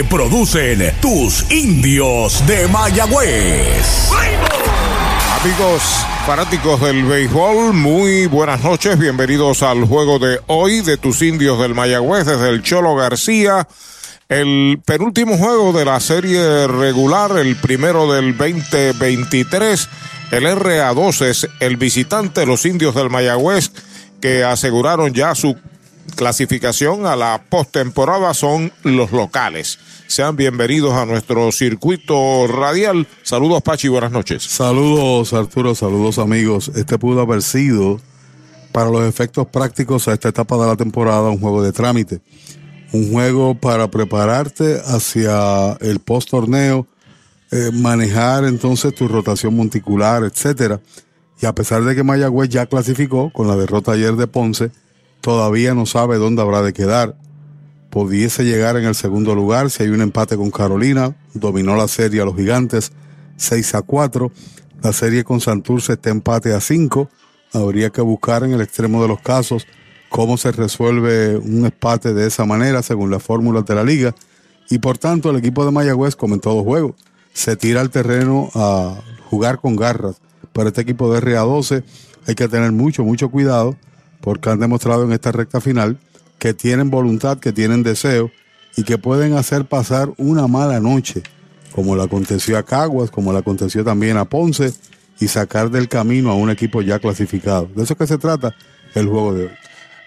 producen tus indios de Mayagüez. Amigos fanáticos del béisbol, muy buenas noches, bienvenidos al juego de hoy de tus indios del Mayagüez desde el Cholo García. El penúltimo juego de la serie regular, el primero del 2023, el RA2 es el visitante, los indios del Mayagüez, que aseguraron ya su clasificación a la postemporada, son los locales. Sean bienvenidos a nuestro circuito radial. Saludos, Pachi, buenas noches. Saludos, Arturo, saludos, amigos. Este pudo haber sido, para los efectos prácticos a esta etapa de la temporada, un juego de trámite un juego para prepararte hacia el post torneo, eh, manejar entonces tu rotación monticular, etcétera. Y a pesar de que Mayagüez ya clasificó con la derrota ayer de Ponce, todavía no sabe dónde habrá de quedar. Pudiese llegar en el segundo lugar si hay un empate con Carolina, dominó la serie a los gigantes 6 a 4. La serie con Santurce está empate a 5. Habría que buscar en el extremo de los casos cómo se resuelve un empate de esa manera según las fórmulas de la liga. Y por tanto, el equipo de Mayagüez, como en todo juego, se tira al terreno a jugar con garras. Para este equipo de RA12 hay que tener mucho, mucho cuidado porque han demostrado en esta recta final que tienen voluntad, que tienen deseo y que pueden hacer pasar una mala noche, como le aconteció a Caguas, como le aconteció también a Ponce, y sacar del camino a un equipo ya clasificado. De eso es que se trata el juego de hoy.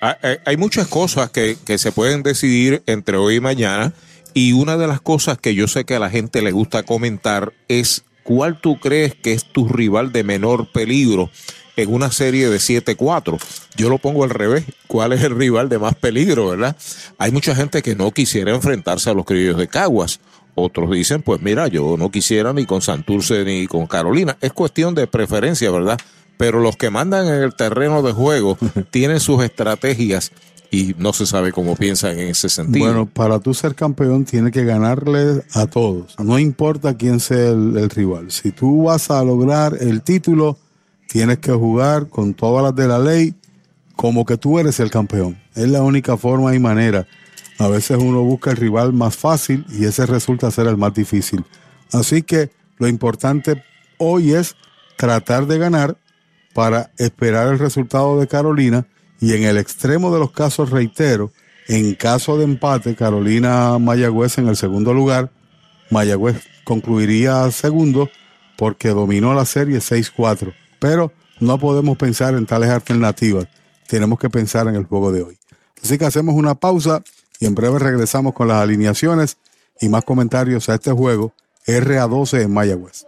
Ah, eh, hay muchas cosas que, que se pueden decidir entre hoy y mañana y una de las cosas que yo sé que a la gente le gusta comentar es cuál tú crees que es tu rival de menor peligro en una serie de 7-4. Yo lo pongo al revés. ¿Cuál es el rival de más peligro, verdad? Hay mucha gente que no quisiera enfrentarse a los criollos de Caguas. Otros dicen, pues mira, yo no quisiera ni con Santurce ni con Carolina. Es cuestión de preferencia, ¿verdad? pero los que mandan en el terreno de juego tienen sus estrategias y no se sabe cómo piensan en ese sentido. Bueno, para tú ser campeón tienes que ganarle a todos. No importa quién sea el, rival. Si tú vas a lograr el título, tienes que jugar con todas las de la ley como que tú eres el campeón. Es la única forma y manera. A veces uno busca el rival más fácil y ese resulta ser el más difícil. Así que lo importante hoy es tratar de ganar para esperar el resultado de Carolina y en el extremo de los casos, reitero, en caso de empate, Carolina-Mayagüez en el segundo lugar, Mayagüez concluiría segundo porque dominó la serie 6-4. Pero no podemos pensar en tales alternativas, tenemos que pensar en el juego de hoy. Así que hacemos una pausa y en breve regresamos con las alineaciones y más comentarios a este juego RA12 en Mayagüez.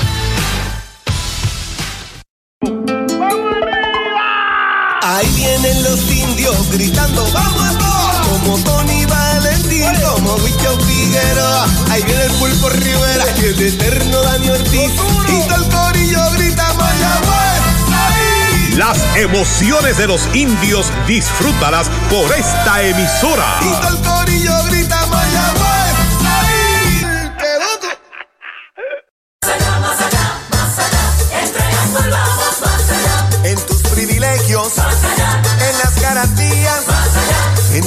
Ahí vienen los indios gritando, ¡vamos todos! Como Tony Valentín, como Huicho Figueroa. Ahí viene el pulpo Rivera, y el eterno Dani Ortiz. Y todo el corillo grita Mayagüez. ¡Ahí! Las emociones de los indios disfrútalas por esta emisora. Y todo el corillo grita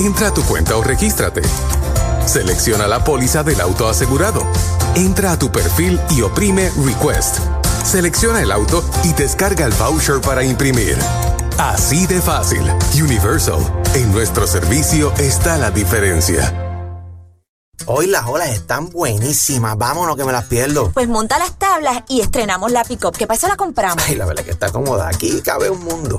Entra a tu cuenta o regístrate. Selecciona la póliza del auto asegurado. Entra a tu perfil y oprime Request. Selecciona el auto y descarga el voucher para imprimir. Así de fácil. Universal. En nuestro servicio está la diferencia. Hoy las olas están buenísimas. Vámonos que me las pierdo. Pues monta las tablas y estrenamos la pick-up. ¿Qué pasa? La compramos. Ay, la verdad que está cómoda. Aquí cabe un mundo.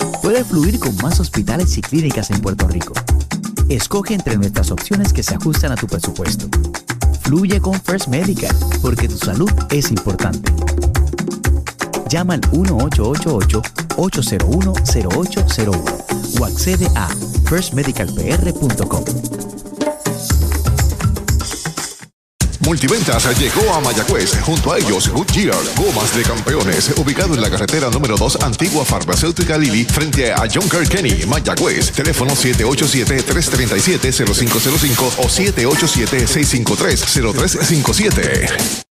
Puedes fluir con más hospitales y clínicas en Puerto Rico. Escoge entre nuestras opciones que se ajustan a tu presupuesto. Fluye con First Medical, porque tu salud es importante. Llama al 1888-801-0801 o accede a firstmedicalpr.com. Multiventas llegó a Mayagüez. Junto a ellos, Goodyear, Gomas de Campeones, ubicado en la carretera número 2, antigua farmacéutica Lili, frente a John Kenny, Mayagüez. Teléfono 787-337-0505 o 787-653-0357.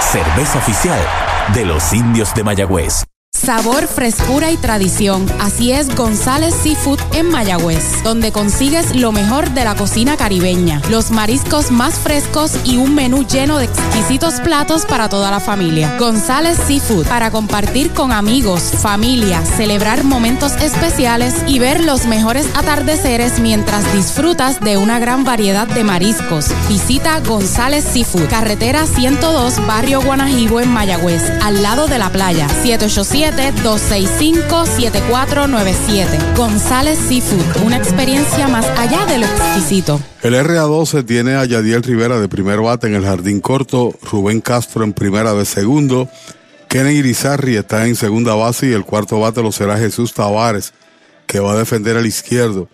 Cerveza oficial de los indios de Mayagüez. Sabor, frescura y tradición. Así es González Seafood en Mayagüez, donde consigues lo mejor de la cocina caribeña, los mariscos más frescos y un menú lleno de exquisitos platos para toda la familia. González Seafood, para compartir con amigos, familia, celebrar momentos especiales y ver los mejores atardeceres mientras disfrutas de una gran variedad de mariscos. Visita González Seafood, carretera 102, barrio Guanajibo en Mayagüez, al lado de la playa, 787 265-7497. González Seafood, una experiencia más allá de lo exquisito. El RA12 tiene a Yadiel Rivera de primer bate en el jardín corto, Rubén Castro en primera de segundo, Kenny Irizarri está en segunda base y el cuarto bate lo será Jesús Tavares, que va a defender al izquierdo.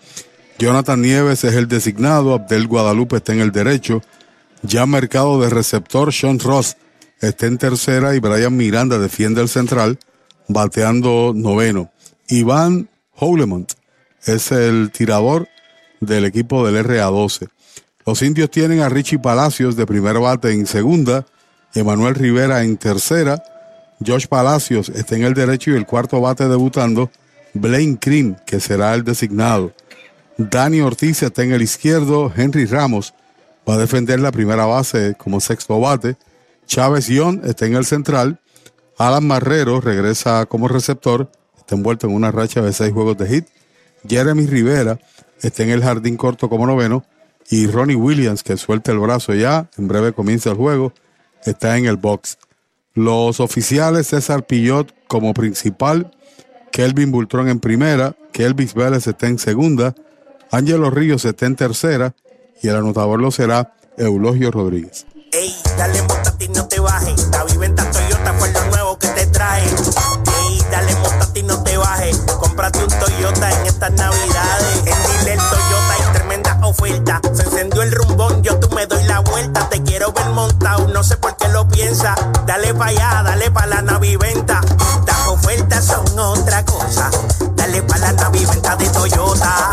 Jonathan Nieves es el designado, Abdel Guadalupe está en el derecho, ya mercado de receptor Sean Ross está en tercera y Brian Miranda defiende el central bateando noveno. Iván Holemont es el tirador del equipo del RA12. Los indios tienen a Richie Palacios de primer bate en segunda, Emanuel Rivera en tercera, Josh Palacios está en el derecho y el cuarto bate debutando, Blaine Cream, que será el designado. Dani Ortiz está en el izquierdo, Henry Ramos va a defender la primera base como sexto bate, Chávez Young está en el central, Alan Marrero regresa como receptor, está envuelto en una racha de seis juegos de hit, Jeremy Rivera está en el jardín corto como noveno, y Ronnie Williams, que suelta el brazo ya, en breve comienza el juego, está en el box. Los oficiales, César Pillot como principal, Kelvin Bultrón en primera, Kelvis Vélez está en segunda, Ángelo Ríos está en tercera y el anotador lo será Eulogio Rodríguez. Ey, dale no te bajes. Fue lo nuevo que te trae. Ey, dale montate y no te bajes. Cómprate un Toyota en estas navidades. En Dile Toyota hay tremenda oferta. Se encendió el rumbón, yo tú me doy la vuelta. Te quiero ver montado, no sé por qué lo piensa. Dale pa' allá, dale pa' la naviventa. Las ofertas son otra cosa. Dale pa' la naviventa de Toyota.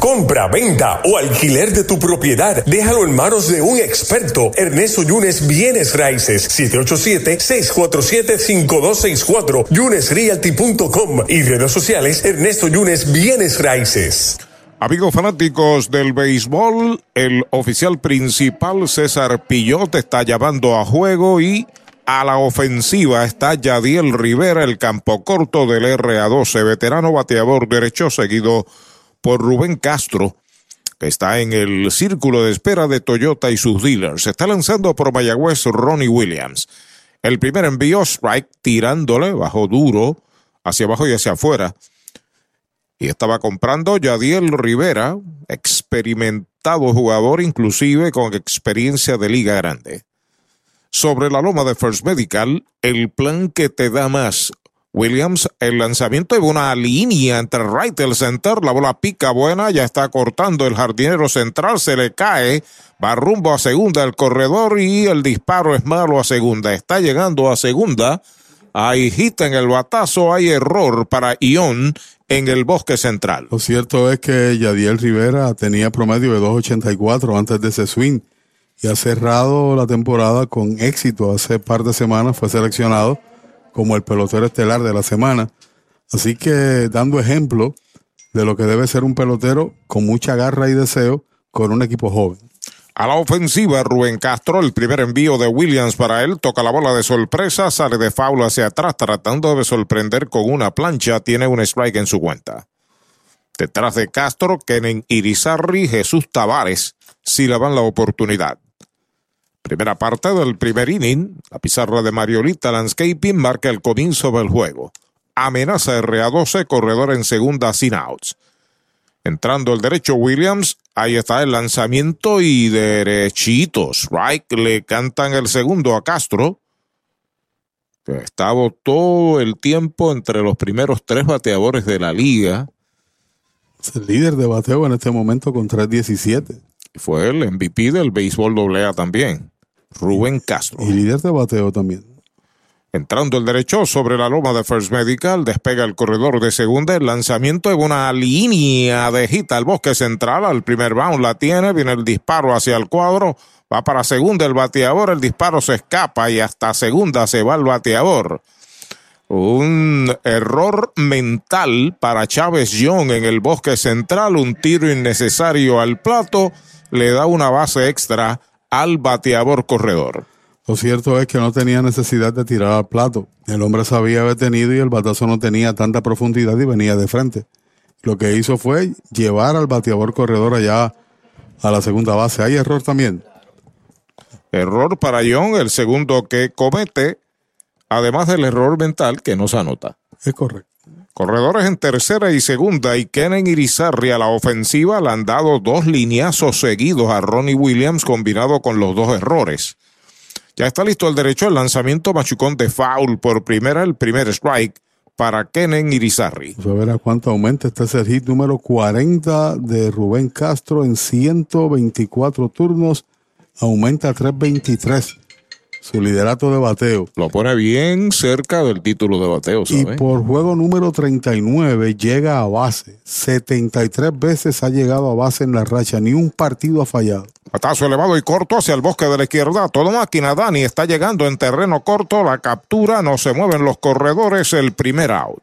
Compra, venta o alquiler de tu propiedad. Déjalo en manos de un experto. Ernesto Yunes Bienes Raíces. 787-647-5264. YunesRealty.com y redes sociales Ernesto Yunes Bienes Raíces. Amigos fanáticos del béisbol, el oficial principal César Pillot está llamando a juego y a la ofensiva está Yadiel Rivera, el campo corto del RA12, veterano bateador derecho seguido Rubén Castro, que está en el círculo de espera de Toyota y sus dealers. Se está lanzando por Mayagüez Ronnie Williams. El primer envío strike tirándole bajo duro hacia abajo y hacia afuera. Y estaba comprando Yadiel Rivera, experimentado jugador inclusive con experiencia de liga grande. Sobre la loma de First Medical, el plan que te da más Williams, el lanzamiento de una línea entre right y el center, la bola pica buena, ya está cortando el jardinero central, se le cae, va rumbo a segunda el corredor y el disparo es malo a segunda, está llegando a segunda, hay hit en el batazo, hay error para Ion en el bosque central. Lo cierto es que Yadiel Rivera tenía promedio de 2.84 antes de ese swing y ha cerrado la temporada con éxito, hace par de semanas fue seleccionado como el pelotero estelar de la semana. Así que dando ejemplo de lo que debe ser un pelotero con mucha garra y deseo con un equipo joven. A la ofensiva, Rubén Castro, el primer envío de Williams para él, toca la bola de sorpresa, sale de faula hacia atrás tratando de sorprender con una plancha, tiene un strike en su cuenta. Detrás de Castro, Kenen Irizarri, Jesús Tavares, si le van la oportunidad. Primera parte del primer inning, la pizarra de Mariolita Landscaping marca el comienzo del juego. Amenaza RA12, corredor en segunda sin outs. Entrando el derecho Williams, ahí está el lanzamiento y derechitos. Right, le cantan el segundo a Castro. Que estaba todo el tiempo entre los primeros tres bateadores de la liga. Es el líder de bateo en este momento con 3.17. Fue el MVP del béisbol AA también, Rubén Castro. Y líder de bateo también. Entrando el derecho sobre la loma de First Medical, despega el corredor de segunda, el lanzamiento de una línea de hit al bosque central, al primer bound la tiene, viene el disparo hacia el cuadro, va para segunda el bateador, el disparo se escapa y hasta segunda se va el bateador. Un error mental para Chávez Young en el bosque central, un tiro innecesario al plato, le da una base extra al bateador corredor. Lo cierto es que no tenía necesidad de tirar al plato. El hombre se había detenido y el batazo no tenía tanta profundidad y venía de frente. Lo que hizo fue llevar al bateador corredor allá a la segunda base. Hay error también. Error para Young, el segundo que comete, además del error mental que no se anota. Es correcto. Corredores en tercera y segunda y Kenen Irizarri a la ofensiva le han dado dos lineazos seguidos a Ronnie Williams combinado con los dos errores. Ya está listo el derecho al lanzamiento machucón de foul por primera, el primer strike para Kenen Irizarri. Vamos a ver a cuánto aumenta. Este es el hit número 40 de Rubén Castro en 124 turnos. Aumenta a 323 su liderato de bateo. Lo pone bien cerca del título de bateo, Y ¿sabe? por juego número 39 llega a base. 73 veces ha llegado a base en la racha. Ni un partido ha fallado. Patazo elevado y corto hacia el bosque de la izquierda. Toda máquina Dani está llegando en terreno corto. La captura, no se mueven los corredores. El primer out.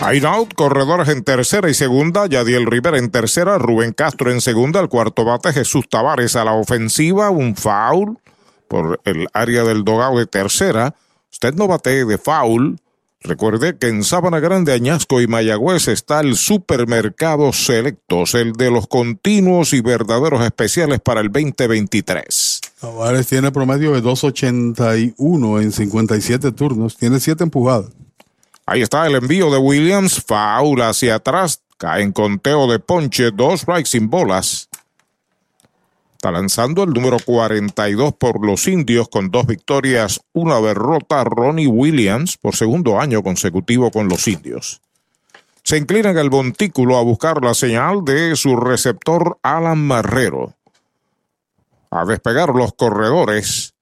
Hideout, corredores en tercera y segunda, Yadiel Rivera en tercera, Rubén Castro en segunda, el cuarto bate Jesús Tavares a la ofensiva, un foul por el área del dogado de tercera. Usted no bate de foul. Recuerde que en Sabana Grande, Añasco y Mayagüez está el supermercado Selectos, el de los continuos y verdaderos especiales para el 2023. Tavares tiene promedio de 2.81 en 57 turnos, tiene 7 empujadas. Ahí está el envío de Williams, foul hacia atrás, cae en conteo de ponche, dos strikes sin bolas. Está lanzando el número 42 por los indios con dos victorias, una derrota, Ronnie Williams por segundo año consecutivo con los indios. Se inclina en el montículo a buscar la señal de su receptor Alan Marrero. A despegar los corredores.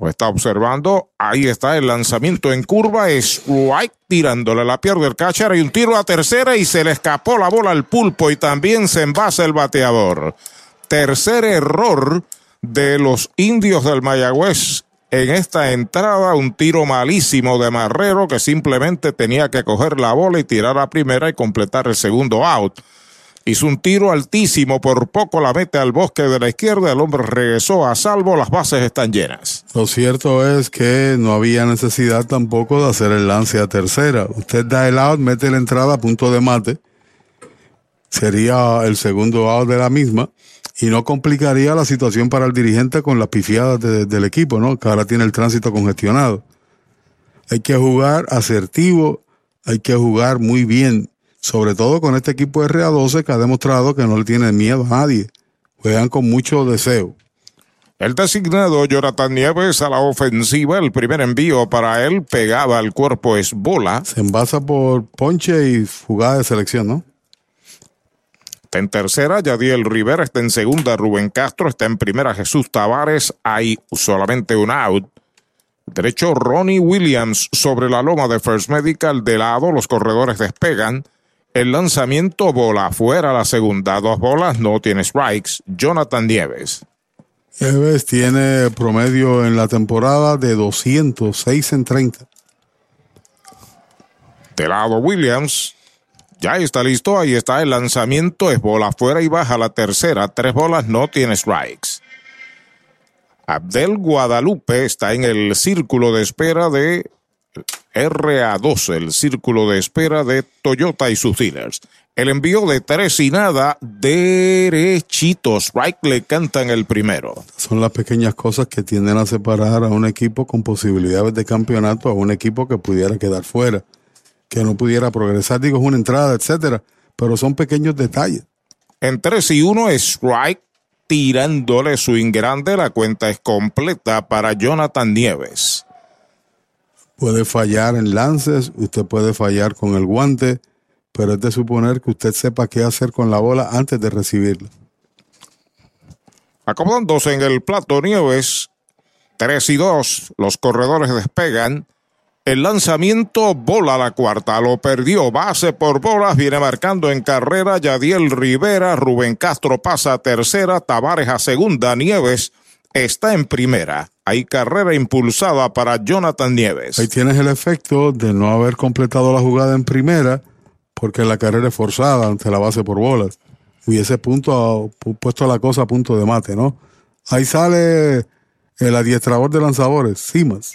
Lo está observando. Ahí está el lanzamiento en curva. Strike tirándole la pierde el catcher. Hay un tiro a tercera y se le escapó la bola al pulpo y también se envasa el bateador. Tercer error de los indios del Mayagüez en esta entrada. Un tiro malísimo de Marrero que simplemente tenía que coger la bola y tirar a primera y completar el segundo out. Hizo un tiro altísimo, por poco la mete al bosque de la izquierda, el hombre regresó a salvo, las bases están llenas. Lo cierto es que no había necesidad tampoco de hacer el lance a tercera. Usted da el out, mete la entrada a punto de mate. Sería el segundo out de la misma y no complicaría la situación para el dirigente con las pifiadas de- del equipo, ¿no? Que ahora tiene el tránsito congestionado. Hay que jugar asertivo, hay que jugar muy bien, sobre todo con este equipo de RA12 que ha demostrado que no le tiene miedo a nadie. Juegan con mucho deseo. El designado Jonathan Nieves a la ofensiva, el primer envío para él pegaba al cuerpo es bola. Se envasa por ponche y jugada de selección, ¿no? Está en tercera, Yadiel Rivera está en segunda, Rubén Castro está en primera, Jesús Tavares, hay solamente un out. Derecho Ronnie Williams sobre la loma de First Medical, de lado los corredores despegan. El lanzamiento bola fuera la segunda, dos bolas, no tiene strikes. Jonathan Nieves. Nieves tiene promedio en la temporada de 206 en 30. De lado Williams. Ya está listo, ahí está el lanzamiento, es bola afuera y baja la tercera, tres bolas, no tiene strikes. Abdel Guadalupe está en el círculo de espera de RA12, el círculo de espera de Toyota y sus dealers. El envío de tres y nada, derechito, strike le cantan el primero. Son las pequeñas cosas que tienden a separar a un equipo con posibilidades de campeonato a un equipo que pudiera quedar fuera, que no pudiera progresar, digo, es una entrada, etcétera, pero son pequeños detalles. En 3 y 1, strike tirándole swing grande. La cuenta es completa para Jonathan Nieves. Puede fallar en lances, usted puede fallar con el guante, pero es de suponer que usted sepa qué hacer con la bola antes de recibirla. Acomodándose en el plato Nieves, 3 y 2, los corredores despegan. El lanzamiento bola a la cuarta, lo perdió, base por bolas, viene marcando en carrera Yadiel Rivera, Rubén Castro pasa a tercera, Tavares a segunda, Nieves está en primera. Hay carrera impulsada para Jonathan Nieves. Ahí tienes el efecto de no haber completado la jugada en primera, porque la carrera es forzada ante la base por bolas. Hubiese punto pu- puesto la cosa a punto de mate, ¿no? Ahí sale el adiestrador de lanzadores, Simas.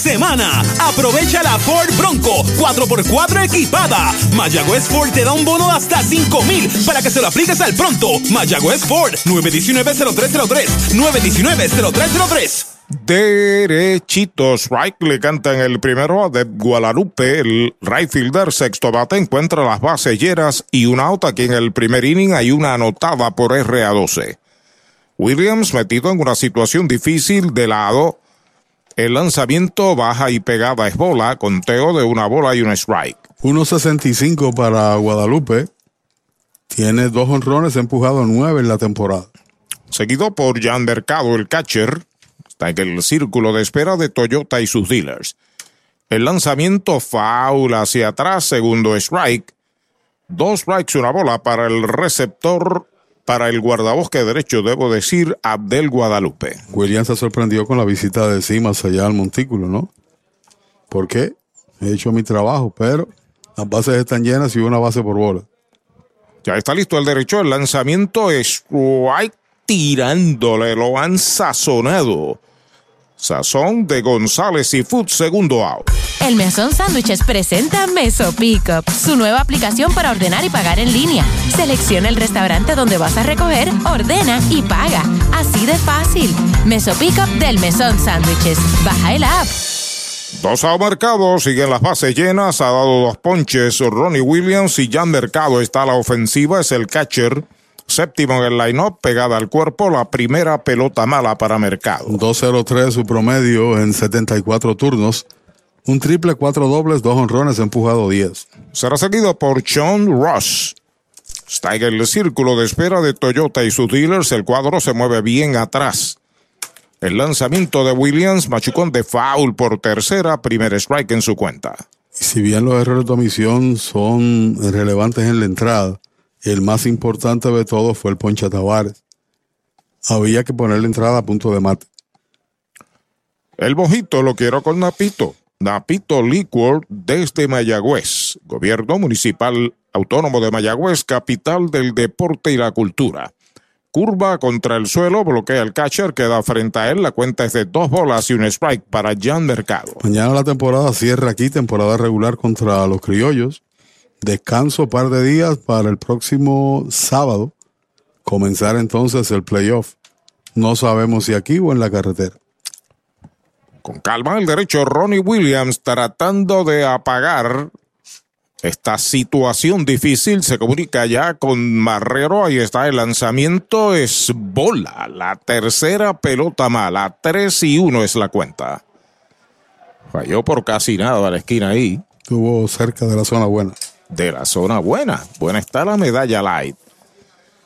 semana, aprovecha la Ford Bronco 4x4 equipada. Mayagüez Ford te da un bono hasta 5 mil para que se lo apliques al pronto. Mayagüez Ford 919-0303. 919-0303. Derechitos, right le cantan el primero de Guadalupe, el right fielder, sexto bate, encuentra las bases llenas y una out aquí en el primer inning hay una anotada por RA12. Williams metido en una situación difícil de lado, el lanzamiento baja y pegada es bola, conteo de una bola y un strike. 1.65 para Guadalupe. Tiene dos honrones, empujado nueve en la temporada. Seguido por Jan Mercado, el catcher, está en el círculo de espera de Toyota y sus dealers. El lanzamiento foul hacia atrás, segundo strike. Dos strikes, una bola para el receptor, para el guardabosque derecho, debo decir, Abdel Guadalupe. Williams se sorprendió con la visita de Simas allá al montículo, ¿no? ¿Por qué? He hecho mi trabajo, pero las bases están llenas y una base por bola. Ya está listo el derecho, el lanzamiento strike tirándole, lo han sazonado. Sazón de González y Food, segundo out. El Mesón Sándwiches presenta Meso Pickup, su nueva aplicación para ordenar y pagar en línea. Selecciona el restaurante donde vas a recoger, ordena y paga. Así de fácil. Meso Pickup del Mesón Sándwiches. Baja el app. Dos a Mercado, siguen las bases llenas, ha dado dos ponches. Ronnie Williams y Jan Mercado está a la ofensiva, es el catcher. Séptimo en el line-up, pegada al cuerpo, la primera pelota mala para Mercado. 2.03 su promedio en 74 turnos. Un triple, cuatro dobles, dos honrones, empujado 10. Será seguido por Sean Ross. Está en el círculo de espera de Toyota y sus dealers. El cuadro se mueve bien atrás. El lanzamiento de Williams, machucón de foul por tercera, primer strike en su cuenta. Y si bien los errores de omisión son relevantes en la entrada, el más importante de todos fue el Poncha Tavares. Había que poner la entrada a punto de mate. El mojito lo quiero con Napito. Napito Liquor desde Mayagüez. Gobierno Municipal Autónomo de Mayagüez, capital del deporte y la cultura. Curva contra el suelo, bloquea el catcher, queda frente a él. La cuenta es de dos bolas y un strike para Jan Mercado. Mañana la temporada cierra aquí, temporada regular contra los criollos. Descanso par de días para el próximo sábado. Comenzar entonces el playoff. No sabemos si aquí o en la carretera. Con calma el derecho Ronnie Williams tratando de apagar esta situación difícil. Se comunica ya con Marrero. Ahí está el lanzamiento. Es bola. La tercera pelota mala. 3 y 1 es la cuenta. Falló por casi nada a la esquina ahí. Estuvo cerca de la zona buena. De la zona buena. Buena está la medalla light.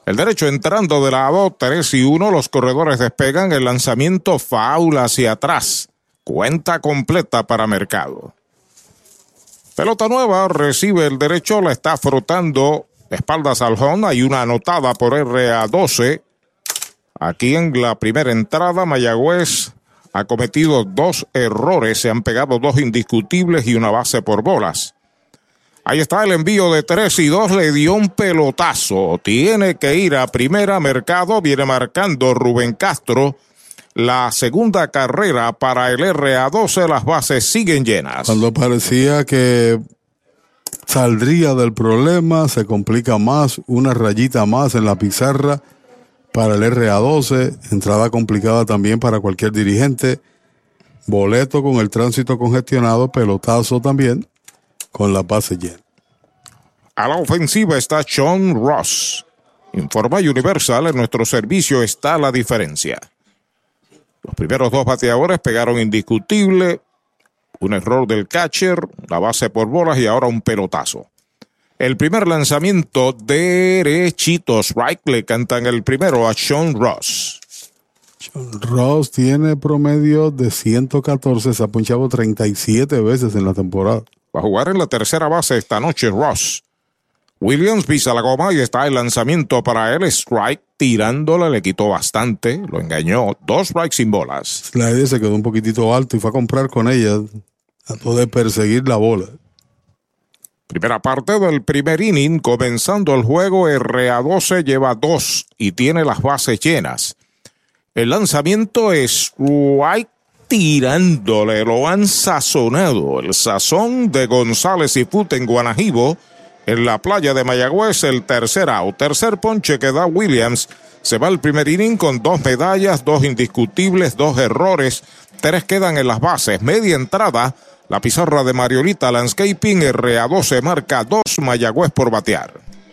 El derecho entrando de lado, 3 y 1. Los corredores despegan. El lanzamiento faula hacia atrás. Cuenta completa para Mercado. Pelota nueva, recibe el derecho, la está frotando. Espaldas al home, hay una anotada por RA12. Aquí en la primera entrada, Mayagüez ha cometido dos errores. Se han pegado dos indiscutibles y una base por bolas. Ahí está el envío de 3 y 2, le dio un pelotazo. Tiene que ir a primera mercado, viene marcando Rubén Castro. La segunda carrera para el RA12, las bases siguen llenas. Cuando parecía que saldría del problema, se complica más, una rayita más en la pizarra para el RA12, entrada complicada también para cualquier dirigente, boleto con el tránsito congestionado, pelotazo también con la base llena. A la ofensiva está Sean Ross. Informa Universal, en nuestro servicio está la diferencia. Los primeros dos bateadores pegaron indiscutible. Un error del catcher, la base por bolas y ahora un pelotazo. El primer lanzamiento derechito, strike, le cantan el primero a Sean Ross. Ross tiene promedio de 114, se ha punchado 37 veces en la temporada. Va a jugar en la tercera base esta noche Ross. Williams pisa la goma y está el lanzamiento para él. Strike tirándole, le quitó bastante, lo engañó. Dos strikes sin bolas. La idea se quedó un poquitito alto y fue a comprar con ella. Trató de perseguir la bola. Primera parte del primer inning, comenzando el juego, RA12 lleva dos y tiene las bases llenas. El lanzamiento es White tirándole, lo han sazonado. El sazón de González y Fute en Guanajibo, en la playa de Mayagüez, el tercer out. Tercer ponche que da Williams. Se va el primer inning con dos medallas, dos indiscutibles, dos errores. Tres quedan en las bases. Media entrada. La pizarra de Mariolita Landscaping RA12 marca dos Mayagüez por batear.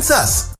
finanzas.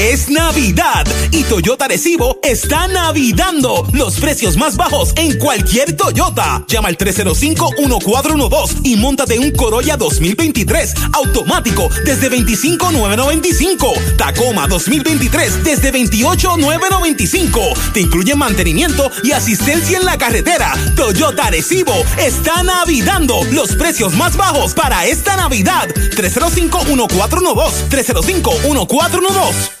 Es Navidad y Toyota Recibo está navidando los precios más bajos en cualquier Toyota. Llama al 305-1412 y montate un Corolla 2023 automático desde 25,995. Tacoma 2023 desde 28,995. Te incluye mantenimiento y asistencia en la carretera. Toyota Recibo está navidando los precios más bajos para esta Navidad. 305-1412. 305-1412.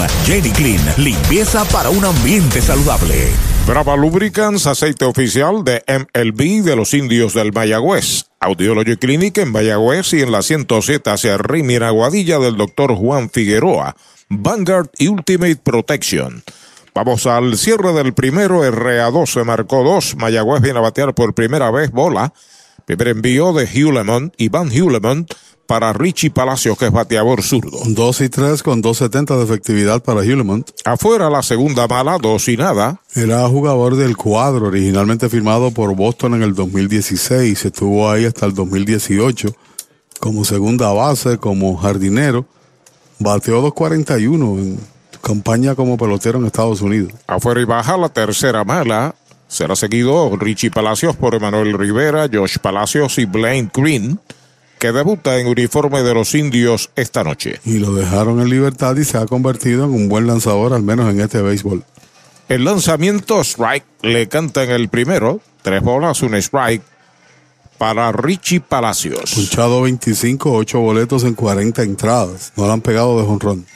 Jenny Clean, limpieza para un ambiente saludable. Brava Lubricants, aceite oficial de MLB de los indios del Mayagüez. Audiology Clinic en Mayagüez y en la 107 hacia Rimir Aguadilla del doctor Juan Figueroa. Vanguard Ultimate Protection. Vamos al cierre del primero, RA12 marcó dos. Mayagüez viene a batear por primera vez bola. Primer envío de Hewlemont, Iván Hewlemont para Richie Palacios, que es bateador zurdo. 2 y 3 con 2.70 de efectividad para Hewlemont. Afuera la segunda mala, dos y nada. Era jugador del cuadro, originalmente firmado por Boston en el 2016. Estuvo ahí hasta el 2018 como segunda base, como jardinero. Bateó 2.41 en campaña como pelotero en Estados Unidos. Afuera y baja la tercera mala. Será seguido Richie Palacios por Emanuel Rivera, Josh Palacios y Blaine Green que debuta en uniforme de los indios esta noche. Y lo dejaron en libertad y se ha convertido en un buen lanzador, al menos en este béisbol. El lanzamiento strike le canta en el primero, tres bolas, un strike para Richie Palacios. Punchado 25, 8 boletos en 40 entradas. No le han pegado de jonrón.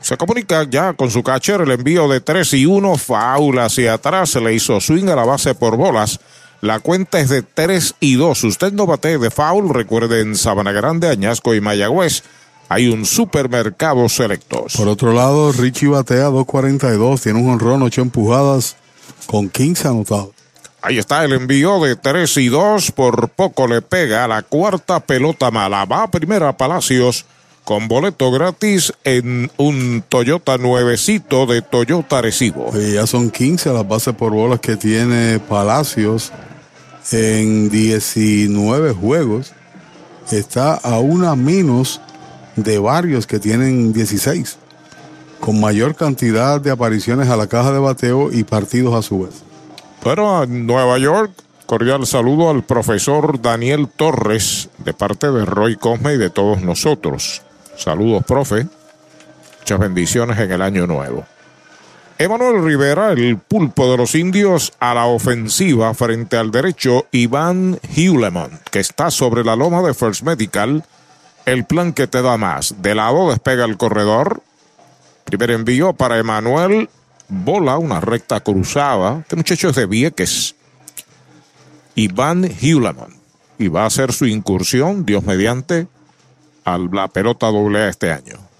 Se comunica ya con su catcher el envío de 3 y 1, faula hacia atrás, se le hizo swing a la base por bolas. La cuenta es de 3 y 2. Usted no bate de foul. Recuerde en Sabana Grande, Añasco y Mayagüez. Hay un supermercado selectos. Por otro lado, Richie batea 2.42, tiene un honrón, 8 empujadas con 15 anotados. Ahí está el envío de 3 y 2. Por poco le pega a la cuarta pelota mala. Va a primera Palacios con boleto gratis en un Toyota nuevecito de Toyota Recibo. Y ya son 15 las bases por bolas que tiene Palacios en 19 juegos. Está a una menos de varios que tienen 16, con mayor cantidad de apariciones a la caja de bateo y partidos a su vez. Pero a Nueva York, cordial saludo al profesor Daniel Torres de parte de Roy Cosme y de todos nosotros. Saludos, profe. Muchas bendiciones en el año nuevo. Emanuel Rivera, el pulpo de los indios, a la ofensiva frente al derecho Iván Hewlemon, que está sobre la loma de First Medical. El plan que te da más. De lado despega el corredor. Primer envío para Emanuel. Bola, una recta cruzada. Este muchacho es de Vieques. Iván Hewlemon. Y va a hacer su incursión, Dios mediante, a la pelota doble este año.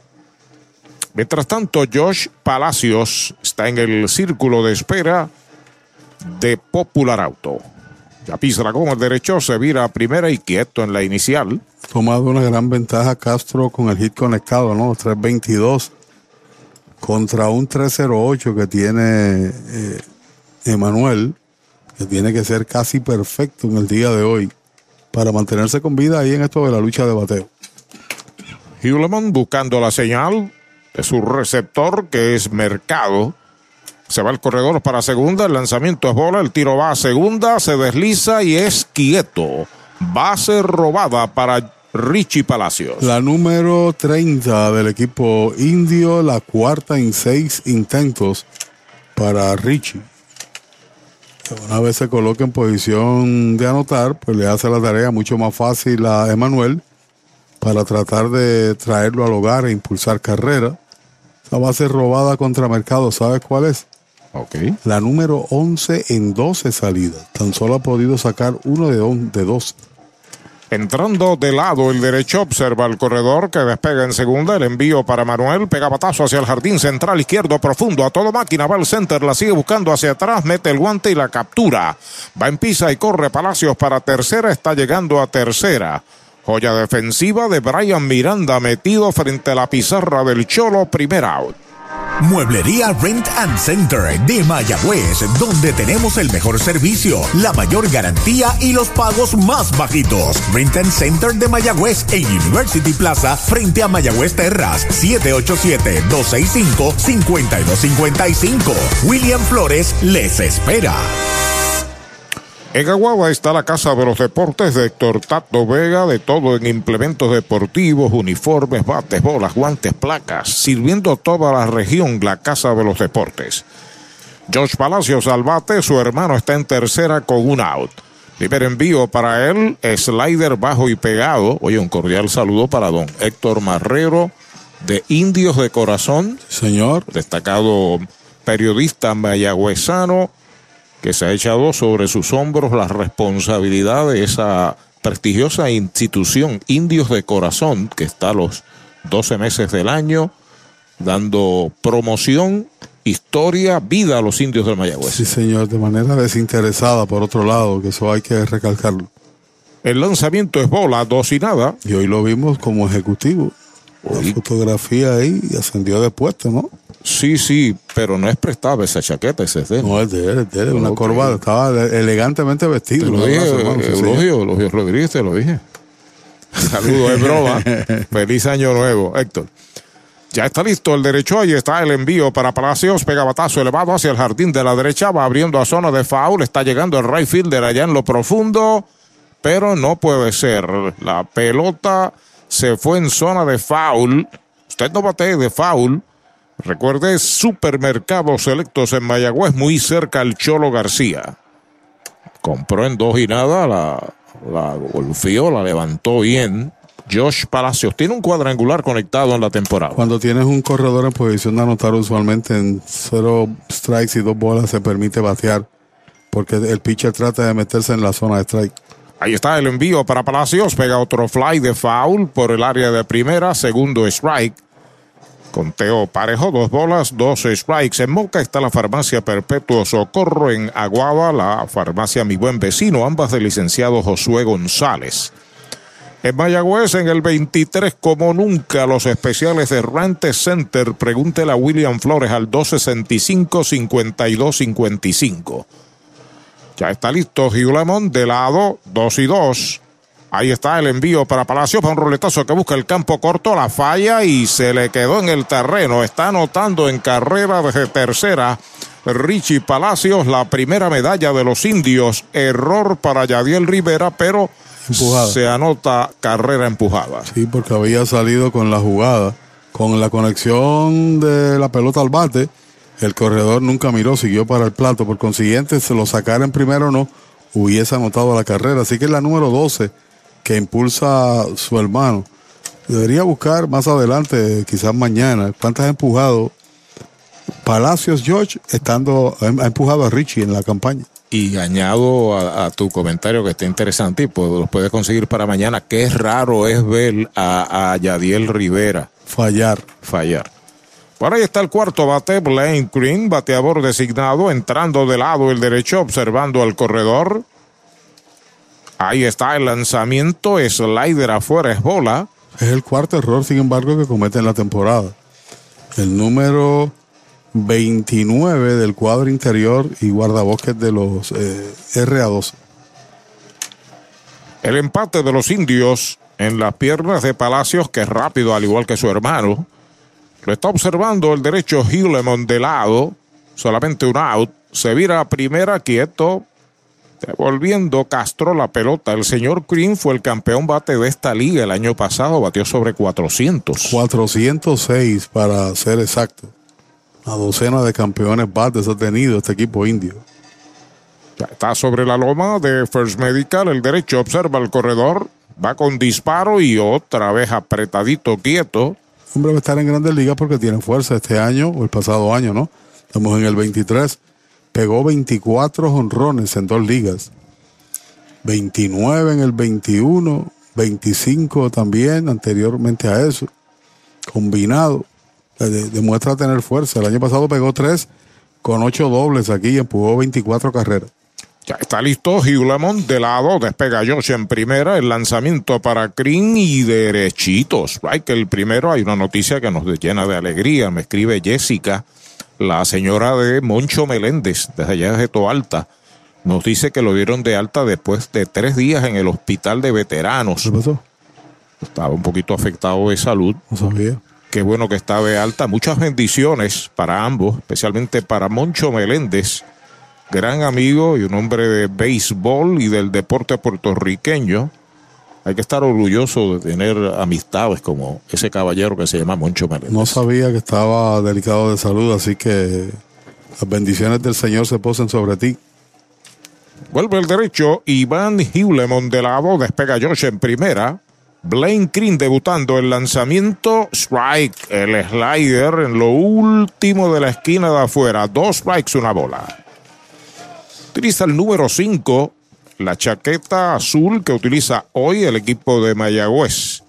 Mientras tanto, Josh Palacios está en el círculo de espera de Popular Auto. Ya pisa la goma el derecho, se vira a primera y quieto en la inicial. Tomado una gran ventaja Castro con el hit conectado, ¿no? 322 contra un 308 que tiene eh, Emanuel, que tiene que ser casi perfecto en el día de hoy para mantenerse con vida ahí en esto de la lucha de bateo. Hewleman buscando la señal de su receptor que es Mercado. Se va el corredor para segunda, el lanzamiento es bola, el tiro va a segunda, se desliza y es quieto. Base robada para Richie Palacios. La número 30 del equipo indio, la cuarta en seis intentos para Richie. Una vez se coloca en posición de anotar, pues le hace la tarea mucho más fácil a Emanuel para tratar de traerlo al hogar e impulsar carrera. La base robada contra Mercado, ¿sabes cuál es? Ok. La número 11 en 12 salidas. Tan solo ha podido sacar uno de, on- de dos. Entrando de lado el derecho, observa el corredor que despega en segunda. El envío para Manuel. Pega batazo hacia el jardín central izquierdo profundo. A todo máquina va al center. La sigue buscando hacia atrás. Mete el guante y la captura. Va en pisa y corre Palacios para tercera. Está llegando a tercera. Joya defensiva de Brian Miranda metido frente a la pizarra del Cholo. Primer out. Mueblería Rent and Center de Mayagüez, donde tenemos el mejor servicio, la mayor garantía y los pagos más bajitos. Rent and Center de Mayagüez en University Plaza frente a Mayagüez Terras, 787-265-5255. William Flores les espera. En Aguagua está la Casa de los Deportes de Héctor Tato Vega, de todo en implementos deportivos, uniformes, bates, bolas, guantes, placas, sirviendo toda la región la Casa de los Deportes. Josh Palacios al bate, su hermano está en tercera con un out. Primer envío para él, slider bajo y pegado. Oye, un cordial saludo para don Héctor Marrero de Indios de Corazón. Señor. Destacado periodista mayagüezano que se ha echado sobre sus hombros la responsabilidad de esa prestigiosa institución Indios de Corazón, que está los 12 meses del año dando promoción, historia, vida a los indios del Mayagüez. Sí, señor, de manera desinteresada, por otro lado, que eso hay que recalcarlo. El lanzamiento es bola, dos y nada. Y hoy lo vimos como ejecutivo. La fotografía ahí ascendió de puesto, ¿no? Sí, sí, pero no es prestada esa chaqueta, ese es de él. No, es de él, es de él, una Ok. corbata. Estaba elegantemente vestido. Te lo dije. Eulogio, Eulogio Rodríguez, te lo dije. Saludos, es broma. Feliz año nuevo, Héctor. Ya está listo el derecho, ahí está el envío para Palacios, pega batazo elevado hacia el jardín de la derecha, va abriendo a zona de foul, está llegando el right fielder allá en lo profundo, pero no puede ser. La pelota se fue en zona de foul. Usted no bate de foul. Recuerde, supermercados selectos en Mayagüez, muy cerca al Cholo García. Compró en dos y nada, la, la golpeó, la levantó bien. Josh Palacios tiene un cuadrangular conectado en la temporada. Cuando tienes un corredor en posición de anotar, usualmente en cero strikes y dos bolas se permite batear porque el pitcher trata de meterse en la zona de strike. Ahí está el envío para Palacios. Pega otro fly de foul por el área de primera. Segundo strike. Conteo parejo, dos bolas, dos strikes. En Moca está la farmacia Perpetuo Socorro. En Aguaba, la farmacia Mi Buen Vecino, ambas del licenciado Josué González. En Mayagüez, en el 23, como nunca, los especiales de Rante Center. Pregúntele a William Flores al 265-5255. Ya está listo Hugh de lado, 2 y 2. Ahí está el envío para Palacios, para un roletazo que busca el campo corto, la falla y se le quedó en el terreno. Está anotando en carrera de tercera Richie Palacios la primera medalla de los indios. Error para Yadiel Rivera, pero se anota carrera empujada. Sí, porque había salido con la jugada, con la conexión de la pelota al bate. El corredor nunca miró, siguió para el plato. Por consiguiente, se lo sacaran primero o no, hubiese anotado la carrera. Así que es la número 12 que impulsa su hermano. Debería buscar más adelante, quizás mañana, cuántas ha empujado Palacios George estando ha empujado a Richie en la campaña. Y añado a, tu comentario que está interesante y pues, los puedes conseguir para mañana. Qué raro es ver a, a Yadiel Rivera fallar. Fallar. Por ahí está el cuarto bate, Blaine Green, bateador designado, entrando de lado el derecho, observando al corredor. Ahí está el lanzamiento, slider afuera, es bola. Es el cuarto error, sin embargo, que comete en la temporada. El número 29 del cuadro interior y guardabosques de los eh, RA12. El empate de los indios en las piernas de Palacios, que es rápido al igual que su hermano. Lo está observando el derecho Hewlemon de lado, solamente un out. Se vira a primera quieto, Devolviendo Castro la pelota. El señor Green fue el campeón bate de esta liga el año pasado. Batió sobre 400. 406 para ser exacto. Una docena de campeones bates ha tenido este equipo indio. Ya está sobre la loma de First Medical. El derecho observa el corredor. Va con disparo y otra vez apretadito, quieto. Hombre va a estar en grandes ligas porque tiene fuerza este año o el pasado año, ¿no? Estamos en el 23 pegó 24 honrones en dos ligas. 29 en el 21, 25 también anteriormente a eso. Combinado. demuestra tener fuerza. El año pasado pegó 3 con 8 dobles aquí y empujó 24 carreras. Ya está listo Hugh de lado, despega Josh en primera, el lanzamiento para Green y derechitos. Right, que el primero hay una noticia que nos llena de alegría, me escribe Jessica la señora de Moncho Meléndez, desde allá de Toalta, nos dice que lo dieron de alta después de tres días en el hospital de veteranos. ¿Qué pasó? Estaba un poquito afectado de salud. No sabía. Qué bueno que está de alta. Muchas bendiciones para ambos, especialmente para Moncho Meléndez, gran amigo y un hombre de béisbol y del deporte puertorriqueño hay que estar orgulloso de tener amistades como ese caballero que se llama Moncho Meléndez. No sabía que estaba delicado de salud, así que las bendiciones del Señor se posen sobre ti. Vuelve el derecho, Iván Hewlemon de lado, despega Josh en primera. Blaine Green debutando el lanzamiento, strike, el slider en lo último de la esquina de afuera, dos strikes, una bola. Utiliza el número 5, la chaqueta azul que utiliza hoy el equipo de Mayagüez.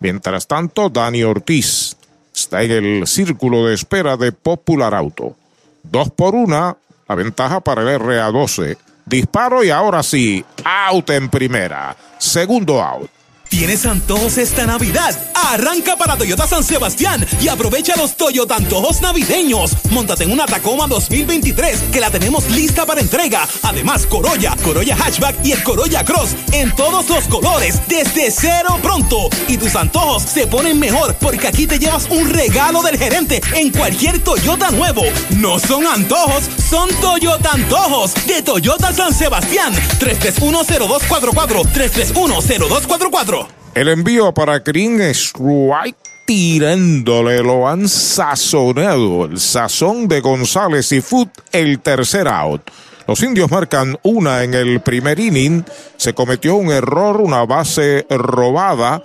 Mientras tanto, Dani Ortiz está en el círculo de espera de Popular Auto. Dos por una, la ventaja para el RA12. Disparo y ahora sí, out en primera. Segundo out. ¿Tienes antojos esta Navidad? Arranca para Toyota San Sebastián y aprovecha los Toyota antojos navideños. Móntate en una Tacoma 2023 que la tenemos lista para entrega. Además, Corolla, Corolla Hatchback y el Corolla Cross en todos los colores desde cero pronto. Y tus antojos se ponen mejor porque aquí te llevas un regalo del gerente en cualquier Toyota nuevo. No son antojos, son Toyota antojos de Toyota San Sebastián. 3310244 3310244 el envío para Green Strike tirándole, lo han sazonado. El sazón de González y Foot, el tercer out. Los indios marcan una en el primer inning. Se cometió un error, una base robada.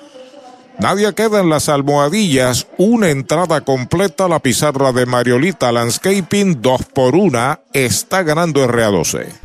Nadie queda en las almohadillas. Una entrada completa. La pizarra de Mariolita Landscaping, dos por una. Está ganando RA12.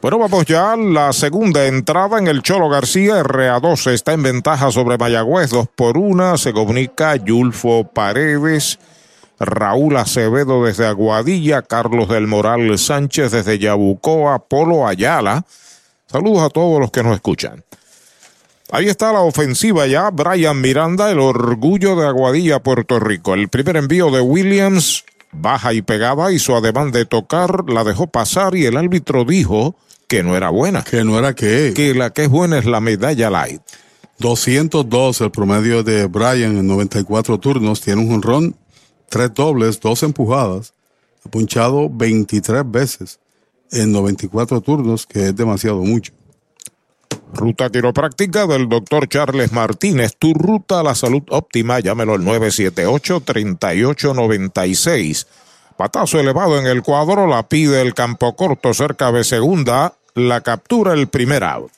Bueno, vamos ya. La segunda entrada en el Cholo García, RA12 está en ventaja sobre Mayagüez, dos por una. Se comunica Yulfo Paredes, Raúl Acevedo desde Aguadilla, Carlos del Moral Sánchez desde Yabucoa, Polo Ayala. Saludos a todos los que nos escuchan. Ahí está la ofensiva ya. Brian Miranda, el orgullo de Aguadilla, Puerto Rico. El primer envío de Williams, baja y pegaba, hizo ademán de tocar, la dejó pasar y el árbitro dijo que no era buena. Que no era qué. Que la que es buena es la medalla light. 202 el promedio de Brian en 94 turnos. Tiene un jonrón, tres dobles, dos empujadas. Ha punchado 23 veces en 94 turnos, que es demasiado mucho. Ruta quiropráctica del doctor Charles Martínez. Tu ruta a la salud óptima. Llámelo al 978-3896. Patazo elevado en el cuadro. La pide el campo corto cerca de segunda. La captura el primer out.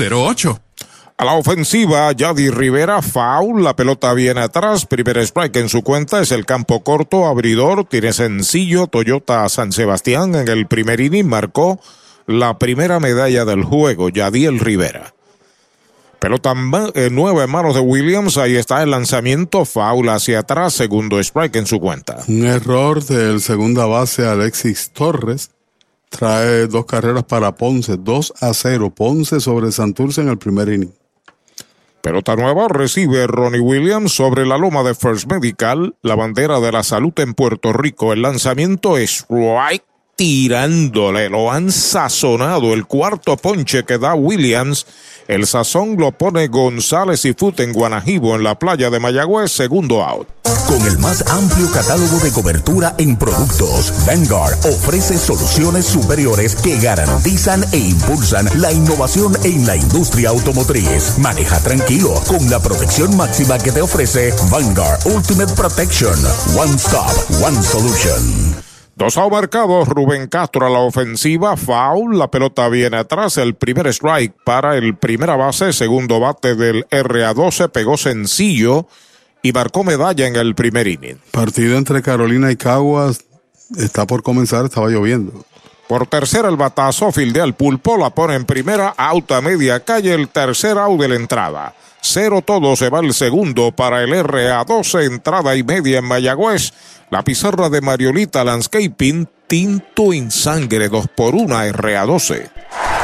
408-8808 a la ofensiva, Yadi Rivera, foul, la pelota viene atrás, primer strike en su cuenta, es el campo corto, abridor, tiene sencillo, Toyota San Sebastián en el primer inning marcó la primera medalla del juego, Yadiel Rivera. Pelota eh, nueva en manos de Williams, ahí está el lanzamiento, foul hacia atrás, segundo strike en su cuenta. Un error del segunda base Alexis Torres trae dos carreras para Ponce, 2 a 0. Ponce sobre Santurce en el primer inning. Pelota nueva recibe Ronnie Williams sobre la loma de First Medical, la bandera de la salud en Puerto Rico. El lanzamiento es right tirándole, lo han sazonado. El cuarto ponche que da Williams el sazón lo pone González y Fut en Guanajibo, en la playa de Mayagüez, segundo out. Con el más amplio catálogo de cobertura en productos, Vanguard ofrece soluciones superiores que garantizan e impulsan la innovación en la industria automotriz. Maneja tranquilo con la protección máxima que te ofrece Vanguard Ultimate Protection. One Stop, One Solution. Dos out marcados, Rubén Castro a la ofensiva, foul, la pelota viene atrás, el primer strike para el primera base, segundo bate del RA12, pegó sencillo y marcó medalla en el primer inning. Partido entre Carolina y Caguas está por comenzar, estaba lloviendo. Por tercera el batazo, fildea al pulpo, la pone en primera, auto media calle, el tercer out de la entrada. Cero todo se va el segundo para el RA12, entrada y media en Mayagüez. La pizarra de Mariolita Landscaping, tinto en sangre, 2 por 1 RA12.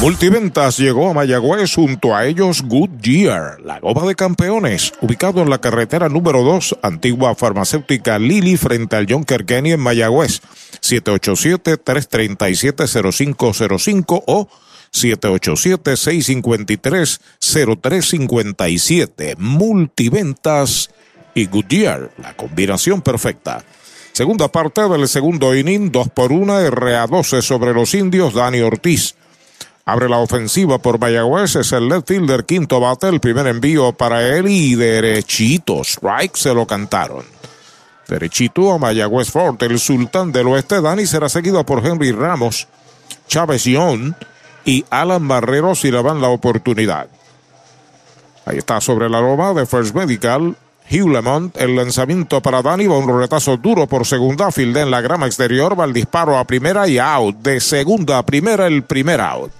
Multiventas llegó a Mayagüez junto a ellos Goodyear, la goma de campeones, ubicado en la carretera número 2, antigua farmacéutica Lili, frente al John Kenny en Mayagüez. 787-337-0505 o 787-653-0357. Multiventas y Goodyear, la combinación perfecta. Segunda parte del segundo inning, 2 por 1, RA12 sobre los indios, Dani Ortiz. Abre la ofensiva por Mayagüez, es el left fielder, quinto bate, el primer envío para él y derechito, strike se lo cantaron. Derechito a Mayagüez Fort, el sultán del oeste, Dani será seguido por Henry Ramos, Chávez Young y Alan Barrero si le dan la oportunidad. Ahí está sobre la loma de First Medical, Hugh el lanzamiento para Dani, va un retazo duro por segunda, filde en la grama exterior, va el disparo a primera y out, de segunda a primera el primer out.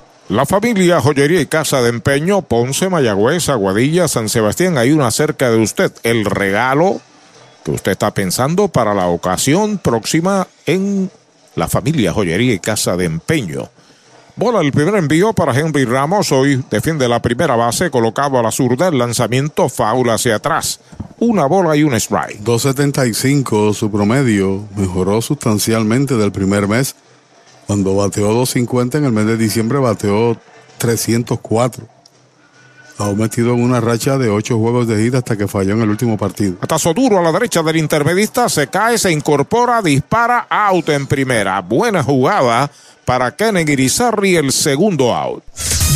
La familia Joyería y Casa de Empeño, Ponce, Mayagüez, Aguadilla, San Sebastián, hay una cerca de usted. El regalo que usted está pensando para la ocasión próxima en la familia Joyería y Casa de Empeño. Bola el primer envío para Henry Ramos. Hoy defiende la primera base, colocado a la zurda. El lanzamiento foul hacia atrás. Una bola y un strike. 2.75 su promedio. Mejoró sustancialmente del primer mes. Cuando bateó 250 en el mes de diciembre, bateó 304. Ha metido en una racha de ocho juegos de ida hasta que falló en el último partido. Atazo duro a la derecha del intermedista, se cae, se incorpora, dispara, out en primera. Buena jugada para Kennedy Irizarry, el segundo out.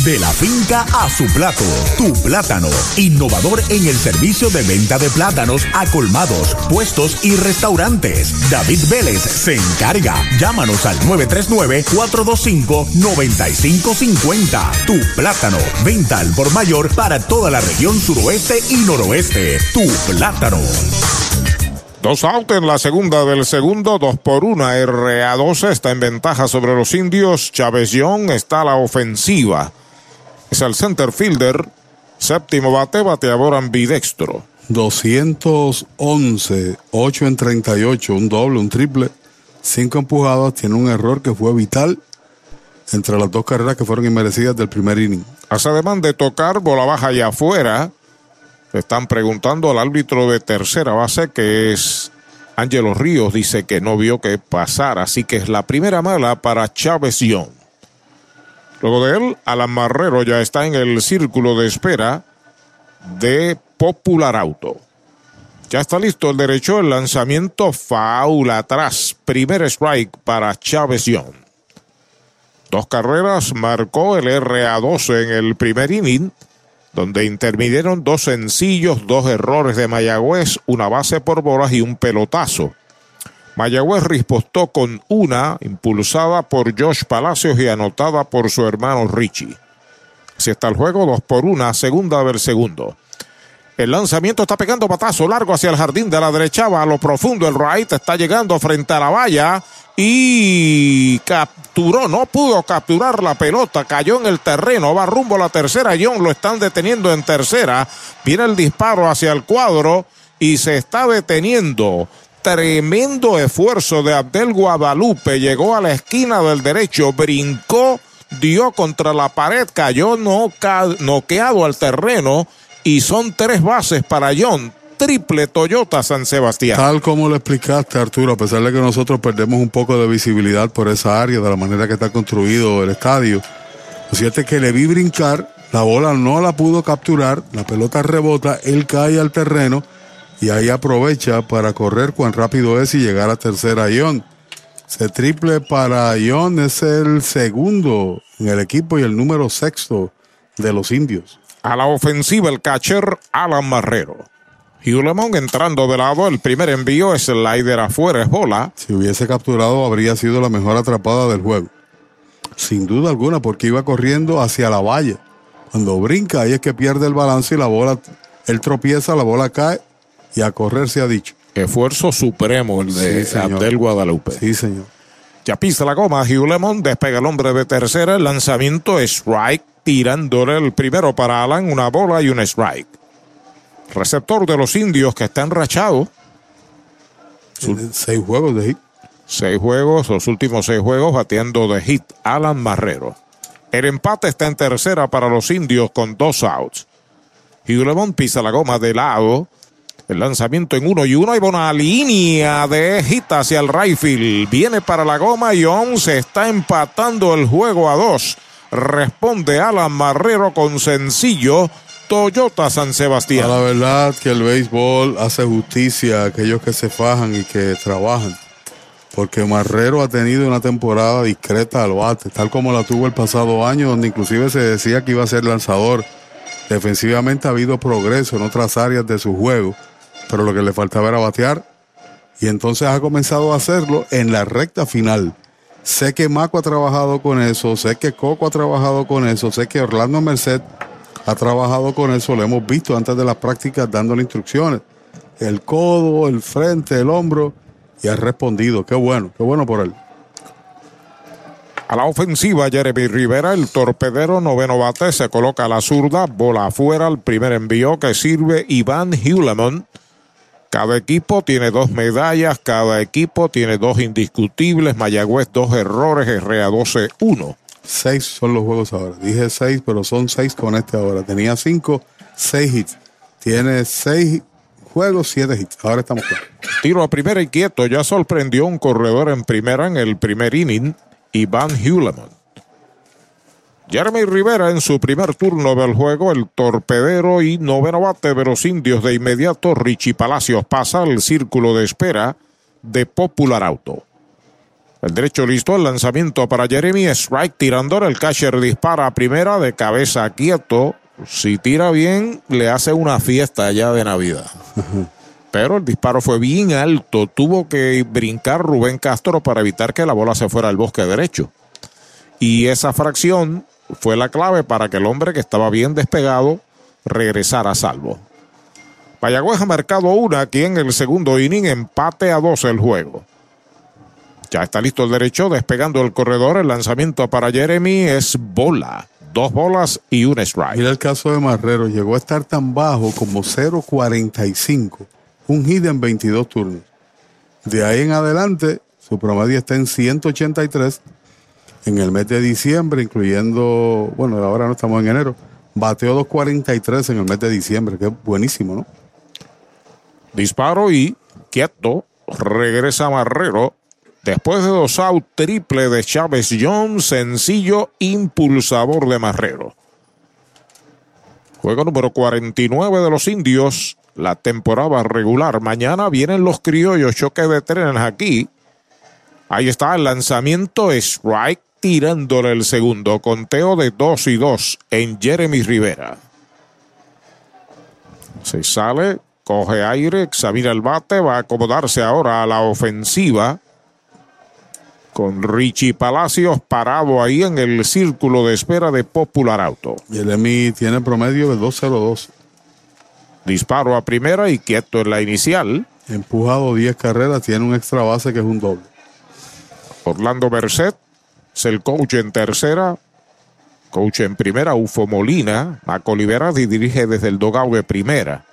De la finca a su plato, tu plátano. Innovador en el servicio de venta de plátanos a colmados, puestos y restaurantes. David Vélez se encarga. Llámanos al 939-425-9550. Tu plátano. Venta al por mayor para toda la región suroeste y noroeste. Tu plátano. Dos out en la segunda del segundo, dos por una. RA12 está en ventaja sobre los indios. Young está a la ofensiva. El center fielder. Séptimo bate, bateador ambidextro. 211, 8 en 38, un doble, un triple, cinco empujadas. Tiene un error que fue vital entre las dos carreras que fueron inmerecidas del primer inning. Hace además de tocar bola baja y afuera. Le están preguntando al árbitro de tercera base, que es Ángelo Ríos, dice que no vio que pasara, así que es la primera mala para Chávez Young. Luego de él, Alan Marrero ya está en el círculo de espera de Popular Auto. Ya está listo el derecho, el lanzamiento foul atrás. Primer strike para Chávez Young. Dos carreras marcó el RA12 en el primer inning, donde intervinieron dos sencillos, dos errores de Mayagüez, una base por bolas y un pelotazo. Mayagüez rispostó con una, impulsada por Josh Palacios y anotada por su hermano Richie. Si está el juego, dos por una, segunda del segundo. El lanzamiento está pegando batazo largo hacia el jardín de la derecha, va a lo profundo. El right está llegando frente a la valla y capturó, no pudo capturar la pelota, cayó en el terreno, va rumbo a la tercera. John lo están deteniendo en tercera. Viene el disparo hacia el cuadro y se está deteniendo. Tremendo esfuerzo de Abdel Guadalupe. Llegó a la esquina del derecho, brincó, dio contra la pared, cayó noqueado al terreno y son tres bases para John. Triple Toyota San Sebastián. Tal como lo explicaste, Arturo, a pesar de que nosotros perdemos un poco de visibilidad por esa área, de la manera que está construido el estadio, lo cierto es que le vi brincar, la bola no la pudo capturar, la pelota rebota, él cae al terreno y ahí aprovecha para correr cuán rápido es y llegar a tercera John. Se triple para John es el segundo en el equipo y el número sexto de los indios. A la ofensiva el catcher Alan Marrero. Hulemon entrando de lado, el primer envío es slider afuera, es bola. Si hubiese capturado habría sido la mejor atrapada del juego. Sin duda alguna, porque iba corriendo hacia la valla. Cuando brinca, ahí es que pierde el balance y la bola, él tropieza, la bola cae y a correr se ha dicho. Esfuerzo supremo el de Sí. Abdel Guadalupe. Sí, señor. Ya pisa la goma, Hugh Lemon despega el hombre de tercera, el lanzamiento strike, tirándole el primero para Alan, una bola y un strike. Receptor de los indios que está enrachado. Seis juegos de hit. Seis juegos, los últimos seis juegos bateando de hit, Alan Marrero. El empate está en tercera para los indios con dos outs. Hugh Lemon pisa la goma de lado. El lanzamiento en uno y uno. Hay una línea de hit hacia el right field. Viene para la goma y aún se está empatando el juego a dos. Responde Alan Marrero con sencillo. Toyota San Sebastián. la verdad que el béisbol hace justicia a aquellos que se fajan y que trabajan. Porque Marrero ha tenido una temporada discreta al bate, tal como la tuvo el pasado año, donde inclusive se decía que iba a ser lanzador. Defensivamente ha habido progreso en otras áreas de su juego, pero lo que le faltaba era batear. Y entonces ha comenzado a hacerlo en la recta final. Sé que Maco ha trabajado con eso, sé que Coco ha trabajado con eso, sé que Orlando Merced ha trabajado con eso, lo hemos visto antes de las prácticas dándole instrucciones. El codo, el frente, el hombro, y ha respondido. Qué bueno, qué bueno por él. A la ofensiva, Jeremy Rivera, el torpedero noveno bate, se coloca a la zurda, bola afuera, el primer envío que sirve Iván Hulemon. Cada equipo tiene dos medallas, cada equipo tiene dos indiscutibles, Mayagüez dos errores, RA12 uno. Seis son los juegos ahora. Dije seis, pero son seis con este ahora. Tenía cinco, seis hits. Tiene seis juegos, siete hits. Ahora estamos claros. Tiro a primera y quieto, ya sorprendió un corredor en primera en el primer inning, Iván Hulemon. Jeremy Rivera en su primer turno del juego, el torpedero y noveno bate de los indios de inmediato, Richie Palacios pasa al círculo de espera de Popular Auto. El derecho listo, el lanzamiento para Jeremy, strike tirador, el catcher dispara a primera de cabeza quieto. Si tira bien, le hace una fiesta ya de Navidad. Pero el disparo fue bien alto, tuvo que brincar Rubén Castro para evitar que la bola se fuera al bosque derecho. Y esa fracción fue la clave para que el hombre que estaba bien despegado regresara a salvo. Mayagüez ha marcado una aquí en el segundo inning, empate a dos el juego. Ya está listo el derecho, despegando el corredor. El lanzamiento para Jeremy es bola. Dos bolas y un strike. Mira el caso de Marrero. Llegó a estar tan bajo como 0.45. Un hit en 22 turnos. De ahí en adelante, su promedio está en 183. En el mes de diciembre, incluyendo, bueno, ahora no estamos en enero, bateó 243 en el mes de diciembre, que es buenísimo, ¿no? Disparo y quieto. Regresa Marrero. Después de dos out, triple de Chávez Jones, sencillo impulsador de Marrero. Juego número 49 de los indios. la temporada regular. Mañana vienen los criollos, choque de trenes aquí. Ahí está el lanzamiento, strike tirándole el segundo. Conteo de 2 y 2 en Jeremy Rivera. Se sale, coge aire, examina el bate, va a acomodarse ahora a la ofensiva. Con Richie Palacios parado ahí en el círculo de espera de Popular Auto. Jeremy tiene promedio de 2.02. Disparo a primera y quieto en la inicial. Empujado 10 carreras, tiene un extra base que es un doble. Orlando Merced es el coach en tercera. Coach en primera, Ufo Molina. Maco Olivera dirige desde el dogao de primera.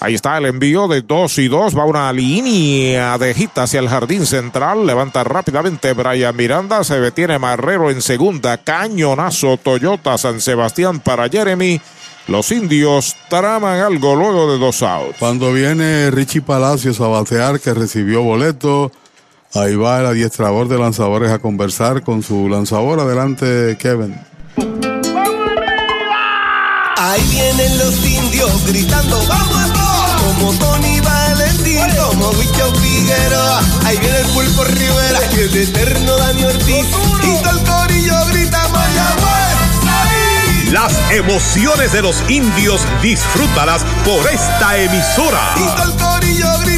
Ahí está el envío de 2 y 2. Va una línea de hit hacia el jardín central. Levanta rápidamente Brian Miranda. Se detiene Marrero en segunda. Cañonazo Toyota San Sebastián para Jeremy. Los indios traman algo luego de dos outs. Cuando viene Richie Palacios a batear, que recibió boleto, ahí va el adiestrador de lanzadores a conversar con su lanzador. Adelante, Kevin. Ahí vienen los indios gritando, vamos a todos, como Tony Valentín, como Wicho Figueroa. Ahí viene el pulpo Rivera, es de eterno Dani Ortiz, y todo el corillo grita Mayagüez. Las emociones de los indios disfrútalas por esta emisora. Y todo el corillo grita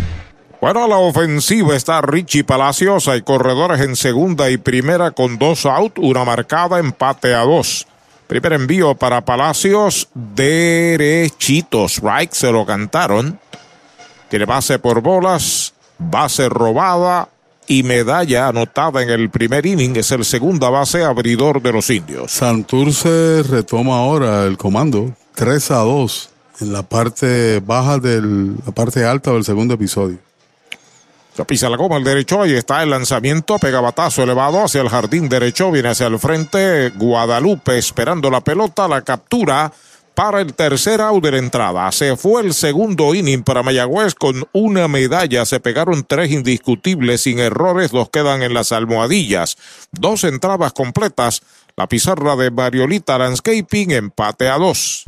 Bueno, a la ofensiva está Richie Palacios. Hay corredores en segunda y primera con dos out, una marcada, empate a dos. Primer envío para Palacios, derechitos, right, se lo cantaron. Tiene base por bolas, base robada y medalla anotada en el primer inning. Es el segunda base abridor de los indios. Santurce retoma ahora el comando 3 a 2 en la parte baja del, la parte alta del segundo episodio. Se pisa la goma al derecho, ahí está el lanzamiento, pega batazo elevado hacia el jardín derecho, viene hacia el frente, Guadalupe esperando la pelota, la captura para el tercer out de la entrada. Se fue el segundo inning para Mayagüez con una medalla, se pegaron tres indiscutibles sin errores, dos quedan en las almohadillas, dos entradas completas, la pizarra de Mariolita Landscaping, empate a dos.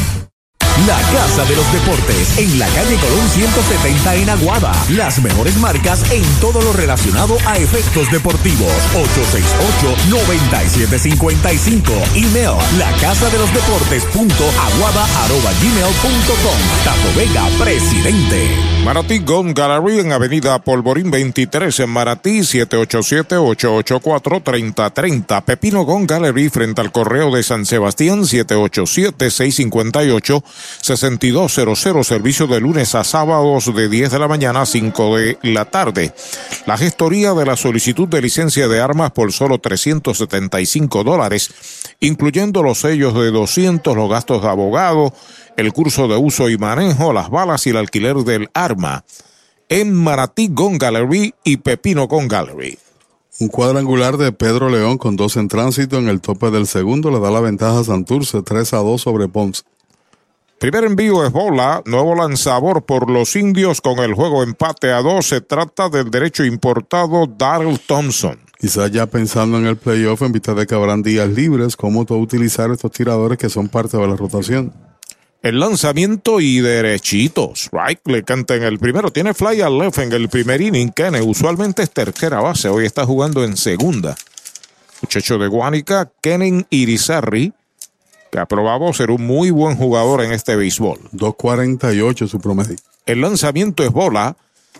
La casa de los deportes, en la calle Colón 170 en Aguada. Las mejores marcas en todo lo relacionado a efectos deportivos. 868-9755. Email, la casa de los deportes punto aguada arroba gmail punto com. Tato Vega, presidente. Maratí Gun Gallery en Avenida Polvorín 23 en Maratí 787-884-3030. Pepino Gun Gallery frente al correo de San Sebastián 787-658-6200. Servicio de lunes a sábados de 10 de la mañana a 5 de la tarde. La gestoría de la solicitud de licencia de armas por solo 375 dólares, incluyendo los sellos de 200, los gastos de abogado, el curso de uso y manejo, las balas y el alquiler del arma. En Maratí Gun Gallery y Pepino Gun Gallery. Un cuadrangular de Pedro León con dos en tránsito en el tope del segundo le da la ventaja a Santurce 3 a 2 sobre Ponce. Primer envío es bola, nuevo lanzador por los indios con el juego empate a dos. Se trata del derecho importado Daryl Thompson. Quizás ya pensando en el playoff en vista de que habrán días libres, cómo tú utilizar estos tiradores que son parte de la rotación. El lanzamiento y derechitos. Right, le canta en el primero. Tiene fly al left en el primer inning. Kene usualmente es tercera base. Hoy está jugando en segunda. Muchacho de Guánica, Kenen Irizarry, que ha probado ser un muy buen jugador en este béisbol. 2.48 su promedio. El lanzamiento es bola.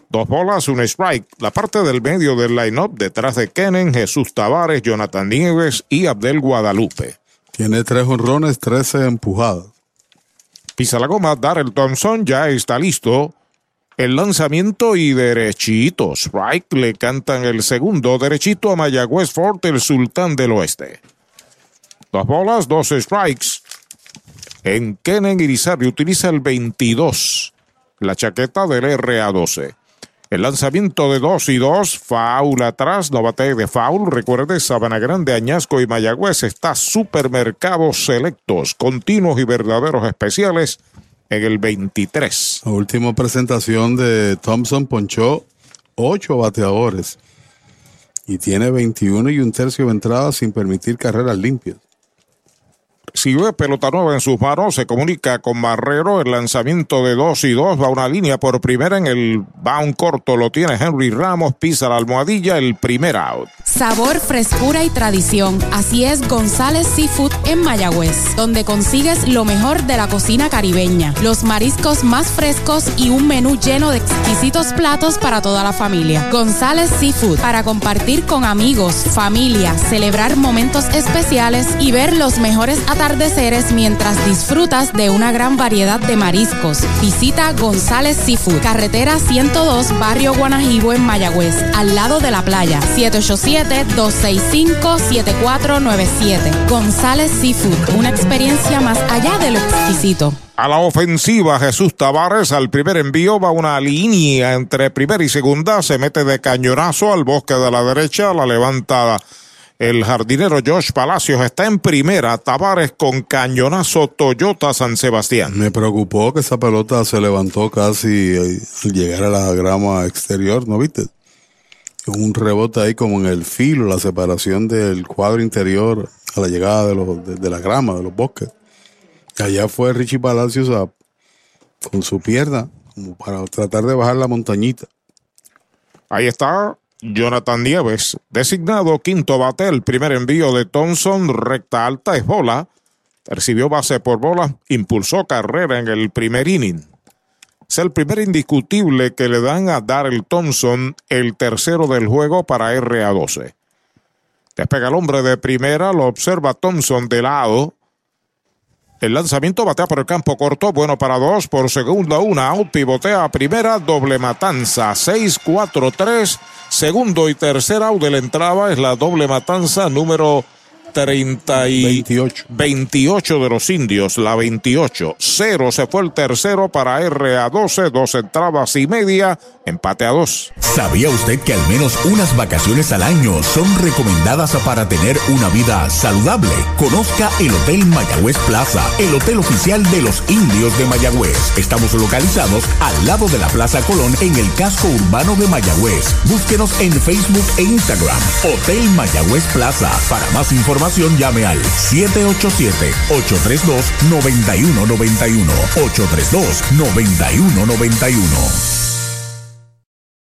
Dos bolas, un strike. La parte del medio del line-up detrás de Kenen, Jesús Tavares, Jonathan Nieves y Abdel Guadalupe. Tiene tres honrones, 13 empujadas. Pisa la goma, Darrell Thompson ya está listo. El lanzamiento y derechitos. Strike le cantan el segundo. Derechito a Mayagüez Fort, el sultán del oeste. Dos bolas, dos strikes. En Kenen Irizarry utiliza el 22. La chaqueta del RA12. El lanzamiento de 2 y 2, foul atrás, no bate de foul. Recuerde, Sabana Grande, Añasco y Mayagüez está supermercados selectos, continuos y verdaderos especiales en el 23. La última presentación de Thompson ponchó 8 bateadores y tiene 21 y un tercio de entrada sin permitir carreras limpias. Si ve pelota nueva en sus manos, se comunica con Marrero. El lanzamiento de 2 y 2 va una línea por primera en el bound corto. Lo tiene Henry Ramos, pisa la almohadilla, el primer out. Sabor, frescura y tradición. Así es González Seafood en Mayagüez, donde consigues lo mejor de la cocina caribeña, los mariscos más frescos y un menú lleno de exquisitos platos para toda la familia. González Seafood, para compartir con amigos, familia, celebrar momentos especiales y ver los mejores atardeceres mientras disfrutas de una gran variedad de mariscos. Visita González Seafood, carretera 102, barrio Guanajibo en Mayagüez, al lado de la playa, 787-265-7497. González Seafood, una experiencia más allá de lo exquisito. A la ofensiva, Jesús Tavares al primer envío va una línea entre primera y segunda, se mete de cañonazo al bosque de la derecha, la levantada. El jardinero Josh Palacios está en primera, Tavares con cañonazo Toyota San Sebastián. Me preocupó que esa pelota se levantó casi eh, al llegar a la grama exterior, ¿no viste? Un rebote ahí como en el filo, la separación del cuadro interior a la llegada de, los, de, de la grama, de los bosques. Allá fue Richie Palacios a- con su pierna como para tratar de bajar la montañita. Ahí está Jonathan Nieves, designado quinto bate, el primer envío de Thompson, recta alta es bola, recibió base por bola, impulsó carrera en el primer inning. Es el primer indiscutible que le dan a Darrell Thompson, el tercero del juego para RA12. Despega el hombre de primera, lo observa Thompson de lado. El lanzamiento batea por el campo corto, bueno para dos, por segunda una, out, pivotea primera, doble matanza, 6-4-3, segundo y tercer out de la entrada es la doble matanza número 30 y 28. 28 de los indios, la 28. Cero se fue el tercero para RA12, dos entradas y media, empate a dos. ¿Sabía usted que al menos unas vacaciones al año son recomendadas para tener una vida saludable? Conozca el Hotel Mayagüez Plaza, el hotel oficial de los indios de Mayagüez. Estamos localizados al lado de la Plaza Colón en el casco urbano de Mayagüez. Búsquenos en Facebook e Instagram. Hotel Mayagüez Plaza. Para más información, llame al 787-832-9191. 832-9191.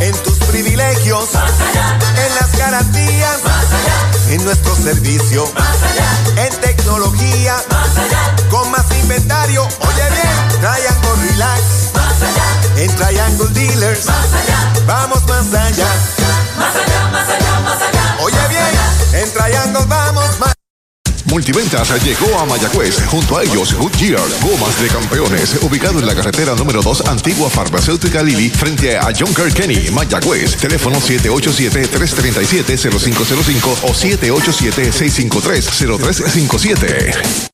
En tus privilegios, en las garantías, en nuestro servicio, en tecnología, con más inventario. Oye bien, Triangle Relax, en Triangle Dealers, vamos más allá. Más allá, más allá, más allá. Oye bien, en Triangle vamos más Multiventas llegó a Mayagüez. Junto a ellos, Goodyear, Gomas de Campeones, ubicado en la carretera número 2, antigua farmacéutica Lili, frente a John Carr Kenny, Mayagüez. Teléfono 787-337-0505 o 787-653-0357.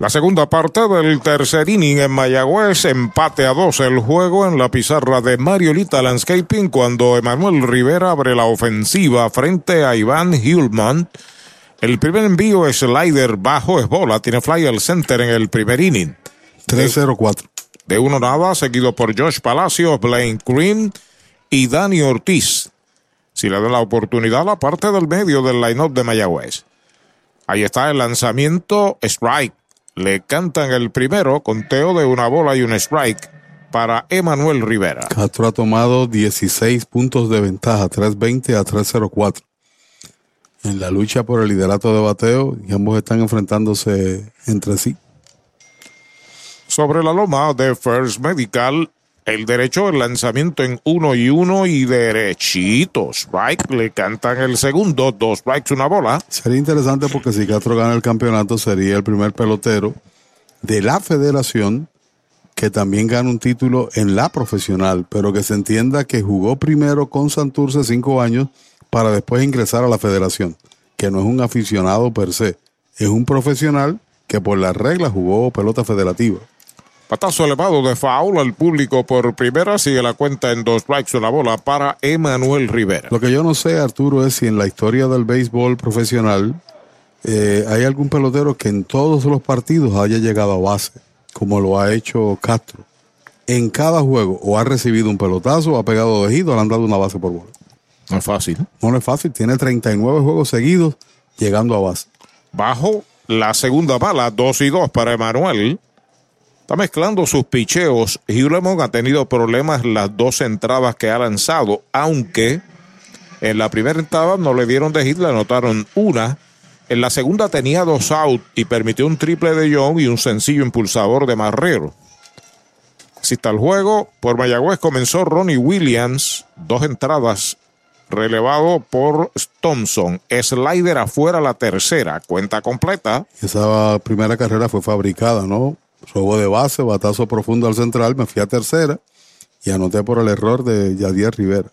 La segunda parte del tercer inning en Mayagüez, empate a dos el juego en la pizarra de Mariolita Landscaping cuando Emanuel Rivera abre la ofensiva frente a Iván Hillman. El primer envío es slider bajo, es bola, tiene fly al center en el primer inning. 3-0-4. De uno nada, seguido por Josh Palacios, Blaine Green y Dani Ortiz. Si le dan la oportunidad, la parte del medio del line-up de Mayagüez. Ahí está el lanzamiento, strike. Le cantan el primero, conteo de una bola y un strike para Emanuel Rivera. Castro ha tomado 16 puntos de ventaja, 320 a 304. En la lucha por el liderato de bateo, y ambos están enfrentándose entre sí. Sobre la loma de First Medical, el derecho, el lanzamiento en uno y uno y derechito. Strike, le cantan el segundo, dos strikes, una bola. Sería interesante porque si Castro gana el campeonato, sería el primer pelotero de la federación que también gana un título en la profesional, pero que se entienda que jugó primero con Santurce cinco años para después ingresar a la federación, que no es un aficionado per se, es un profesional que por las reglas jugó pelota federativa. Patazo elevado de foul al público por primera. Sigue la cuenta en dos strikes una bola para Emanuel Rivera. Lo que yo no sé, Arturo, es si en la historia del béisbol profesional eh, hay algún pelotero que en todos los partidos haya llegado a base, como lo ha hecho Castro. En cada juego o ha recibido un pelotazo, o ha pegado de hit o le han dado una base por bola. No es fácil. No, no es fácil. Tiene 39 juegos seguidos llegando a base. Bajo la segunda bala, 2 y 2 para Emanuel. Está mezclando sus picheos. Hewlemon ha tenido problemas las dos entradas que ha lanzado, aunque en la primera entrada no le dieron de hit, le anotaron una. En la segunda tenía dos out y permitió un triple de Young y un sencillo impulsador de Marrero. Así está el juego. Por Mayagüez comenzó Ronnie Williams, dos entradas, relevado por Thompson. Slider afuera la tercera, cuenta completa. Esa primera carrera fue fabricada, ¿no? Robo de base, batazo profundo al central, me fui a tercera y anoté por el error de Yadier Rivera.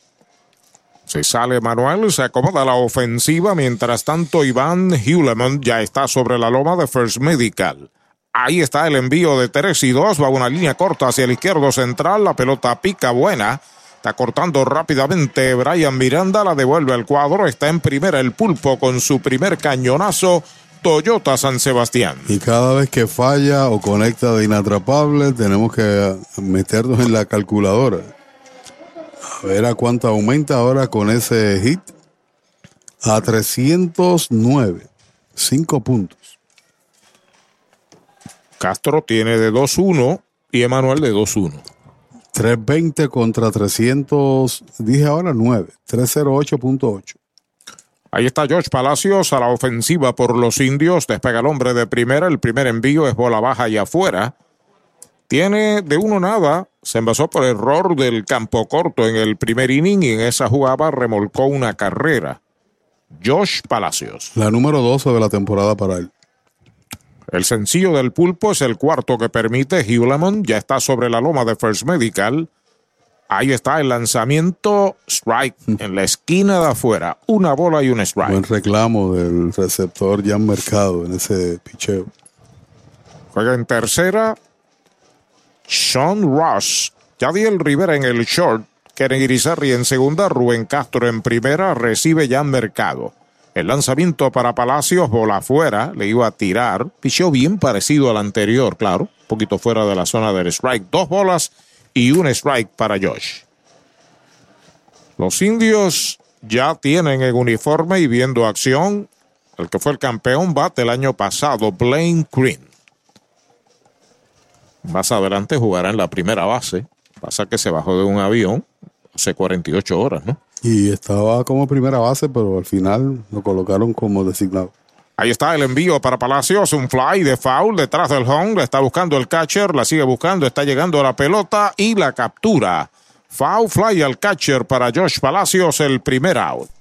Se sale Manuel, se acomoda la ofensiva. Mientras tanto, Iván Hewlemon ya está sobre la loma de First Medical. Ahí está el envío de 3 y 2. Va una línea corta hacia el izquierdo central. La pelota pica buena. Está cortando rápidamente Brian Miranda. La devuelve al cuadro. Está en primera el pulpo con su primer cañonazo. Toyota San Sebastián. Y cada vez que falla o conecta de inatrapable, tenemos que meternos en la calculadora. A ver a cuánto aumenta ahora con ese hit. A 309. 5 puntos. Castro tiene de 2-1 y Emanuel de 2-1. 320 contra 300, dije ahora 9. 308.8. Ahí está George Palacios a la ofensiva por los indios. Despega el hombre de primera. El primer envío es bola baja y afuera. Tiene de uno nada. Se envasó por error del campo corto en el primer inning y en esa jugada remolcó una carrera. Josh Palacios. La número 12 de la temporada para él. El sencillo del pulpo es el cuarto que permite. Hewlemon ya está sobre la loma de First Medical. Ahí está el lanzamiento. Strike en la esquina de afuera. Una bola y un strike. Buen reclamo del receptor Jan Mercado en ese picheo. Juega en tercera. Sean Ross. Yadiel Rivera en el short. Keren Irizarry en segunda. Rubén Castro en primera. Recibe Jan Mercado. El lanzamiento para Palacios, bola afuera, le iba a tirar. Pichó bien parecido al anterior, claro. Un poquito fuera de la zona del strike. Dos bolas y un strike para Josh. Los indios ya tienen en uniforme y viendo acción el que fue el campeón bate el año pasado, Blaine Green. Más adelante jugará en la primera base. Pasa que se bajó de un avión hace 48 horas, ¿no? Y estaba como primera base, pero al final lo colocaron como designado. Ahí está el envío para Palacios, un fly de foul detrás del home, la está buscando el catcher, la sigue buscando, está llegando a la pelota y la captura. Foul fly al catcher para Josh Palacios, el primer out.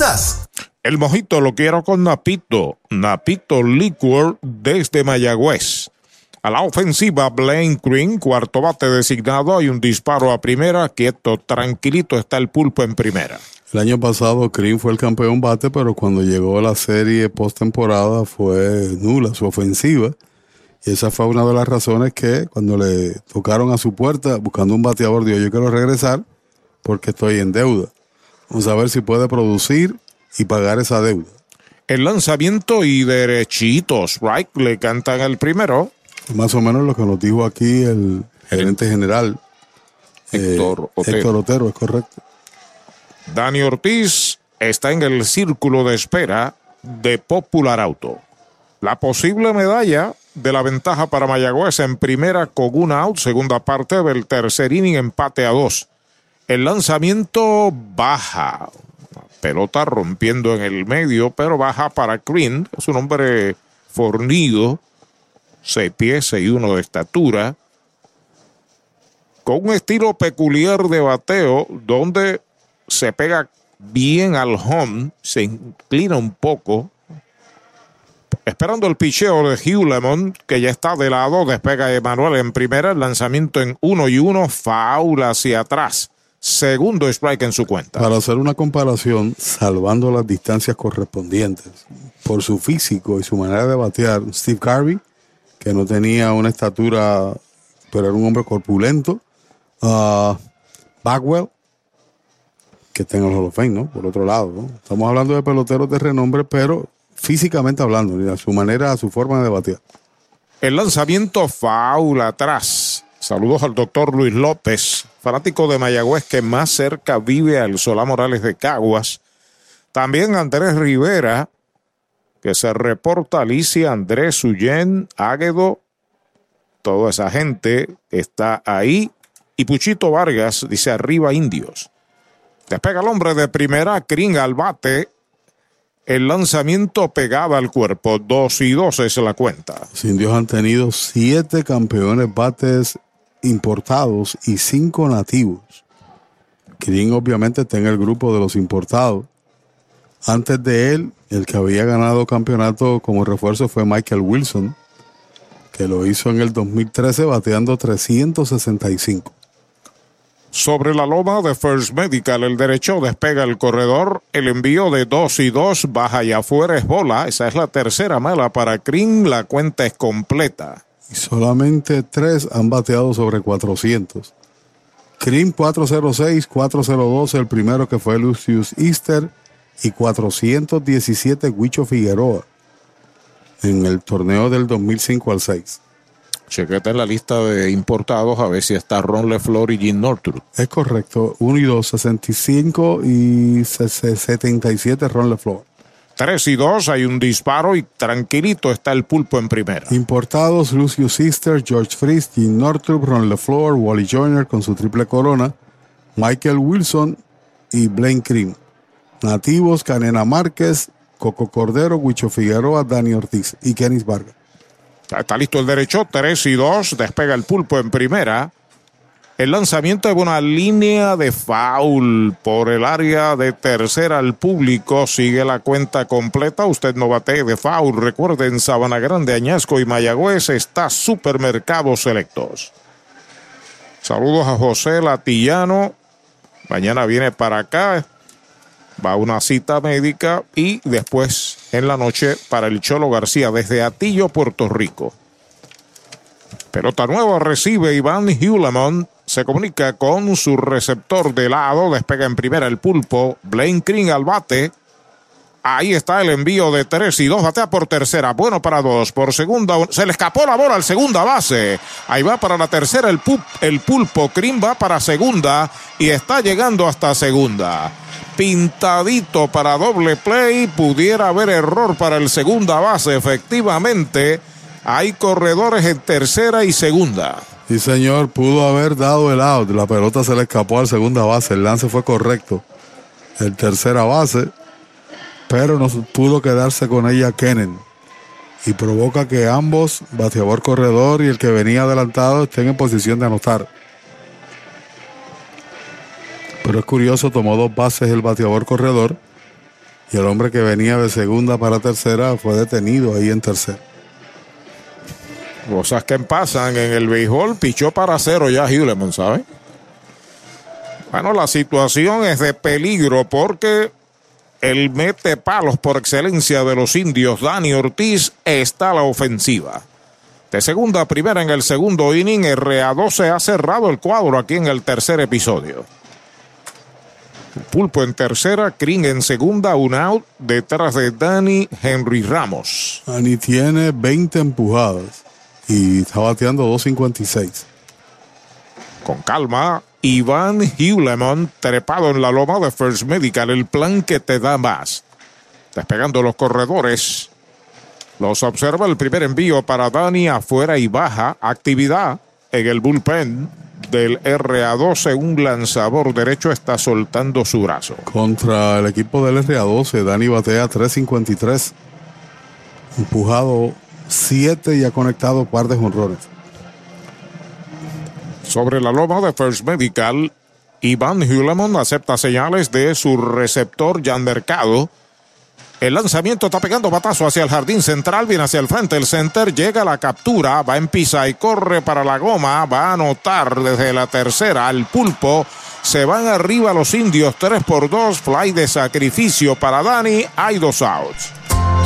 El mojito lo quiero con Napito. Napito Liquor desde Mayagüez. A la ofensiva, Blaine Green, cuarto bate designado. Hay un disparo a primera. Quieto, tranquilito está el pulpo en primera. El año pasado Green fue el campeón bate, pero cuando llegó a la serie postemporada fue nula su ofensiva. Y esa fue una de las razones que cuando le tocaron a su puerta buscando un bateador, dijo yo quiero regresar porque estoy en deuda. Vamos a ver si puede producir y pagar esa deuda. El lanzamiento y derechitos, right, le cantan el primero. Más o menos lo que nos dijo aquí el gerente general. Héctor eh, Otero. Héctor Otero, es correcto. Dani Ortiz está en el círculo de espera de Popular Auto. La posible medalla de la ventaja para Mayagüez en primera con una out, segunda parte del tercer inning, empate a dos. El lanzamiento baja. Pelota rompiendo en el medio, pero baja para Green. Es un hombre fornido, seis pies y uno de estatura, con un estilo peculiar de bateo, donde se pega bien al home, se inclina un poco. Esperando el picheo de Hugh Lemon, que ya está de lado, despega Emanuel en primera, el lanzamiento en uno y uno, faula hacia atrás segundo strike en su cuenta. Para hacer una comparación, salvando las distancias correspondientes, por su físico y su manera de batear, Steve Carvey, que no tenía una estatura, pero era un hombre corpulento, uh, Bagwell, que está en el Hall of Fame, ¿no? Por otro lado, ¿no? Estamos hablando de peloteros de renombre, pero físicamente hablando, a su manera, su forma de batear. El lanzamiento faula atrás. Saludos al doctor Luis López, fanático de Mayagüez que más cerca vive al Solá Morales de Caguas. También Andrés Rivera, que se reporta Alicia, Andrés Ullén, Águedo, toda esa gente está ahí. Y Puchito Vargas dice arriba indios. Despega el hombre de primera, Kring al bate. El lanzamiento pegaba al cuerpo, dos y dos es la cuenta. Los indios han tenido siete campeones bates importados y cinco nativos. Kirin obviamente está en el grupo de los importados. Antes de él, el que había ganado campeonato como refuerzo fue Michael Wilson, que lo hizo en el 2013 bateando 365. Sobre la loma de First Medical, el derecho despega el corredor. El envío de 2 y 2 baja y afuera es bola. Esa es la tercera mala para Kring. La cuenta es completa y solamente tres han bateado sobre 400. Krim 406, 402, el primero que fue Lucius Easter y 417 Huicho Figueroa en el torneo del 2005 al 6. Chequete en la lista de importados a ver si está Ron LeFleur y Jim Northrup. Es correcto, 1 y 2, 65 y 77 Ron LeFleur. 3 y 2, hay un disparo y tranquilito está el pulpo en primera. Importados, Lucius Sister, George Fries, Jim Northrup, Ron LeFleur, Wally Joyner con su triple corona, Michael Wilson y Blaine Cream. Nativos, Canena Márquez, Coco Cordero, Huicho Figueroa, Dani Ortiz y Kenis Vargas. Está listo el derecho, 3 y 2, despega el pulpo en primera. El lanzamiento de una línea de foul por el área de tercera al público. Sigue la cuenta completa. Usted no bate de foul. Recuerden, Sabana Grande, Añasco y Mayagüez está Supermercados Selectos. Saludos a José Latillano. Mañana viene para acá. Va a una cita médica y después en la noche para el Cholo García desde Atillo, Puerto Rico. Pelota nueva recibe Iván Hewlemon. Se comunica con su receptor de lado. Despega en primera el pulpo. Blaine Green al bate. Ahí está el envío de tres y dos. Batea por tercera. Bueno para dos. Por segunda. Se le escapó la bola al segunda base. Ahí va para la tercera el, el pulpo. Green va para segunda. Y está llegando hasta segunda. Pintadito para doble play. Pudiera haber error para el segunda base. Efectivamente. Hay corredores en tercera y segunda. Sí, señor, pudo haber dado el out. La pelota se le escapó al segunda base. El lance fue correcto. El tercera base, pero no pudo quedarse con ella Kennen. Y provoca que ambos, bateador corredor y el que venía adelantado, estén en posición de anotar. Pero es curioso, tomó dos bases el bateador corredor y el hombre que venía de segunda para tercera fue detenido ahí en tercera. Cosas que pasan en el béisbol, pichó para cero ya Hewlemon, ¿sabe? Bueno, la situación es de peligro porque el mete palos por excelencia de los indios, Dani Ortiz, está a la ofensiva. De segunda a primera en el segundo inning, RA12 ha cerrado el cuadro aquí en el tercer episodio. Pulpo en tercera, Kring en segunda, un out detrás de Dani Henry Ramos. Dani tiene 20 empujadas y está bateando 2.56. Con calma, Iván Hewlemon trepado en la loma de First Medical, el plan que te da más. Despegando los corredores. Los observa el primer envío para Dani afuera y baja. Actividad en el bullpen del RA12. Un lanzador derecho está soltando su brazo. Contra el equipo del RA12, Dani batea 3.53. Empujado 7 y ha conectado par de jonrones. Sobre la loma de First Medical, Iván Hewlemon acepta señales de su receptor Jan Mercado. El lanzamiento está pegando batazo hacia el jardín central, viene hacia el frente el center, llega la captura, va en pisa y corre para la goma, va a anotar desde la tercera al pulpo. Se van arriba los indios, 3 por 2, fly de sacrificio para Dani, hay dos outs.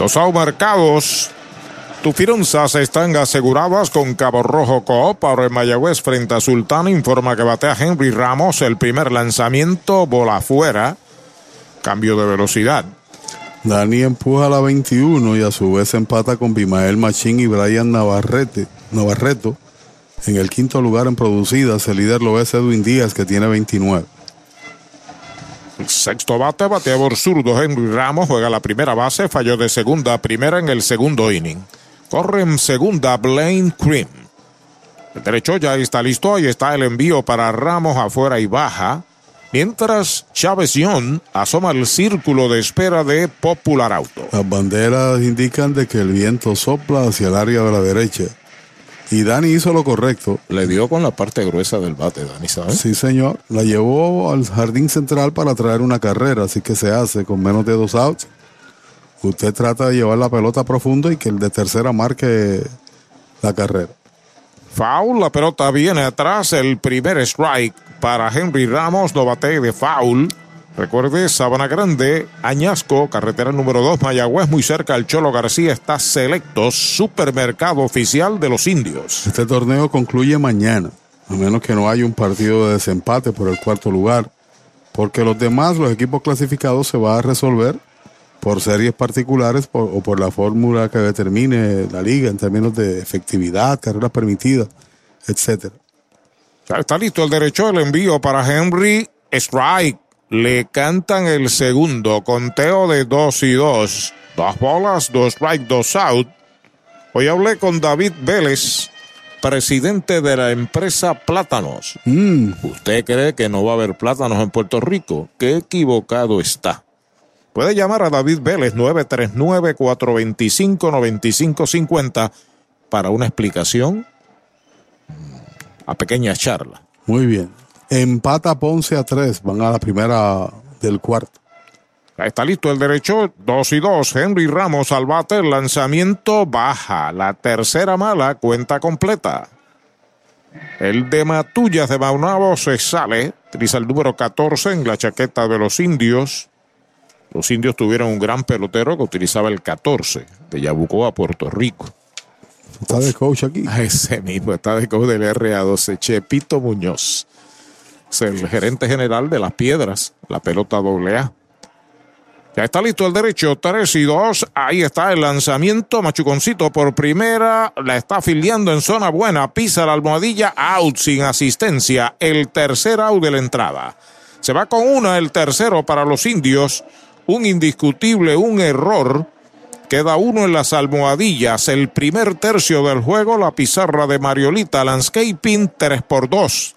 Los marcados. Tus finanzas están aseguradas con Cabo Rojo Coop. Ahora en Mayagüez frente a Sultano informa que batea Henry Ramos. El primer lanzamiento, bola afuera. Cambio de velocidad. Dani empuja la 21 y a su vez empata con Bimael Machín y Brian Navarrete, Navarreto. En el quinto lugar en producidas, el líder lo es Edwin Díaz, que tiene 29. Sexto bate, bateador zurdo Henry Ramos juega la primera base, falló de segunda a primera en el segundo inning. Corre en segunda Blaine Cream. El derecho ya está listo, ahí está el envío para Ramos afuera y baja. Mientras Chávez Young asoma el círculo de espera de Popular Auto. Las banderas indican de que el viento sopla hacia el área de la derecha Y Dani hizo lo correcto. Le dio con la parte gruesa del bate, Dani, ¿sabes? Sí, señor. La llevó al jardín central para traer una carrera, así que se hace con menos de dos outs. Usted trata de llevar la pelota profundo y que el de tercera marque la carrera. Foul, la pelota viene atrás, el primer strike para Henry Ramos, no bate de foul. Recuerde, Sabana Grande, Añasco, carretera número 2, Mayagüez, muy cerca al Cholo García, está selecto, supermercado oficial de los indios. Este torneo concluye mañana, a menos que no haya un partido de desempate por el cuarto lugar, porque los demás, los equipos clasificados, se va a resolver por series particulares por- o por la fórmula que determine la liga en términos de efectividad, carreras permitidas, etcétera. Ya está listo el derecho, el envío para Henry, strike. Le cantan el segundo, conteo de dos y dos. Dos bolas, dos strike, dos out. Hoy hablé con David Vélez, presidente de la empresa Plátanos. ¿Usted cree que no va a haber plátanos en Puerto Rico? Qué equivocado está. Puede llamar a David Vélez 939-425-9550 para una explicación a pequeña charla. Muy bien. Empata Ponce a tres, van a la primera del cuarto. Está listo el derecho, dos y dos. Henry Ramos al bate, el lanzamiento baja. La tercera mala, cuenta completa. El de Matullas de Maunabo se sale, utiliza el número 14 en la chaqueta de los indios. Los indios tuvieron un gran pelotero que utilizaba el 14 de Yabucoa, Puerto Rico. Está de coach aquí. Ese mismo está de coach del RA12, Chepito Muñoz. Es el gerente general de las piedras, la pelota doble A. Ya está listo el derecho, 3 y 2. Ahí está el lanzamiento. Machuconcito por primera. La está afiliando en zona buena. Pisa la almohadilla. Out sin asistencia. El tercer out de la entrada. Se va con una, el tercero para los indios. Un indiscutible, un error. Queda uno en las almohadillas. El primer tercio del juego, la pizarra de Mariolita Landscaping, 3 por 2.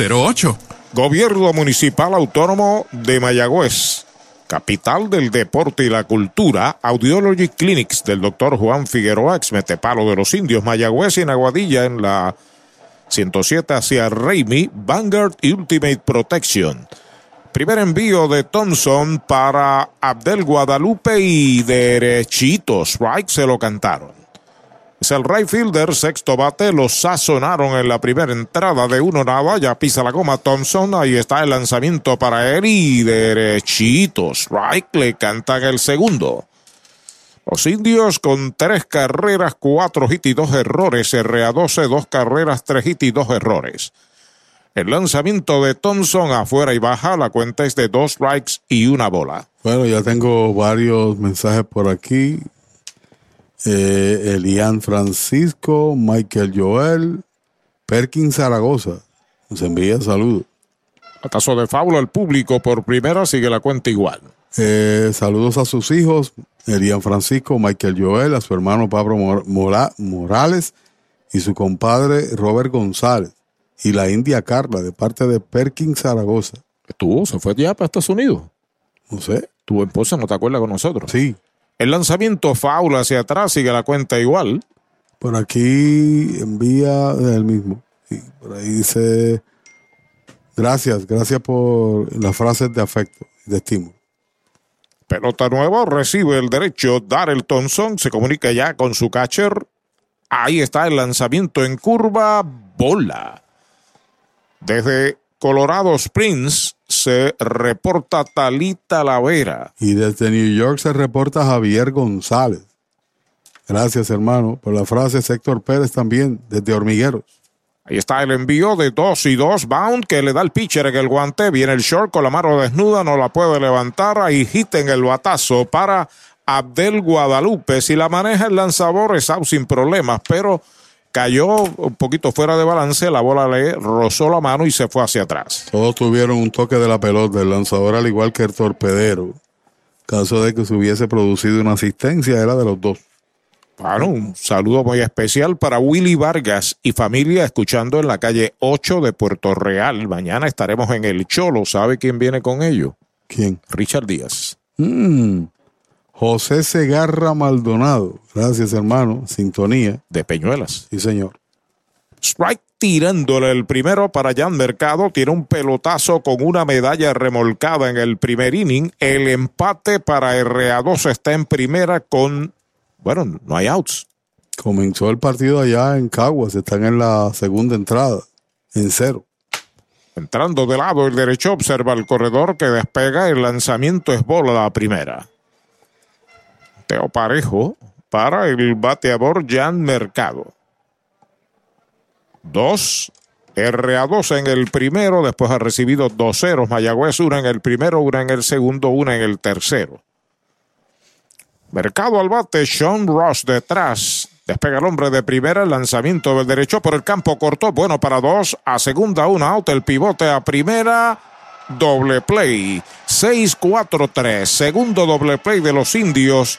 408-8808 Gobierno Municipal Autónomo de Mayagüez. Capital del deporte y la cultura, Audiology Clinics del doctor Juan Figueroa, ex metepalo de los indios, Mayagüez y en Aguadilla en la 107 hacia Raimi, Vanguard Ultimate Protection. Primer envío de Thompson para Abdel Guadalupe y derechitos, right, se lo cantaron. Es el right fielder, sexto bate, lo sazonaron en la primera entrada de uno nada, ya pisa la goma Thompson, ahí está el lanzamiento para él y derechitos, right, le cantan el segundo. Los indios con tres carreras, cuatro hits y dos errores, RA12, dos carreras, tres hits y dos errores. El lanzamiento de Thompson afuera y baja, la cuenta es de dos strikes y una bola. Bueno, ya tengo varios mensajes por aquí. Eh, Elian Francisco, Michael Joel, Perkins Zaragoza. Nos envía saludos. Atazo de fábula al público por primera, sigue la cuenta igual. Eh, saludos a sus hijos, Elian Francisco, Michael Joel, a su hermano Pablo Mor- Mora- Morales y su compadre Robert González y la India Carla de parte de Perkins Zaragoza. Estuvo, se fue ya para Estados Unidos. No sé. Tu esposa no te acuerdas con nosotros. Sí. El lanzamiento faula hacia atrás sigue la cuenta igual. Por aquí envía el mismo. Sí, por ahí dice, gracias, gracias por las frases de afecto y de estímulo. Pelota nueva, recibe el derecho. Darrell Thompson se comunica ya con su catcher. Ahí está el lanzamiento en curva, bola. Desde Colorado Springs se reporta Talita Lavera. Y desde New York se reporta Javier González. Gracias, hermano, por la frase. Héctor Pérez también, desde Hormigueros. Ahí está el envío de 2 y 2 bound que le da el pitcher en el guante. Viene el short con la mano desnuda, no la puede levantar. Ahí hit en el batazo para Abdel Guadalupe. Si la maneja el lanzador es out sin problemas, pero cayó un poquito fuera de balance. La bola le rozó la mano y se fue hacia atrás. Todos tuvieron un toque de la pelota, el lanzador al igual que el torpedero. Caso de que se hubiese producido una asistencia, era de los dos. Bueno, un saludo muy especial para Willy Vargas y familia escuchando en la calle 8 de Puerto Real. Mañana estaremos en el Cholo. ¿Sabe quién viene con ellos? ¿Quién? Richard Díaz. Mm. José Segarra Maldonado. Gracias, hermano. Sintonía. De Peñuelas. Sí, señor. Strike tirándole el primero para Jan Mercado. Tiene un pelotazo con una medalla remolcada en el primer inning. El empate para RA2 está en primera con bueno, no hay outs. Comenzó el partido allá en Caguas, están en la segunda entrada, en cero. Entrando de lado el derecho, observa el corredor que despega, el lanzamiento es bola la primera. Teo Parejo para el bateador Jan Mercado. Dos, RA2 en el primero, después ha recibido dos ceros. Mayagüez, una en el primero, una en el segundo, una en el tercero. Mercado al bate, Sean Ross detrás. Despega el hombre de primera, el lanzamiento del derecho por el campo corto, bueno para dos, a segunda una out, el pivote a primera, doble play, 6-4-3, segundo doble play de los indios,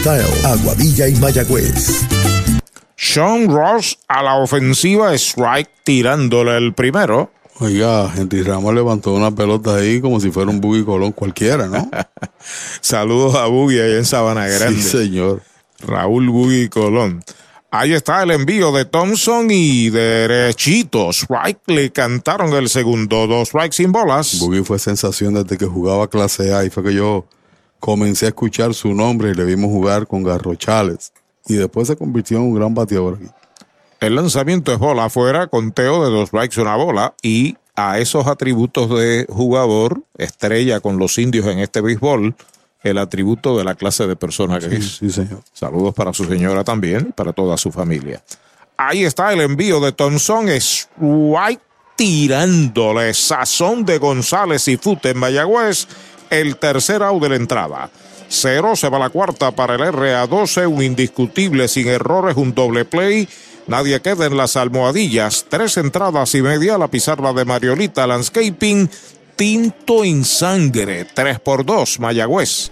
Tile, Aguadilla y Mayagüez. Sean Ross a la ofensiva, strike tirándole el primero. Oiga, Henry Ramos levantó una pelota ahí como si fuera un Buggy Colón cualquiera, ¿no? Saludos a Buggy ahí en Sabana Grande. Sí, señor. Raúl Buggy Colón. Ahí está el envío de Thompson y derechito. Strike le cantaron el segundo. Dos strikes sin bolas. Buggy fue sensación desde que jugaba clase A y fue que yo comencé a escuchar su nombre y le vimos jugar con Garrochales. Y después se convirtió en un gran bateador aquí. El lanzamiento es bola afuera, conteo de dos strikes, una bola. Y a esos atributos de jugador, estrella con los indios en este béisbol, el atributo de la clase de persona que Sí, es. sí, señor. Saludos para su señora también y para toda su familia. Ahí está el envío de Thompson. Strike tirándole sazón de González y Fute en Mayagüez. El tercer out de la entrada. Cero se va la cuarta para el RA12. Un indiscutible sin errores, un doble play. Nadie queda en las almohadillas. Tres entradas y media. La pizarra de Mariolita Landscaping. Tinto en sangre. Tres por dos, Mayagüez.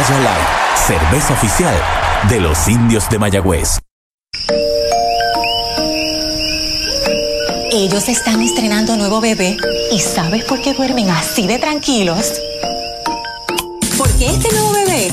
Medalla Light, cerveza oficial de los indios de Mayagüez. Ellos están estrenando nuevo bebé. ¿Y sabes por qué duermen así de tranquilos? Porque este nuevo bebé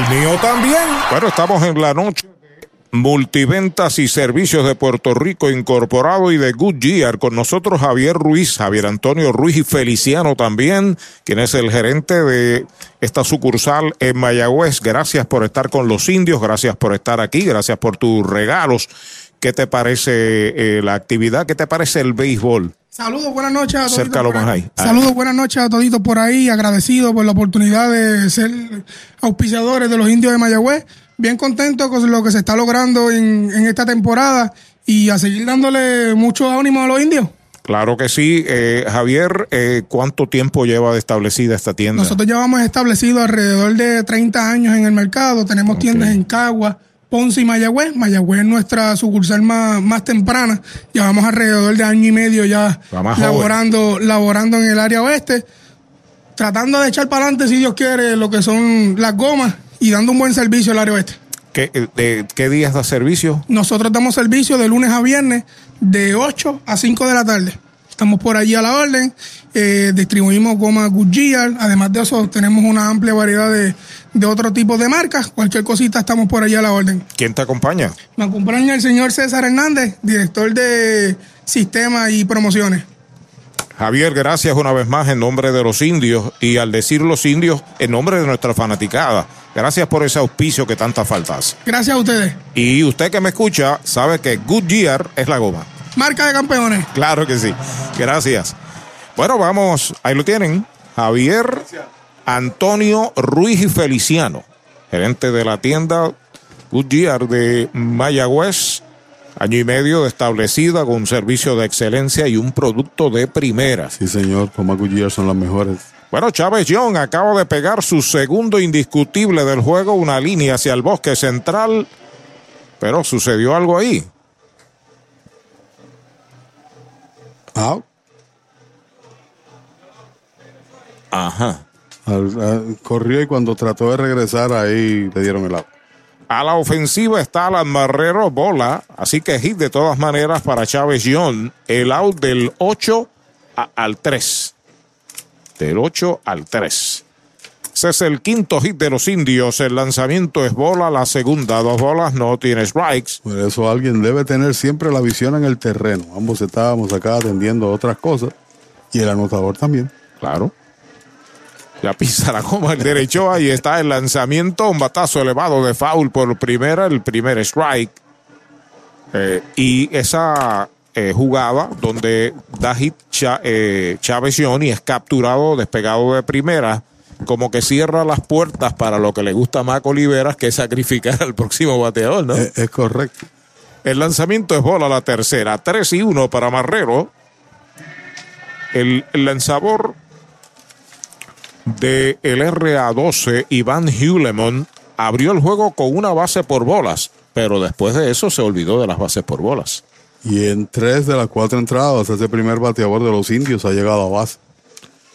mío también. Bueno, estamos en la noche Multiventas y Servicios de Puerto Rico Incorporado y de Goodyear. Con nosotros Javier Ruiz, Javier Antonio Ruiz y Feliciano también, quien es el gerente de esta sucursal en Mayagüez. Gracias por estar con los indios, gracias por estar aquí, gracias por tus regalos. ¿Qué te parece eh, la actividad? ¿Qué te parece el béisbol? Saludos, buenas noches a todos. Acércalo más ahí. Saludos, buenas noches a toditos por ahí. Agradecido por la oportunidad de ser auspiciadores de los indios de Mayagüez. Bien contento con lo que se está logrando en, en esta temporada y a seguir dándole mucho ánimo a los indios. Claro que sí. Eh, Javier, eh, ¿cuánto tiempo lleva establecida esta tienda? Nosotros llevamos establecido alrededor de 30 años en el mercado. Tenemos tiendas en Cagua, Ponce y Mayagüez. Mayagüez es nuestra sucursal más, más temprana. Llevamos alrededor de año y medio ya laborando, laborando en el área oeste. Tratando de echar para adelante, si Dios quiere, lo que son las gomas y dando un buen servicio al área oeste. ¿Qué, eh, de, ¿Qué días da servicio? Nosotros damos servicio de lunes a viernes de 8 a 5 de la tarde. Estamos por allí a la orden. Eh, distribuimos goma Goodyear. Además de eso, tenemos una amplia variedad de, de otro tipo de marcas. Cualquier cosita, estamos por allí a la orden. ¿Quién te acompaña? Me acompaña el señor César Hernández, director de Sistemas y Promociones. Javier, gracias una vez más en nombre de los indios y al decir los indios, en nombre de nuestra fanaticada. Gracias por ese auspicio que tanta falta hace. Gracias a ustedes. Y usted que me escucha sabe que Goodyear es la goma. Marca de campeones. Claro que sí. Gracias. Bueno, vamos, ahí lo tienen. Javier Antonio Ruiz y Feliciano, gerente de la tienda Goodyear de Mayagüez. Año y medio de establecida con un servicio de excelencia y un producto de primera. Sí, señor, Tomás Goodyear son las mejores. Bueno, Chávez Young acaba de pegar su segundo indiscutible del juego, una línea hacia el bosque central, pero sucedió algo ahí. Out. Ajá. Al- al- corrió y cuando trató de regresar ahí le dieron el out. A la ofensiva está Alan Marrero, bola, así que hit de todas maneras para Chávez Young. El out del 8 a- al 3. Del 8 al 3. Ese es el quinto hit de los indios. El lanzamiento es bola, la segunda, dos bolas, no tiene strikes. Por eso alguien debe tener siempre la visión en el terreno. Ambos estábamos acá atendiendo a otras cosas y el anotador también. Claro. Ya pisa la goma el derecho. Ahí está el lanzamiento. Un batazo elevado de foul por primera, el primer strike. Eh, y esa eh, jugada donde da hit eh, Chávez Johnny es capturado, despegado de primera. Como que cierra las puertas para lo que le gusta a Mac Oliveras, que es sacrificar al próximo bateador, ¿no? Es, es correcto. El lanzamiento es bola la tercera. 3 y 1 para Marrero. El, el lanzador de el RA12, Iván Hulemon, abrió el juego con una base por bolas, pero después de eso se olvidó de las bases por bolas. Y en tres de las cuatro entradas, ese primer bateador de los indios ha llegado a base.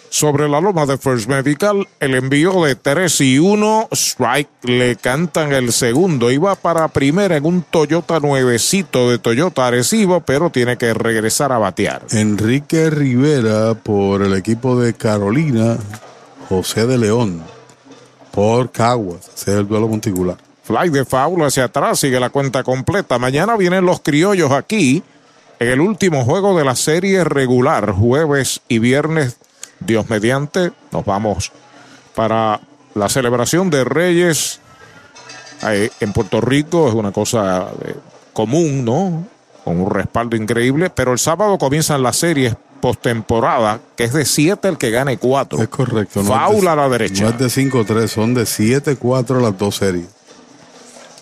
Sobre la loma de First Medical, el envío de 3 y 1, strike, le cantan el segundo. Iba para primera en un Toyota nuevecito de Toyota Arecibo, pero tiene que regresar a batear. Enrique Rivera por el equipo de Carolina, José de León por Caguas. Ese es el duelo monticular. Fly de foul hacia atrás, sigue la cuenta completa. Mañana vienen los criollos aquí en el último juego de la serie regular, jueves y viernes, Dios mediante. Nos vamos para la celebración de Reyes en Puerto Rico es una cosa eh, común, ¿no? Con un respaldo increíble, pero el sábado comienzan las series postemporada, que es de 7 el que gane 4. Es correcto. no Foul es de- a la derecha. No es de 5-3, son de 7-4 las dos series.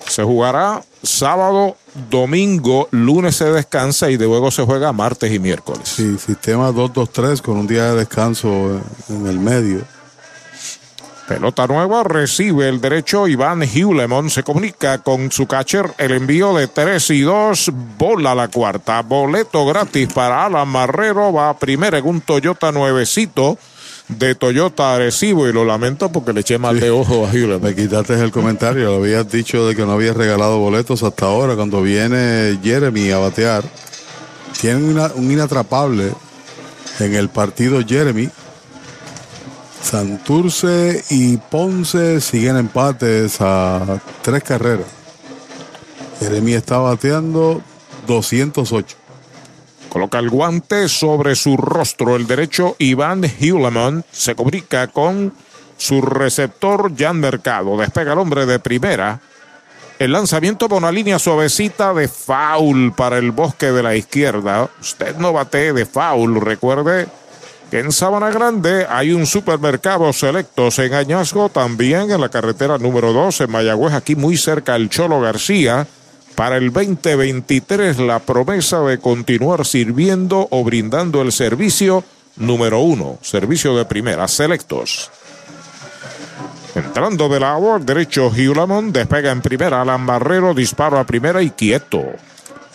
Se jugará sábado, domingo, lunes se descansa y de luego se juega martes y miércoles. Sí, sistema 2-2-3 con un día de descanso en el medio. Pelota nueva, recibe el derecho Iván Hewlemon, se comunica con su catcher, el envío de 3 y 2, bola la cuarta, boleto gratis para Alan Marrero, va a primera en un Toyota nuevecito de Toyota Arecibo y lo lamento porque le eché mal de ojo a Hewlemon. Me quitaste el comentario, lo habías dicho de que no habías regalado boletos hasta ahora. Cuando viene Jeremy a batear, tienen una- un inatrapable en el partido Jeremy. Santurce y Ponce siguen empates a tres carreras. Jeremy está bateando 208. Coloca el guante sobre su rostro. El derecho Iván Hewlemon se comunica con su receptor Jan Mercado. Despega el hombre de primera. El lanzamiento por una línea suavecita de foul para el bosque de la izquierda. Usted no bate de foul, recuerde en Sabana Grande hay un supermercado selectos en Añasco, también en la carretera número 2 en Mayagüez, aquí muy cerca al Cholo García. Para el 2023 la promesa de continuar sirviendo o brindando el servicio número uno, servicio de primera, selectos. Entrando de la agua, derecho Hewlamon, despega en primera, Alan Barrero, disparo a primera y quieto.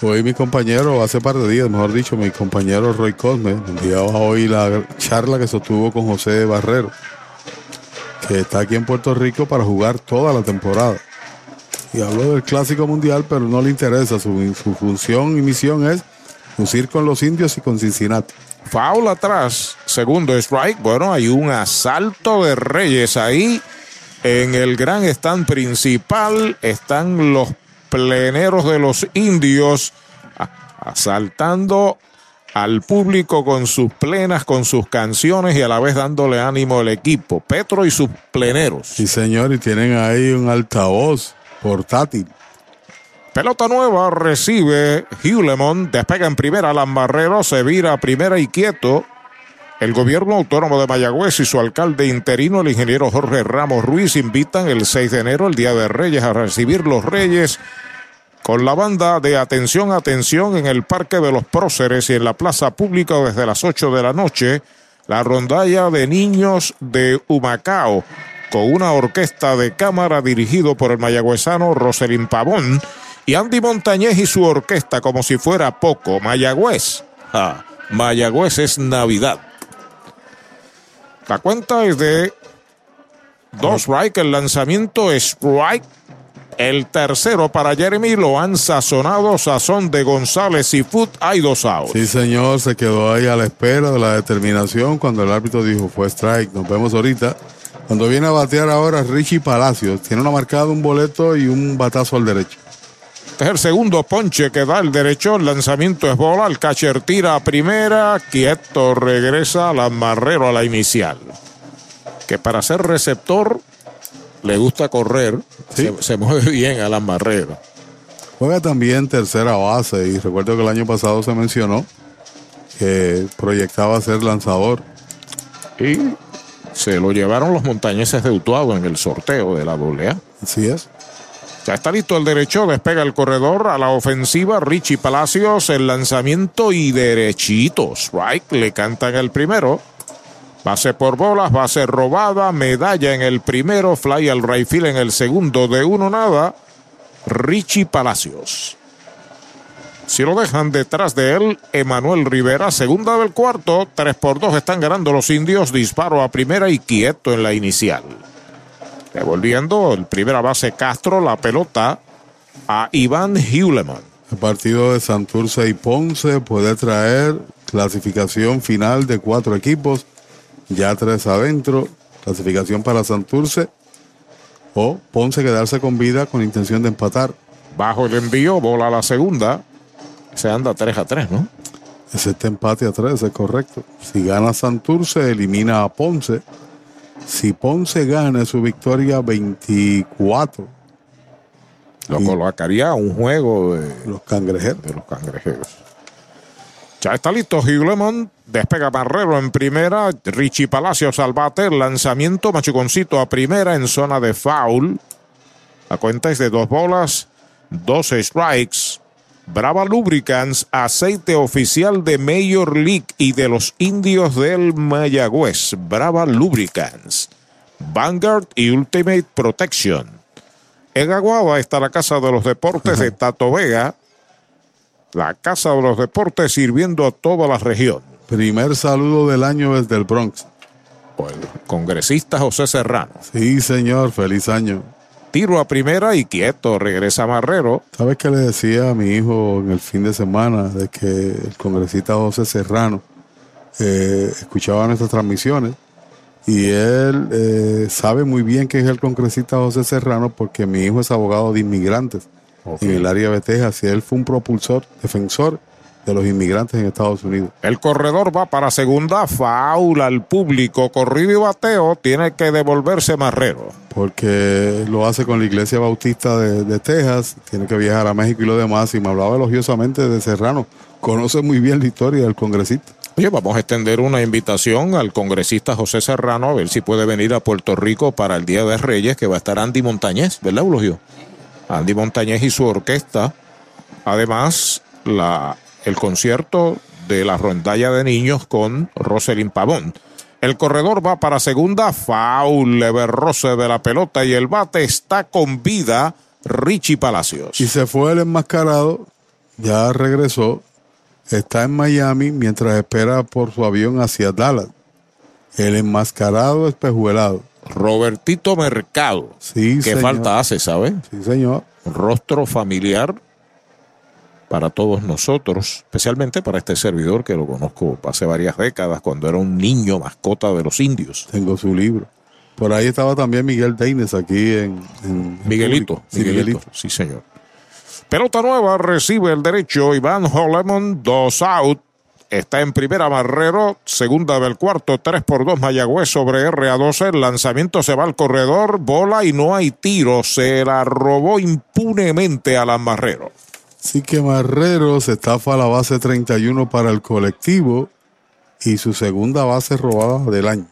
Hoy mi compañero, hace par de días, mejor dicho, mi compañero Roy Cosme, enviaba hoy la charla que sostuvo con José Barrero, que está aquí en Puerto Rico para jugar toda la temporada. Y habló del Clásico Mundial, pero no le interesa. Su, su función y misión es lucir con los indios y con Cincinnati. Foul atrás, segundo strike. Bueno, hay un asalto de Reyes ahí. En el gran stand principal están los pleneros de los indios asaltando al público con sus plenas, con sus canciones y a la vez dándole ánimo al equipo. Petro y sus pleneros. Sí, señor, y tienen ahí un altavoz portátil. Pelota nueva recibe Hewlemon, despega en primera, Alan Barrero se vira a primera y quieto. El gobierno autónomo de Mayagüez y su alcalde interino, el ingeniero Jorge Ramos Ruiz, invitan el 6 de enero, el Día de Reyes, a recibir los Reyes con la banda de Atención, Atención en el Parque de los Próceres y en la Plaza Pública desde las 8 de la noche, la rondalla de niños de Humacao, con una orquesta de cámara dirigido por el mayagüezano Roselín Pavón y Andy Montañez y su orquesta como si fuera poco. Mayagüez. Ah, Mayagüez es Navidad. La cuenta es de dos strike, el lanzamiento strike. El tercero para Jeremy lo han sazonado, sazón de González y Foot, hay dos outs. Sí, señor, se quedó ahí a la espera de la determinación cuando el árbitro dijo fue strike. Nos vemos ahorita. Cuando viene a batear ahora Richie Palacios, tiene una marcada, un boleto y un batazo al derecho. Este es el segundo ponche que da el derecho. El lanzamiento es bola. El catcher tira a primera. Quieto regresa al amarrero a la inicial. Que para ser receptor le gusta correr. Se, se mueve bien al amarrero. Juega también tercera base y recuerdo que el año pasado se mencionó que proyectaba ser lanzador. Y se lo llevaron los montañeses de Utuado en el sorteo de la doble A. Así es. Ya está listo el derecho, despega el corredor a la ofensiva. Richie Palacios, el lanzamiento y derechito. Strike, le cantan el primero. Base por bolas, base robada, medalla en el primero, fly al right field en el segundo, de uno nada. Richie Palacios. Si lo dejan detrás de él, Emanuel Rivera, segunda del cuarto, 3 por 2 están ganando los indios, disparo a primera y quieto en la inicial. Devolviendo el primera base Castro, la pelota a Iván Hewleman. El partido de Santurce y Ponce puede traer clasificación final de cuatro equipos, ya tres adentro, clasificación para Santurce o Ponce quedarse con vida con intención de empatar. Bajo el envío, bola a la segunda. Se anda 3 a 3, ¿no? Es este empate a tres, es correcto. Si gana Santurce, elimina a Ponce. Si Ponce gana su victoria 24 Lo colocaría a un juego de los cangrejeros. De los cangrejeros. Ya está listo Hugh Despega Barrero en primera. Richie Palacios al bate. Lanzamiento Machuconcito a primera en zona de foul. La cuenta es de dos bolas, dos strikes. Brava Lubricants, aceite oficial de Major League y de los indios del Mayagüez. Brava Lubricants. Vanguard y Ultimate Protection. En Aguaba está la Casa de los Deportes de Tato Vega. La Casa de los Deportes sirviendo a toda la región. Primer saludo del año desde el Bronx. Congresista José Serrano. Sí, señor, feliz año tiro a primera y quieto, regresa Marrero. ¿Sabes qué le decía a mi hijo en el fin de semana de que el congresista José Serrano eh, escuchaba nuestras transmisiones? Y él eh, sabe muy bien que es el congresista José Serrano porque mi hijo es abogado de inmigrantes en el área de Texas y él fue un propulsor, defensor de los inmigrantes en Estados Unidos. El corredor va para segunda, faula al público, corrido y bateo, tiene que devolverse Marrero. Porque lo hace con la iglesia bautista de, Texas, tiene que viajar a México y lo demás, y me hablaba elogiosamente de Serrano. Conoce muy bien la historia del congresista. Oye, vamos a extender una invitación al congresista José Serrano a ver si puede venir a Puerto Rico para el Día de Reyes, que va a estar Andy Montañez, ¿verdad, Eulogio? Andy Montañez y su orquesta. Además, la el concierto de la rondalla de niños con Roselyn Pavón. El corredor va para segunda, faul, Roce de la pelota y el bate está con vida Richie Palacios. Y se fue el enmascarado, ya regresó, está en Miami mientras espera por su avión hacia Dallas. El enmascarado espejuelado. Robertito Mercado. Sí, ¿Qué falta hace, sabe? Sí, señor. Rostro familiar para todos nosotros, especialmente para este servidor que lo conozco hace varias décadas, cuando era un niño mascota de los indios. Tengo su libro. Por ahí estaba también Miguel Deines aquí en... Miguelito, Miguelito, sí señor. Pelota nueva, recibe el derecho Iván Holemon, dos out. Está en primera Marrero, segunda del cuarto, tres por dos Mayagüez sobre RA12. El lanzamiento se va al corredor, bola y no hay tiro. Se la robó impunemente a Marrero. Así que Marrero se estafa la base 31 para el colectivo y su segunda base robada del año.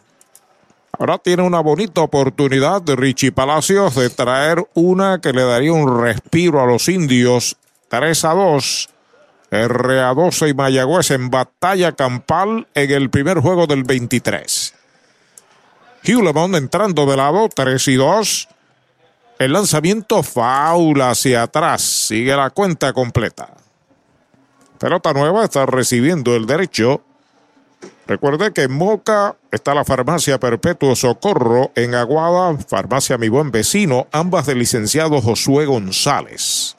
Ahora tiene una bonita oportunidad de Richie Palacios de traer una que le daría un respiro a los indios. 3 a 2. RA12 y Mayagüez en batalla campal en el primer juego del 23. Hugh entrando de lado, 3 y 2. El lanzamiento faula hacia atrás. Sigue la cuenta completa. Pelota nueva está recibiendo el derecho. Recuerde que en Moca está la farmacia Perpetuo Socorro, en Aguada, farmacia Mi Buen Vecino, ambas del licenciado Josué González.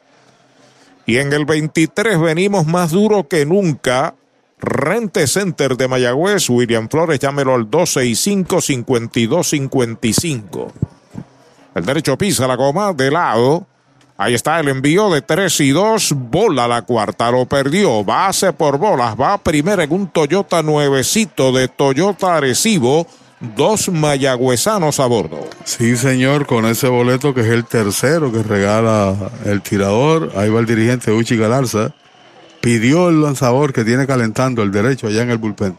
Y en el 23 venimos más duro que nunca. Rente Center de Mayagüez, William Flores, llámelo al 265-5255. El derecho pisa la goma de lado. Ahí está el envío de 3 y 2. Bola la cuarta, lo perdió. Base por bolas. Va primero en un Toyota nuevecito de Toyota Arecibo. Dos mayagüezanos a bordo. Sí, señor, con ese boleto que es el tercero que regala el tirador. Ahí va el dirigente Uchi Galarza. Pidió el lanzador que tiene calentando el derecho allá en el bullpen.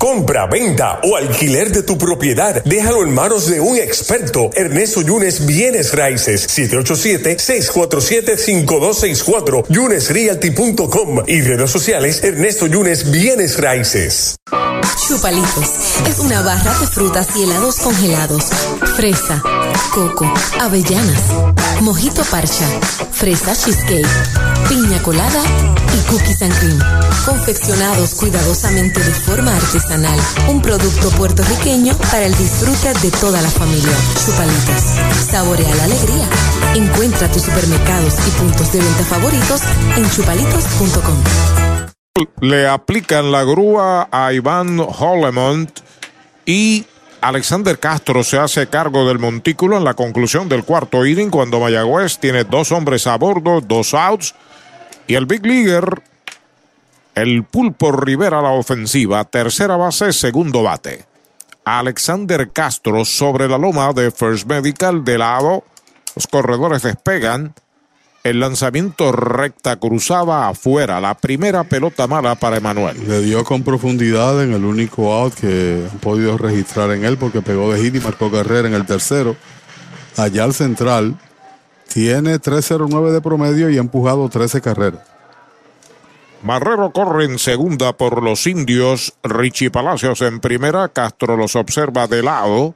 Compra, venta o alquiler de tu propiedad. Déjalo en manos de un experto. Ernesto Yunes Bienes Raíces. 787-647-5264. YunesRealty.com y redes sociales Ernesto Yunes Bienes Raíces. Chupalitos es una barra de frutas y helados congelados. Fresa, coco, avellanas, mojito parcha, fresa cheesecake, piña colada y cookies and cream. Confeccionados cuidadosamente de forma artesanal. Un producto puertorriqueño para el disfrute de toda la familia. Chupalitos. Saborea la alegría. Encuentra tus supermercados y puntos de venta favoritos en chupalitos.com. Le aplican la grúa a Iván Hollemont y Alexander Castro se hace cargo del montículo en la conclusión del cuarto inning cuando Mayagüez tiene dos hombres a bordo, dos outs y el Big Leaguer, el Pulpo Rivera la ofensiva, tercera base, segundo bate. Alexander Castro sobre la loma de First Medical de lado, los corredores despegan. El lanzamiento recta cruzada afuera. La primera pelota mala para Emanuel. Le dio con profundidad en el único out que han podido registrar en él porque pegó de hit y marcó carrera en el tercero. Allá al central tiene 3.09 de promedio y ha empujado 13 carreras. Marrero corre en segunda por los indios. Richie Palacios en primera. Castro los observa de lado.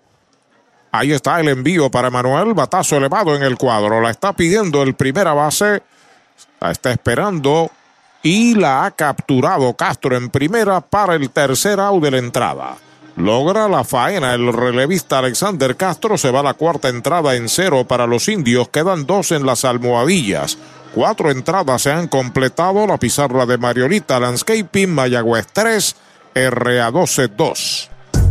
Ahí está el envío para Manuel. Batazo elevado en el cuadro. La está pidiendo el primera base. La está esperando. Y la ha capturado Castro en primera para el tercer out de la entrada. Logra la faena el relevista Alexander Castro. Se va a la cuarta entrada en cero para los indios. Quedan dos en las almohadillas. Cuatro entradas se han completado. La pizarra de Mariolita Landscaping, Mayagüez 3, RA 12 2.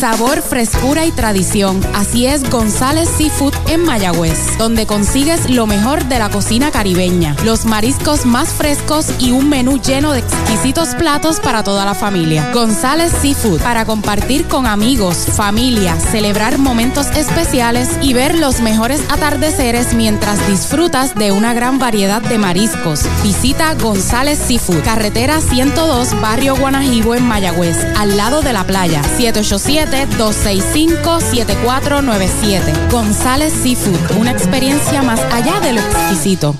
Sabor, frescura y tradición. Así es González Seafood en Mayagüez, donde consigues lo mejor de la cocina caribeña, los mariscos más frescos y un menú lleno de exquisitos platos para toda la familia. González Seafood, para compartir con amigos, familia, celebrar momentos especiales y ver los mejores atardeceres mientras disfrutas de una gran variedad de mariscos. Visita González Seafood, carretera 102, barrio Guanajibo en Mayagüez, al lado de la playa, 787 265-7497. González Seafood, una experiencia más allá de lo exquisito.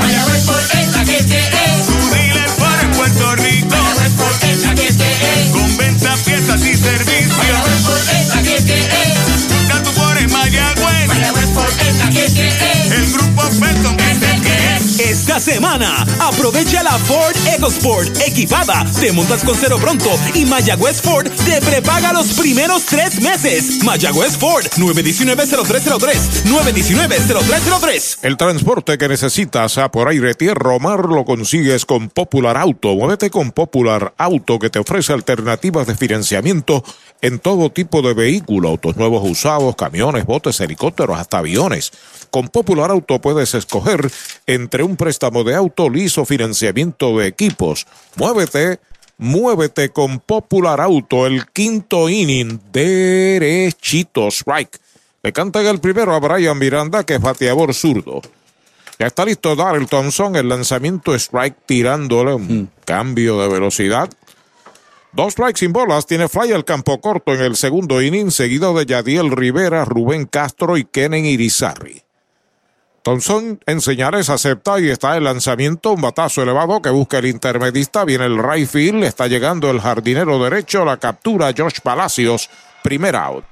Mayagüez porque es la que te es. Tu dealer para Puerto Rico. Mayagüez porque es la que te es. Con venta, piezas y servicios. Mayagüez porque es la que te es. Busca tu por en Mayagüez. Mayagüez porque es la que te es. El grupo Felton es el que es. Estás semana. Aprovecha la Ford EcoSport equipada. Te montas con cero pronto y Mayagüez Ford te prepaga los primeros tres meses. Mayagüez Ford 919-0303. 919-0303. El transporte que necesitas a por aire, tierra o mar lo consigues con Popular Auto. Muévete con Popular Auto que te ofrece alternativas de financiamiento en todo tipo de vehículo, autos nuevos usados, camiones, botes, helicópteros, hasta aviones. Con Popular Auto puedes escoger entre un préstamo de auto, liso, financiamiento de equipos. Muévete, muévete con Popular Auto, el quinto inning, derechito strike. Le cantan el primero a Brian Miranda, que es bateador zurdo. Ya está listo Daryl Thompson, el lanzamiento strike tirándole un cambio de velocidad. Dos strikes sin bolas, tiene fly al campo corto en el segundo inning, seguido de Yadiel Rivera, Rubén Castro y Kenen Irizarri. Thompson en señales acepta y está el lanzamiento, un batazo elevado que busca el intermedista, viene el right field, está llegando el jardinero derecho, la captura Josh Palacios, primer out.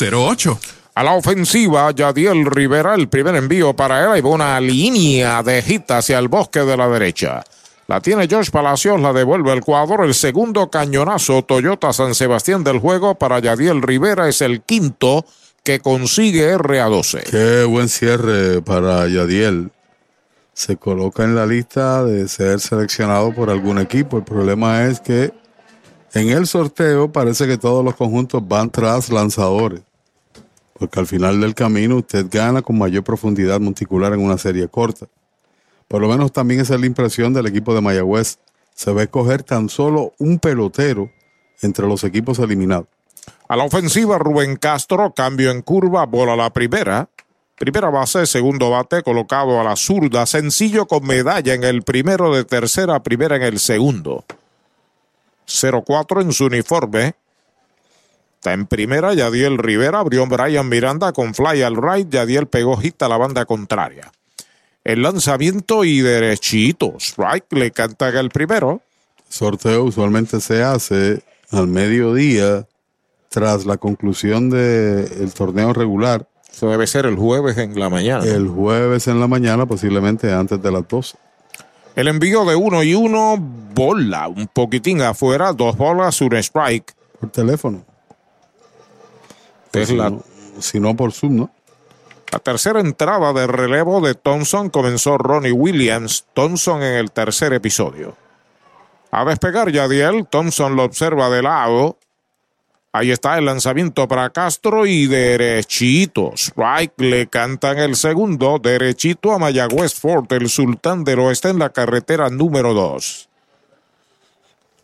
408-8808 a la ofensiva, Yadiel Rivera, el primer envío para él, una línea de hit hacia el bosque de la derecha. La tiene Josh Palacios, la devuelve el cuadro. El segundo cañonazo Toyota San Sebastián del juego para Yadiel Rivera es el quinto que consigue RA12. Qué buen cierre para Yadiel. Se coloca en la lista de ser seleccionado por algún equipo. El problema es que en el sorteo parece que todos los conjuntos van tras lanzadores porque al final del camino usted gana con mayor profundidad monticular en una serie corta. Por lo menos también esa es la impresión del equipo de Mayagüez. Se va a escoger tan solo un pelotero entre los equipos eliminados. A la ofensiva, Rubén Castro, cambio en curva, bola a la primera. Primera base, segundo bate, colocado a la zurda, sencillo con medalla en el primero de tercera, primera en el segundo. 0-4 en su uniforme. Está en primera, Yadiel Rivera, abrió Brian Miranda con fly al right, Yadiel pegó hit a la banda contraria. El lanzamiento y derechito, strike, le canta el primero. Sorteo usualmente se hace al mediodía tras la conclusión del torneo regular. Eso debe ser el jueves en la mañana. El jueves en la mañana, posiblemente antes de las 12. El envío de uno y uno, bola, un poquitín afuera, dos bolas, un strike. Por teléfono. Es si, la- no, si no por Zoom, ¿no? La tercera entrada de relevo de Thompson comenzó Ronnie Williams. Thompson en el tercer episodio. A despegar Yadiel, Thompson lo observa de lado. Ahí está el lanzamiento para Castro y derechito. Strike le cantan el segundo. Derechito a Mayagüez Fort, el sultán del oeste en la carretera número 2.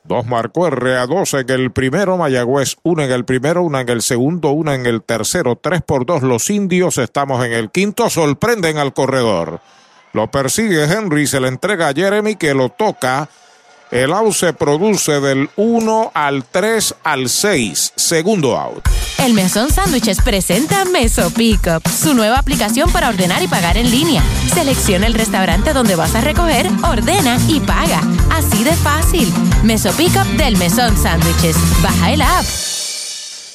Dos marcó RA2 en el primero, Mayagüez una en el primero, una en el segundo, una en el tercero, tres por dos los indios, estamos en el quinto, sorprenden al corredor. Lo persigue Henry, se le entrega a Jeremy que lo toca. El out se produce del 1 al 3 al 6, segundo out. El Mesón Sándwiches presenta Meso Pickup, su nueva aplicación para ordenar y pagar en línea. Selecciona el restaurante donde vas a recoger, ordena y paga. Así de fácil. Meso Pickup del Mesón Sándwiches. Baja el app.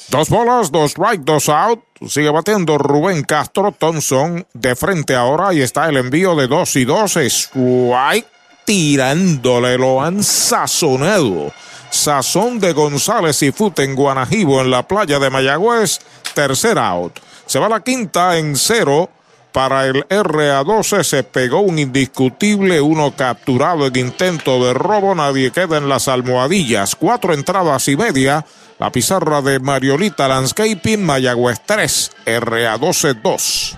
Dos bolas, dos strike, dos out. Sigue batiendo Rubén Castro Thompson de frente ahora y está el envío de dos y dos. Strike tirándole, lo han sazonado. Sazón de González y Fute en Guanajibo en la playa de Mayagüez. Tercer out. Se va la quinta en cero. Para el RA12 se pegó un indiscutible, uno capturado en intento de robo, nadie queda en las almohadillas, cuatro entradas y media, la pizarra de Mariolita Landscaping, Mayagüez 3, RA12 2.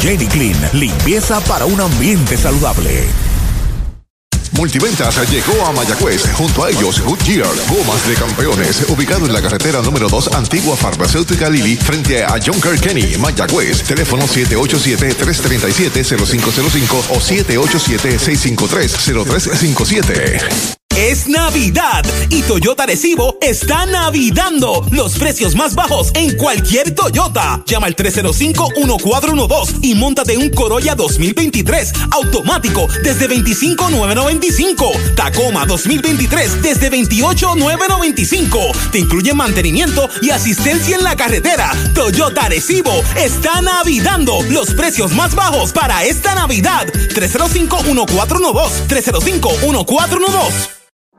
Jenny Clean, limpieza para un ambiente saludable. Multiventas llegó a Mayagüez. Junto a ellos, Goodyear, Gomas de Campeones, ubicado en la carretera número 2, antigua farmacéutica Lili, frente a John Kenny, Mayagüez. Teléfono 787-337-0505 o 787-653-0357. Es Navidad y Toyota Recibo está navidando los precios más bajos en cualquier Toyota. Llama al 305-1412 y montate un Corolla 2023 automático desde 25,995. Tacoma 2023 desde 28,995. Te incluye mantenimiento y asistencia en la carretera. Toyota Recibo está navidando los precios más bajos para esta Navidad. 305-1412. 305-1412.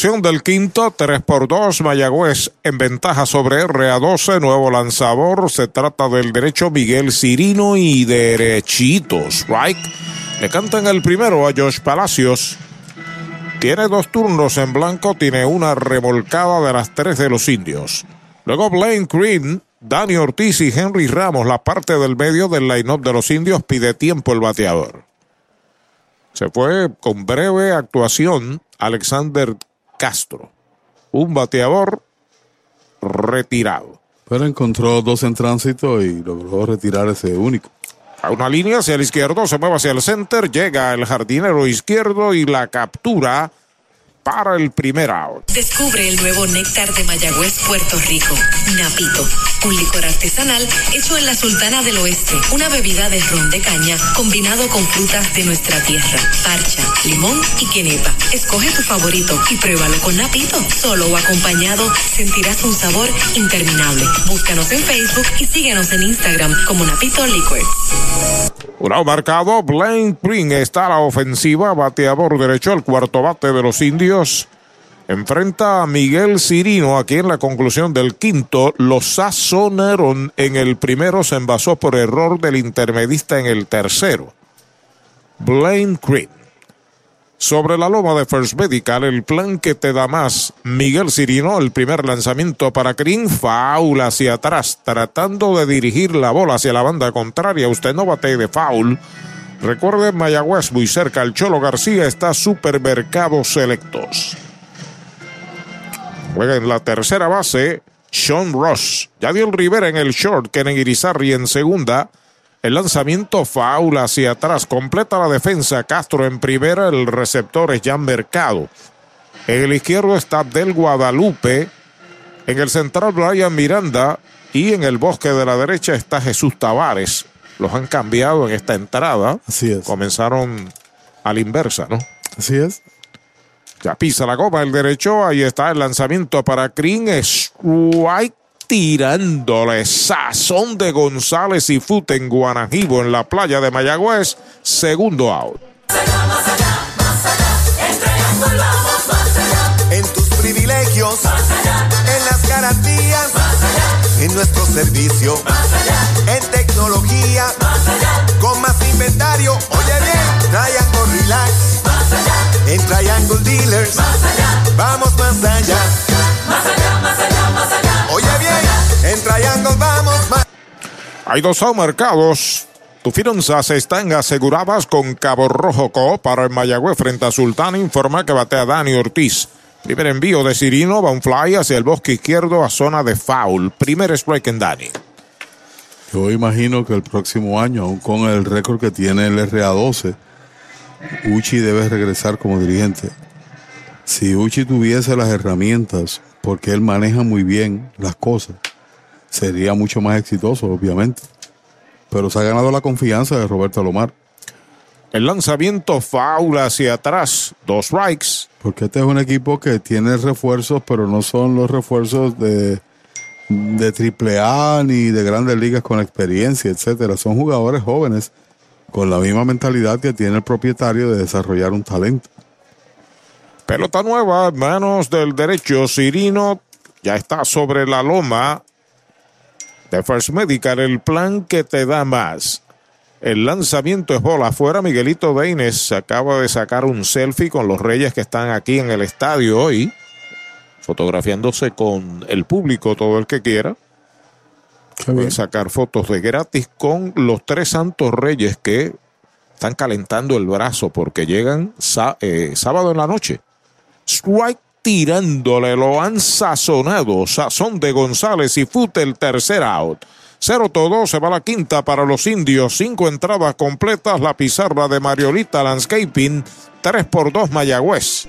del quinto, 3 por 2 Mayagüez en ventaja sobre RA12, nuevo lanzador. Se trata del derecho Miguel Cirino y derechitos, right? Le cantan el primero a Josh Palacios. Tiene dos turnos en blanco, tiene una remolcada de las tres de los indios. Luego Blaine Green, Dani Ortiz y Henry Ramos, la parte del medio del line-up de los indios, pide tiempo el bateador. Se fue con breve actuación Alexander Castro, un bateador retirado. Pero encontró dos en tránsito y logró retirar ese único. A una línea hacia el izquierdo, se mueve hacia el center, llega el jardinero izquierdo y la captura para el primer out. Descubre el nuevo néctar de Mayagüez, Puerto Rico, Napito, un licor artesanal hecho en la Sultana del Oeste, una bebida de ron de caña combinado con frutas de nuestra tierra, parcha, limón y quenepa. Escoge tu favorito y pruébalo con Napito. Solo o acompañado sentirás un sabor interminable. Búscanos en Facebook y síguenos en Instagram como Napito Liquors. Un out marcado, Blaine Green está a la ofensiva, bateador derecho, el cuarto bate de los indios. Enfrenta a Miguel Cirino aquí en la conclusión del quinto. Lo sazonaron en el primero, se envasó por error del intermedista en el tercero. Blaine Green. Sobre la loma de First Medical, el plan que te da más. Miguel Cirino, el primer lanzamiento para Green, foul hacia atrás, tratando de dirigir la bola hacia la banda contraria. Usted no bate de foul. Recuerde, Mayagüez, muy cerca, el Cholo García está Supermercados Selectos. Juega en la tercera base, Sean Ross. Yadiel Rivera en el short, Kenen Irizarri en segunda. El lanzamiento foul hacia atrás. Completa la defensa. Castro en primera. El receptor es Jan Mercado. En el izquierdo está Del Guadalupe. En el central Brian Miranda. Y en el bosque de la derecha está Jesús Tavares. Los han cambiado en esta entrada. Así es. Comenzaron a la inversa, ¿no? Así es. Ya pisa la copa el derecho. Ahí está el lanzamiento para Green. Strike tirándole sazón de González y Fute en Guanajibo en la playa de Mayagüez. Segundo out. En tus privilegios, en las garantías, en nuestro servicio, en en Triangle Dealers. Vamos Oye bien, en Triangle vamos. Hay dos mercados. Tus finanzas están aseguradas con Cabo Rojo co para el Mayagüez frente a Sultán. Informa que batea Dani Ortiz. Primer envío de Cirino, va un fly hacia el bosque izquierdo a zona de foul. Primer strike en Dani. Yo imagino que el próximo año, aún con el récord que tiene el RA12, Uchi debe regresar como dirigente. Si Uchi tuviese las herramientas, porque él maneja muy bien las cosas, sería mucho más exitoso, obviamente. Pero se ha ganado la confianza de Roberto Alomar. El lanzamiento foul hacia atrás, dos strikes. Porque este es un equipo que tiene refuerzos, pero no son los refuerzos de, de triple A ni de grandes ligas con experiencia, etcétera. Son jugadores jóvenes con la misma mentalidad que tiene el propietario de desarrollar un talento. Pelota nueva, manos del derecho. Cirino ya está sobre la loma de First Medical, el plan que te da más. El lanzamiento es bola afuera. Miguelito Deines acaba de sacar un selfie con los Reyes que están aquí en el estadio hoy, fotografiándose con el público, todo el que quiera. Puede sacar fotos de gratis con los tres santos Reyes que están calentando el brazo porque llegan eh, sábado en la noche. Strike tirándole, lo han sazonado. Sazón de González y Fute el tercer out. 0 todo, se va la quinta para los indios. Cinco entradas completas. La pizarra de Mariolita Landscaping. 3 por 2 Mayagüez.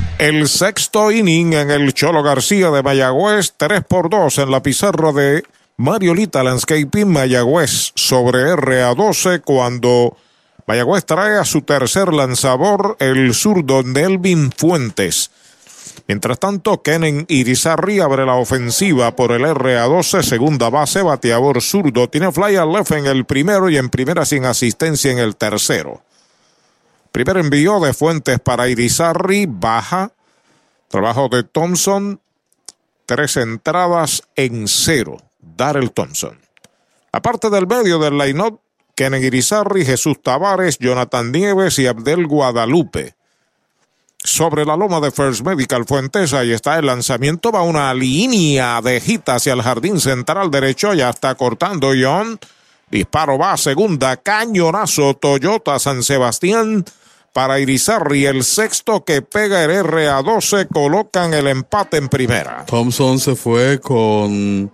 El sexto inning en el Cholo García de Mayagüez, 3 por 2 en la pizarra de Mariolita Landscaping Mayagüez sobre RA12 cuando Mayagüez trae a su tercer lanzador, el zurdo Nelvin Fuentes. Mientras tanto, Kenen Irizarri abre la ofensiva por el RA12, segunda base, bateador zurdo. Tiene fly al left en el primero y en primera sin asistencia en el tercero. Primer envío de Fuentes para Irizarri, baja. Trabajo de Thompson, tres entradas en cero. Darrell Thompson. Aparte del medio del line-up, Kenen Irizarri, Jesús Tavares, Jonathan Nieves y Abdel Guadalupe. Sobre la loma de First Medical Fuentes, ahí está el lanzamiento, va una línea de gita hacia el jardín central derecho, ya está cortando John. Disparo va a segunda, cañonazo Toyota San Sebastián para Irizarri. El sexto que pega el RA12 colocan el empate en primera. Thompson se fue con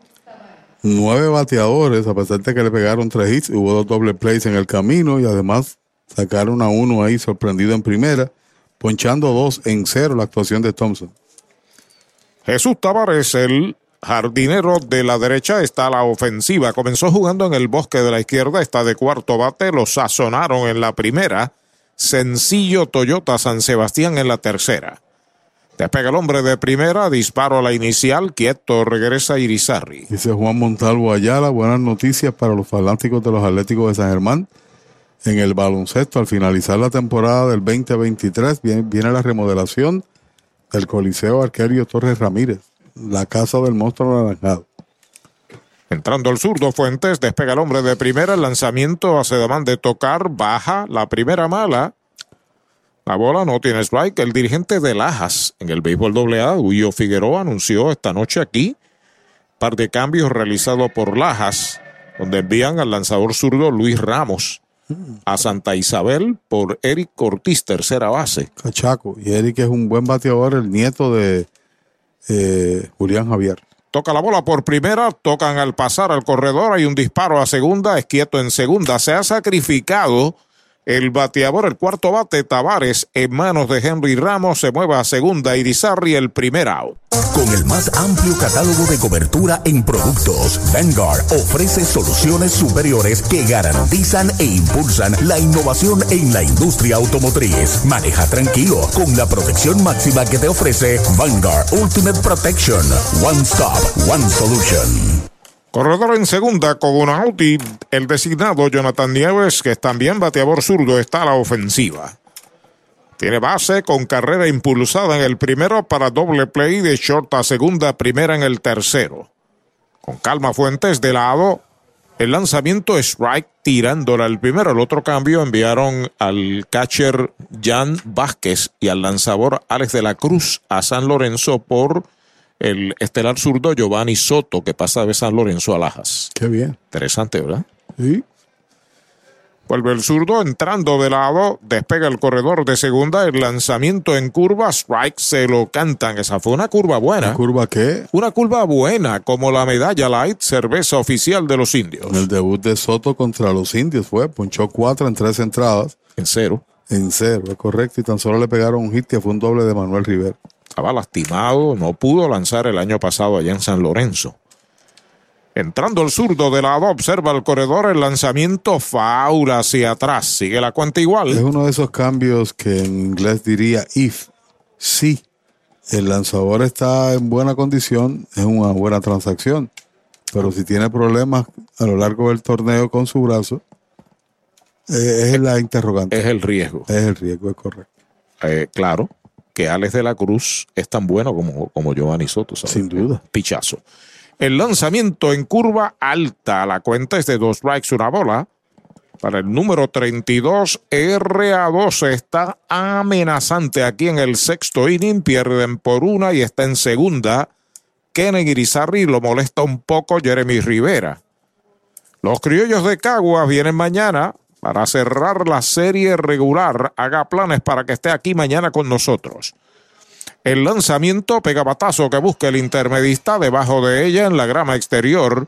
nueve bateadores, a pesar de que le pegaron tres hits. Hubo dos doble plays en el camino y además sacaron a uno ahí sorprendido en primera, ponchando dos en cero la actuación de Thompson. Jesús Tavares, el jardinero de la derecha, está a la ofensiva. Comenzó jugando en el bosque de la izquierda, está de cuarto bate, lo sazonaron en la primera. Sencillo Toyota San Sebastián en la tercera. Despega el hombre de primera, disparo a la inicial, quieto, regresa Irizarri. Dice Juan Montalvo Ayala, buenas noticias para los fanáticos de los Atléticos de San Germán. En el baloncesto, al finalizar la temporada del 2023, viene, viene la remodelación del Coliseo Arquerio Torres Ramírez, la casa del monstruo naranjado. Entrando el zurdo Fuentes, despega el hombre de primera, el lanzamiento hace demán de tocar, baja la primera mala. La bola no tiene strike. El dirigente de Lajas en el béisbol AA, Huyo Figueroa, anunció esta noche aquí par de cambios realizados por Lajas, donde envían al lanzador zurdo Luis Ramos a Santa Isabel por Eric Cortiz, tercera base. Cachaco. Y Eric es un buen bateador, el nieto de eh, Julián Javier. Toca la bola por primera, tocan al pasar al corredor, hay un disparo a segunda, es quieto en segunda, se ha sacrificado el bateador, el cuarto bate, Tavares, en manos de Henry Ramos, se mueve a segunda, Irizarri el primer out. Con el más amplio catálogo de cobertura en productos, Vanguard ofrece soluciones superiores que garantizan e impulsan la innovación en la industria automotriz. Maneja tranquilo con la protección máxima que te ofrece Vanguard Ultimate Protection. One Stop, One Solution. Corredor en segunda con un out y el designado Jonathan Nieves, que es también bateador zurdo, está a la ofensiva. Tiene base con carrera impulsada en el primero para doble play de short a segunda, primera en el tercero. Con calma Fuentes de lado, el lanzamiento strike tirándola el primero. El otro cambio enviaron al catcher Jan Vázquez y al lanzador Alex de la Cruz a San Lorenzo por el estelar zurdo Giovanni Soto, que pasa de San Lorenzo a Lajas. Qué bien. Interesante, ¿verdad? Sí. Vuelve el zurdo entrando de lado, despega el corredor de segunda, el lanzamiento en curva, strike, se lo cantan. Esa fue una curva buena. ¿Una curva qué? Una curva buena, como la medalla light, cerveza oficial de los indios. En el debut de Soto contra los indios fue, ponchó cuatro en tres entradas. En cero. En cero, es correcto. Y tan solo le pegaron un hit que fue un doble de Manuel Rivera. Estaba lastimado, no pudo lanzar el año pasado allá en San Lorenzo. Entrando el zurdo de lado, observa el corredor, el lanzamiento faula hacia atrás. Sigue la cuenta igual. Es uno de esos cambios que en inglés diría if, si el lanzador está en buena condición, es una buena transacción. Pero si tiene problemas a lo largo del torneo con su brazo, eh, es la interrogante. Es el riesgo. Es el riesgo, es correcto. Eh, claro que Alex de la Cruz es tan bueno como, como Giovanni Soto. ¿sabes? Sin duda. Pichazo. El lanzamiento en curva alta. La cuenta es de dos strikes, una bola. Para el número 32, RA12 está amenazante aquí en el sexto inning. Pierden por una y está en segunda. Kennedy Irizarry lo molesta un poco Jeremy Rivera. Los criollos de Caguas vienen mañana para cerrar la serie regular. Haga planes para que esté aquí mañana con nosotros. El lanzamiento pega batazo que busca el intermedista debajo de ella en la grama exterior.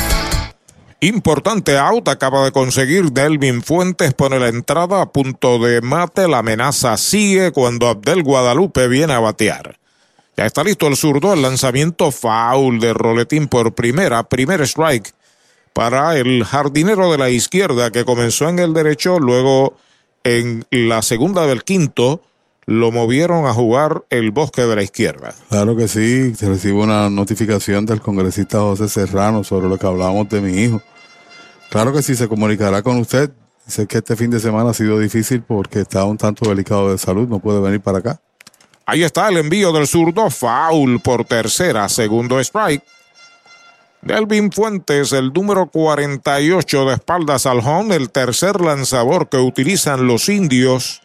Importante out acaba de conseguir Delvin Fuentes pone la entrada a punto de mate. La amenaza sigue cuando Abdel Guadalupe viene a batear. Ya está listo el zurdo, el lanzamiento foul de Roletín por primera, primer strike para el jardinero de la izquierda que comenzó en el derecho, luego en la segunda del quinto lo movieron a jugar el bosque de la izquierda. Claro que sí, se una notificación del congresista José Serrano sobre lo que hablábamos de mi hijo. Claro que sí, se comunicará con usted. Sé que este fin de semana ha sido difícil porque está un tanto delicado de salud, no puede venir para acá. Ahí está el envío del zurdo, foul por tercera, segundo strike. Delvin Fuentes, el número 48 de espaldas al home, el tercer lanzador que utilizan los indios.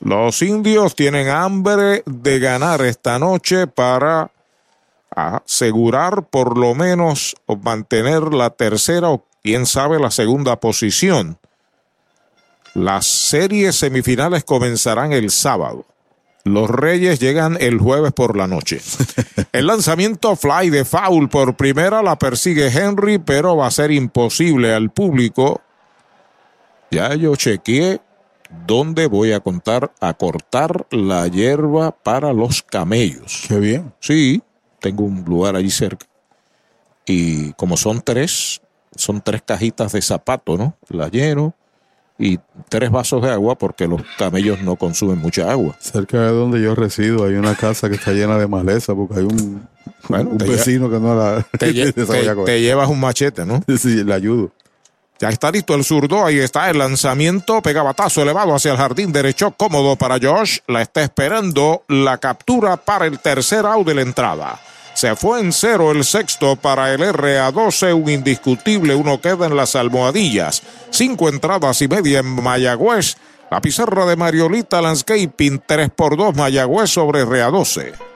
Los indios tienen hambre de ganar esta noche para asegurar por lo menos mantener la tercera o quién sabe la segunda posición. Las series semifinales comenzarán el sábado. Los Reyes llegan el jueves por la noche. El lanzamiento fly de foul por primera la persigue Henry, pero va a ser imposible al público. Ya yo chequeé dónde voy a contar a cortar la hierba para los camellos. Qué bien. Sí, tengo un lugar allí cerca. Y como son tres, son tres cajitas de zapato, ¿no? La lleno y tres vasos de agua porque los camellos no consumen mucha agua. Cerca de donde yo resido hay una casa que está llena de maleza porque hay un, un vecino que no la... Te, lle te, te, llevas un machete, ¿no? Sí, le ayudo. Ya está listo el zurdo, ahí está el lanzamiento, pega batazo elevado hacia el jardín derecho, cómodo para Josh, la está esperando la captura para el tercer out de la entrada. Se fue en cero el sexto para el RA12, un indiscutible, uno queda en las almohadillas. Cinco entradas y media en Mayagüez. La pizarra de Mariolita Landscaping, 3 por 2 Mayagüez sobre RA12.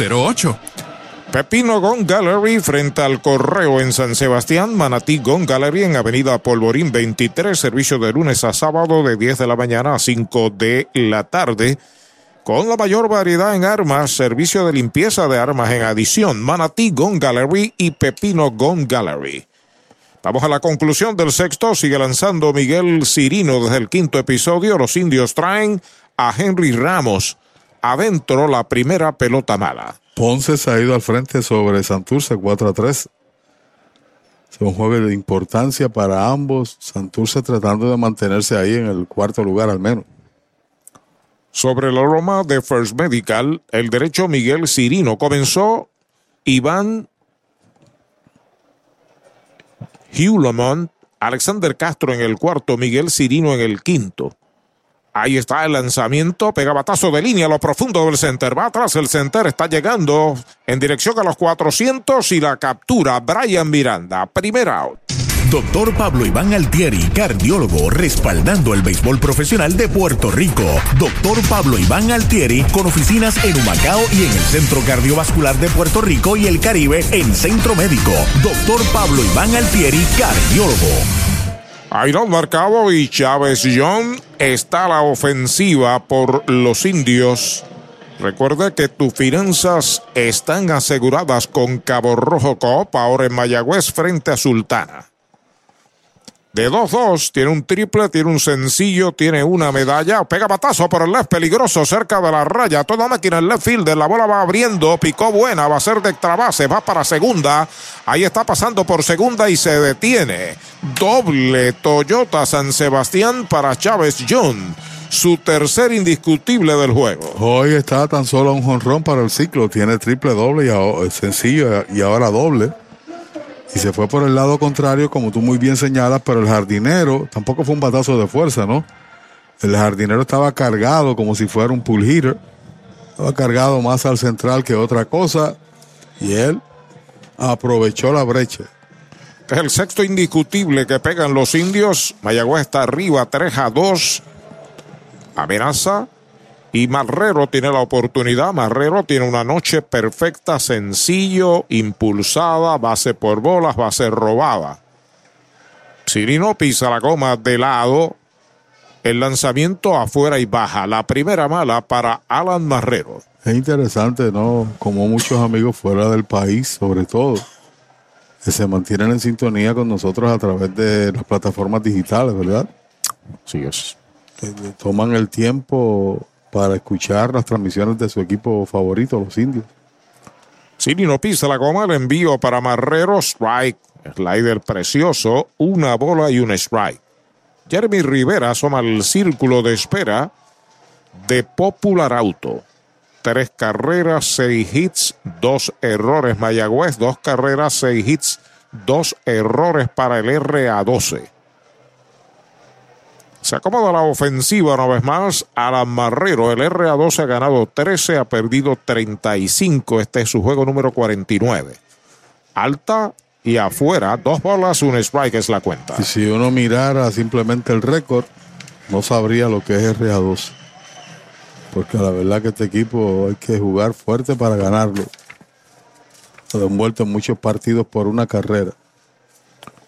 408 8808 Pepino Gon Gallery frente al Correo en San Sebastián, Manatí Gon Gallery en Avenida Polvorín 23, servicio de lunes a sábado de 10 de la mañana a 5 de la tarde. Con la mayor variedad en armas, servicio de limpieza de armas en adición, Manatí Gon Gallery y Pepino Gon Gallery. Vamos a la conclusión del sexto. Sigue lanzando Miguel Cirino desde el quinto episodio. Los indios traen a Henry Ramos adentro la primera pelota mala. Ponce se ha ido al frente sobre Santurce 4 a 3. Es un juego de importancia para ambos. Santurce tratando de mantenerse ahí en el cuarto lugar al menos. Sobre la Roma de First Medical, el derecho Miguel Cirino comenzó Iván Hewlemont, Alexander Castro en el cuarto, Miguel Cirino en el quinto. Ahí está el lanzamiento, pega batazo de línea a lo profundo del center. Va atrás el center, está llegando en dirección a los 400 y la captura Brian Miranda. Primer out. Doctor Pablo Iván Altieri, cardiólogo, respaldando el béisbol profesional de Puerto Rico. Doctor Pablo Iván Altieri, con oficinas en Humacao y en el Centro Cardiovascular de Puerto Rico y el Caribe en Centro Médico. Doctor Pablo Iván Altieri, cardiólogo. Iron marcado y Chávez John está la ofensiva por los indios. Recuerde que tus finanzas están aseguradas con Cabo Rojo Coop, ahora en Mayagüez frente a Sultana. De 2-2. Tiene un triple, tiene un sencillo, tiene una medalla. Pega batazo por el left peligroso cerca de la raya. Toda máquina en left field. La bola va abriendo. Picó buena. Va a ser de extra base. Va para segunda. Ahí está pasando por segunda y se detiene. Doble Toyota San Sebastián para Chávez John. Su tercer indiscutible del juego. Hoy está tan solo un jonrón para el ciclo. Tiene triple doble y sencillo y ahora doble y se fue por el lado contrario, como tú muy bien señalas, pero el jardinero tampoco fue un batazo de fuerza, ¿no? El jardinero estaba cargado como si fuera un pull hitter, estaba cargado más al central que otra cosa, y él aprovechó la brecha. Es el sexto indiscutible que pegan los indios. Mayagüez está arriba 3 a 2. Amenaza y Marrero tiene la oportunidad. Marrero tiene una noche perfecta, sencillo, impulsada, base por bolas, base robada. Cirino pisa la goma de lado. El lanzamiento afuera y baja. La primera mala para Alan Marrero. Es interesante, ¿no? Como muchos amigos fuera del país, sobre todo, que se mantienen en sintonía con nosotros a través de las plataformas digitales, ¿verdad? Sí, es. Eh, toman el tiempo para escuchar las transmisiones de su equipo favorito, los indios. no pisa la goma, el envío para Marrero, strike, slider precioso, una bola y un strike. Jeremy Rivera asoma el círculo de espera de Popular Auto. Tres carreras, seis hits, dos errores. Mayagüez, dos carreras, seis hits, dos errores para el RA12. Se acomoda la ofensiva una vez más. Alan Marrero, el RA12 ha ganado 13, ha perdido 35. Este es su juego número 49. Alta y afuera, dos bolas, un strike es la cuenta. Y si uno mirara simplemente el récord, no sabría lo que es RA12. Porque la verdad que este equipo hay que jugar fuerte para ganarlo. Se ha envuelto en muchos partidos por una carrera.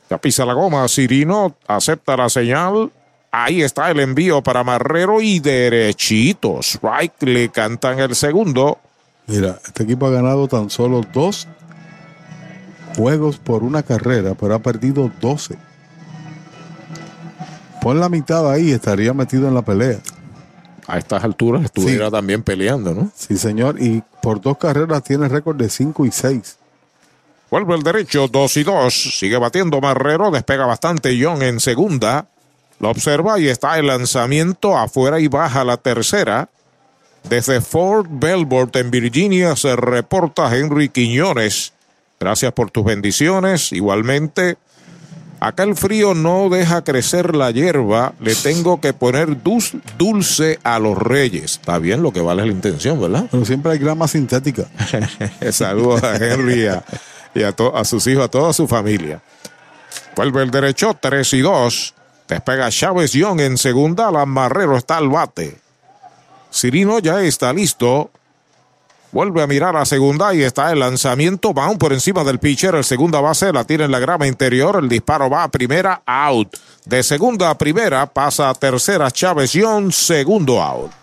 Ya pisa la goma, Cirino acepta la señal Ahí está el envío para Marrero y derechitos. Strike le cantan el segundo. Mira, este equipo ha ganado tan solo dos juegos por una carrera, pero ha perdido 12. Pon la mitad ahí, estaría metido en la pelea. A estas alturas estuviera también peleando, ¿no? Sí, señor. Y por dos carreras tiene récord de 5 y 6. Vuelve el derecho, 2 y 2. Sigue batiendo Marrero, despega bastante John en segunda. Lo observa y está el lanzamiento afuera y baja la tercera. Desde Fort Belvoir en Virginia se reporta Henry Quiñones. Gracias por tus bendiciones. Igualmente, acá el frío no deja crecer la hierba. Le tengo que poner dulce a los reyes. Está bien lo que vale la intención, ¿verdad? Pero siempre hay grama sintética. Saludos a Henry y, a, a, sus hijos, a toda su familia. Vuelve el derecho, 3 y 2. Despega Chávez Young en segunda. La Marrero está al bate. Cirino ya está listo. Vuelve a mirar a segunda y está el lanzamiento. Va por encima del pitcher. El segunda base la tiene en la grama interior. El disparo va a primera. Out. De segunda a primera pasa a tercera Chávez Young. Segundo out.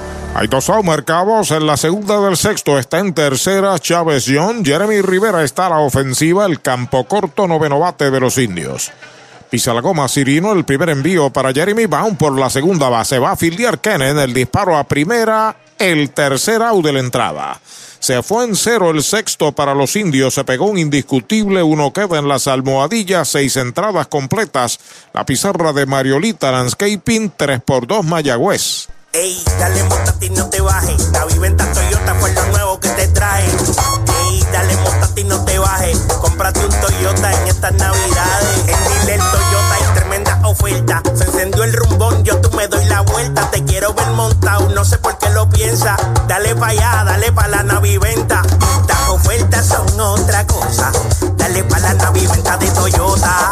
Hay dos out marcados en la segunda del sexto. Está en tercera Chávez John. Jeremy Rivera está a la ofensiva. El campo corto noveno bate de los indios. Pisa la goma Cirino. El primer envío para Jeremy Baum por la segunda base. Va a filiar Kenen. El disparo a primera. El tercer out de la entrada. Se fue en cero el sexto para los indios. Se pegó un indiscutible. Uno queda en las almohadillas. Seis entradas completas. La pizarra de Mariolita Landscaping. Tres por dos Mayagüez. Ey, dale montate y no te bajes. La viventa Toyota fue lo nuevo que te trae. Ey, dale montate y no te bajes. Cómprate un Toyota en estas navidades. En Dile Toyota hay tremenda oferta. Se encendió el rumbón, yo tú me doy la vuelta. Te quiero ver montado, no sé por qué lo piensa. Dale pa' allá, dale pa' la naviventa. Las ofertas son otra cosa. Dale pa' la naviventa de Toyota.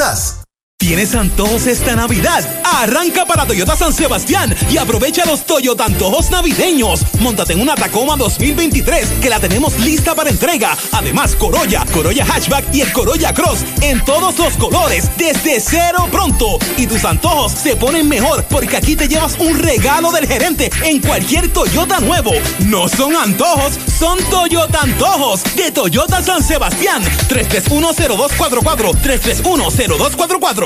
us. ¿Tienes antojos esta Navidad? Arranca para Toyota San Sebastián y aprovecha los Toyota antojos navideños. Móntate en una Tacoma 2023 que la tenemos lista para entrega. Además, Corolla, Corolla Hatchback y el Corolla Cross en todos los colores desde cero pronto. Y tus antojos se ponen mejor porque aquí te llevas un regalo del gerente en cualquier Toyota nuevo. No son antojos, son Toyota antojos de Toyota San Sebastián. 3310244 3310244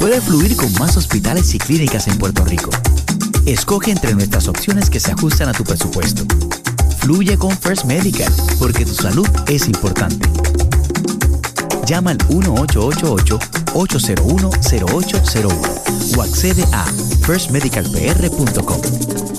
Puedes fluir con más hospitales y clínicas en Puerto Rico. Escoge entre nuestras opciones que se ajustan a tu presupuesto. Fluye con First Medical, porque tu salud es importante. Llama al 1888-801-0801 o accede a firstmedicalpr.com.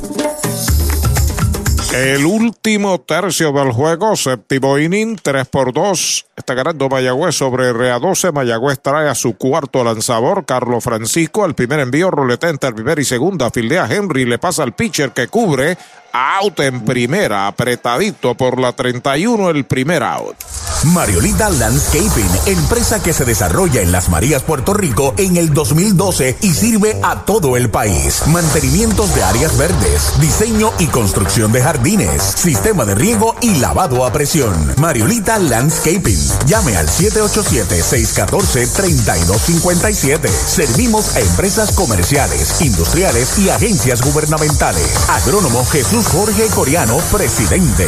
El último tercio del juego, séptimo inning, 3 por 2. Está ganando Mayagüez sobre RA12. Mayagüez trae a su cuarto lanzador, Carlos Francisco. El primer envío, roleta entre primera y segunda. Fildea Henry, le pasa al pitcher que cubre. Out en primera, apretadito por la 31, el primer out. Mariolita Landscaping, empresa que se desarrolla en Las Marías, Puerto Rico en el 2012 y sirve a todo el país. Mantenimientos de áreas verdes, diseño y construcción de jardines, sistema de riego y lavado a presión. Mariolita Landscaping. Llame al 787-614-3257. Servimos a empresas comerciales, industriales y agencias gubernamentales. Agrónomo Jesús Jorge Coriano, presidente.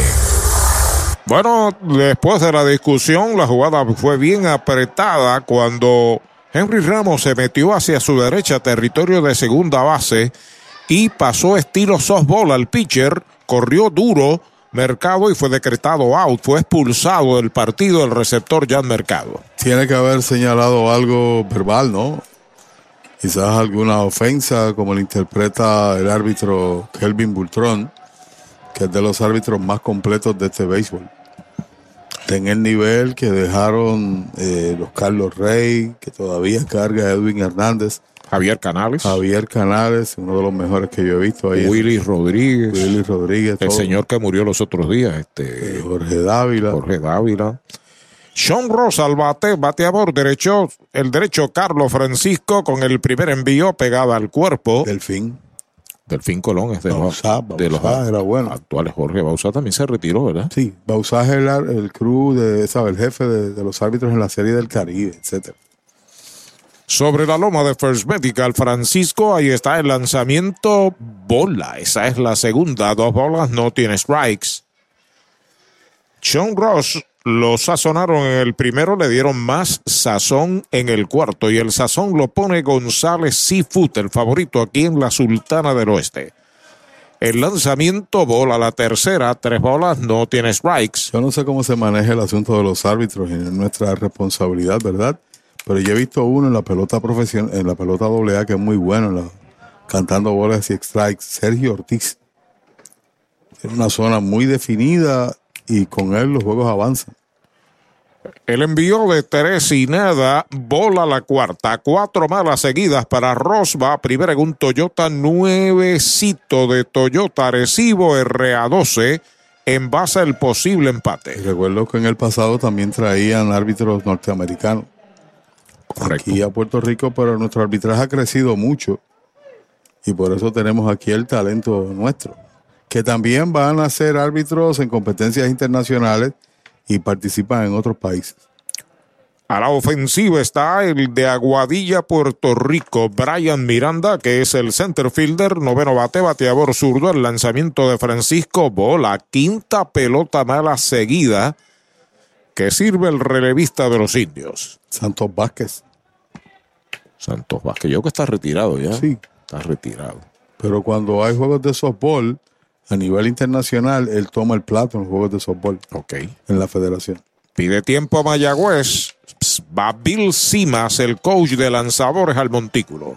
Bueno, después de la discusión, la jugada fue bien apretada cuando Henry Ramos se metió hacia su derecha, territorio de segunda base, y pasó estilo softball al pitcher, corrió duro Mercado y fue decretado out, fue expulsado del partido el receptor Jan Mercado. Tiene que haber señalado algo verbal, ¿no? Quizás alguna ofensa, como lo interpreta el árbitro Kelvin Bultrón, que es de los árbitros más completos de este béisbol. En el nivel que dejaron eh, los Carlos Rey, que todavía carga Edwin Hernández. Javier Canales. Javier Canales, uno de los mejores que yo he visto ahí. Willy Rodríguez. Willy Rodríguez. El señor que murió los otros días. Este, eh, Jorge Dávila. Jorge Dávila. Sean Rosa al bate, bateador derecho, el derecho Carlos Francisco con el primer envío pegada al cuerpo. Delfín. Delfín Colón es de los, Bausá, de los era bueno. actuales. Jorge Bausá también se retiró, ¿verdad? Sí, Bausá es el, el crew, de, ¿sabe? el jefe de, de los árbitros en la Serie del Caribe, etcétera. Sobre la loma de First Medical Francisco, ahí está el lanzamiento bola. Esa es la segunda. Dos bolas, no tiene strikes. Sean Ross lo sazonaron en el primero, le dieron más sazón en el cuarto. Y el sazón lo pone González Seafood, el favorito aquí en la Sultana del Oeste. El lanzamiento bola, la tercera, tres bolas, no tiene strikes. Yo no sé cómo se maneja el asunto de los árbitros y es nuestra responsabilidad, ¿verdad? Pero yo he visto uno en la pelota profesional, en la pelota AA que es muy bueno, cantando bolas y strikes, Sergio Ortiz. Tiene una zona muy definida y con él los juegos avanzan. El envío de tres y nada, bola la cuarta, cuatro malas seguidas para Rosba, primera en un Toyota nuevecito de Toyota Recibo RA12 en base al posible empate. Y recuerdo que en el pasado también traían árbitros norteamericanos. aquí a Puerto Rico, pero nuestro arbitraje ha crecido mucho y por eso tenemos aquí el talento nuestro, que también van a ser árbitros en competencias internacionales y participan en otros países. A la ofensiva está el de Aguadilla, Puerto Rico, Brian Miranda, que es el center fielder, noveno bate, bateador zurdo, el lanzamiento de Francisco Bola, quinta pelota mala seguida, que sirve el relevista de los indios. Santos Vázquez. Santos Vázquez, yo que está retirado ya. Sí. Está retirado. Pero cuando hay juegos de softball a nivel internacional, él toma el plato en los juegos de softball. Ok. En la federación. Pide tiempo a Mayagüez. Va Bill Simas, el coach de lanzadores al montículo.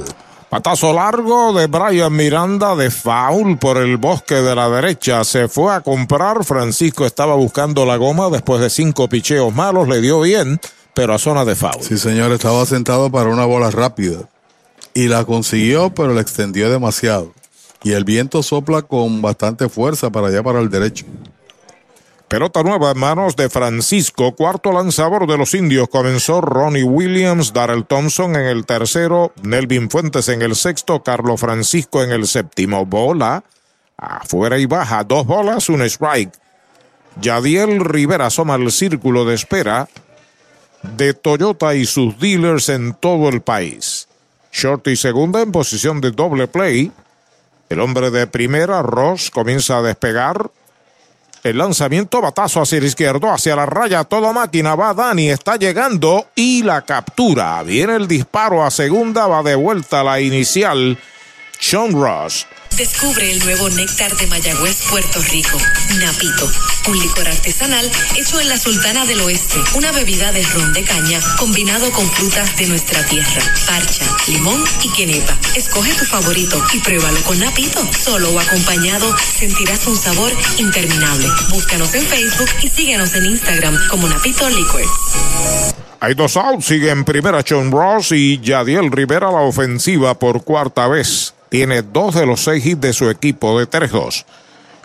Patazo largo de Brian Miranda de foul por el bosque de la derecha. Se fue a comprar. Francisco estaba buscando la goma después de cinco picheos malos. Le dio bien, pero a zona de foul. Sí, señor, estaba sentado para una bola rápida. Y la consiguió, pero la extendió demasiado. Y el viento sopla con bastante fuerza para allá, para el derecho. Pelota nueva en manos de Francisco, cuarto lanzador de los indios. Comenzó Ronnie Williams, Darrell Thompson en el tercero, Nelvin Fuentes en el sexto, Carlos Francisco en el séptimo. Bola afuera y baja, dos bolas, un strike. Yadiel Rivera asoma al círculo de espera de Toyota y sus dealers en todo el país. Short y segunda en posición de doble play. El hombre de primera, Ross, comienza a despegar. El lanzamiento, batazo hacia el izquierdo, hacia la raya, toda máquina, va Dani, está llegando y la captura. Viene el disparo a segunda, va de vuelta a la inicial. Sean Ross. Descubre el nuevo néctar de Mayagüez, Puerto Rico. Napito, un licor artesanal hecho en la Sultana del Oeste. Una bebida de ron de caña combinado con frutas de nuestra tierra. Parcha, limón y quenepa. Escoge tu favorito y pruébalo con Napito. Solo o acompañado sentirás un sabor interminable. Búscanos en Facebook y síguenos en Instagram como Napito Liquors. Hay dos outs, sigue en primera Sean Ross y Yadiel Rivera la ofensiva por cuarta vez. Tiene dos de los seis hits de su equipo de 3-2.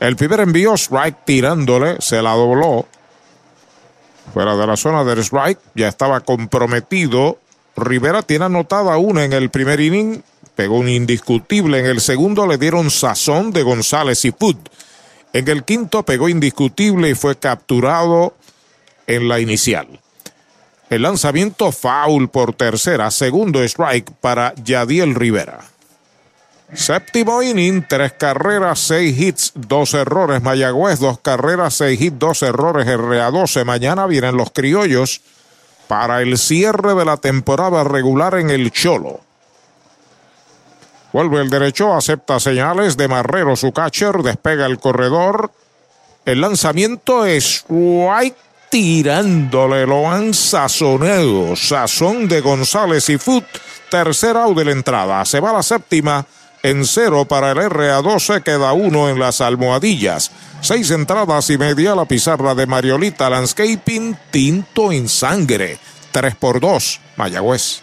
El primer envío, strike tirándole, se la dobló. Fuera de la zona del strike, ya estaba comprometido. Rivera tiene anotada una en el primer inning, pegó un indiscutible. En el segundo le dieron sazón de González y Put. En el quinto pegó indiscutible y fue capturado en la inicial. El lanzamiento foul por tercera, segundo strike para Yadiel Rivera. Séptimo inning, tres carreras, seis hits, dos errores. Mayagüez, dos carreras, seis hits, dos errores. RA12. Mañana vienen los criollos para el cierre de la temporada regular en el Cholo. Vuelve el derecho, acepta señales de Marrero, su catcher, despega el corredor. El lanzamiento es White tirándole, lo han sazonado. Sazón de González y Foot. Tercer out de la entrada. Se va la séptima en cero para el RA12. Queda uno en las almohadillas. Seis entradas y media la pizarra de Mariolita Landscaping. Tinto en sangre. Tres por dos. Mayagüez.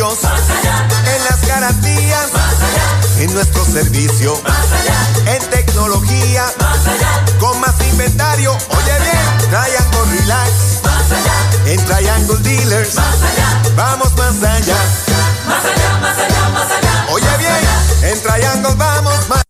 Tus privilegios, en las garantías. En nuestro servicio. En tecnología. Con más inventario. Oye bien, Triangle Relax. En Triangle Dealers. Vamos más allá. Más allá, más allá, más allá. Oye bien, en Triangle vamos más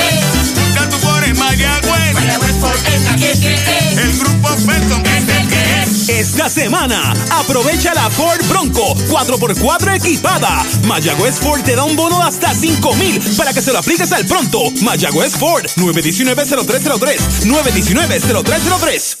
El grupo Felton es que es. Esta semana, aprovecha la Ford Bronco 4x4 equipada. Mayagüez Ford te da un bono de hasta 5 mil para que se lo apliques al pronto. Mayagüez Ford 919-0303. 919-0303.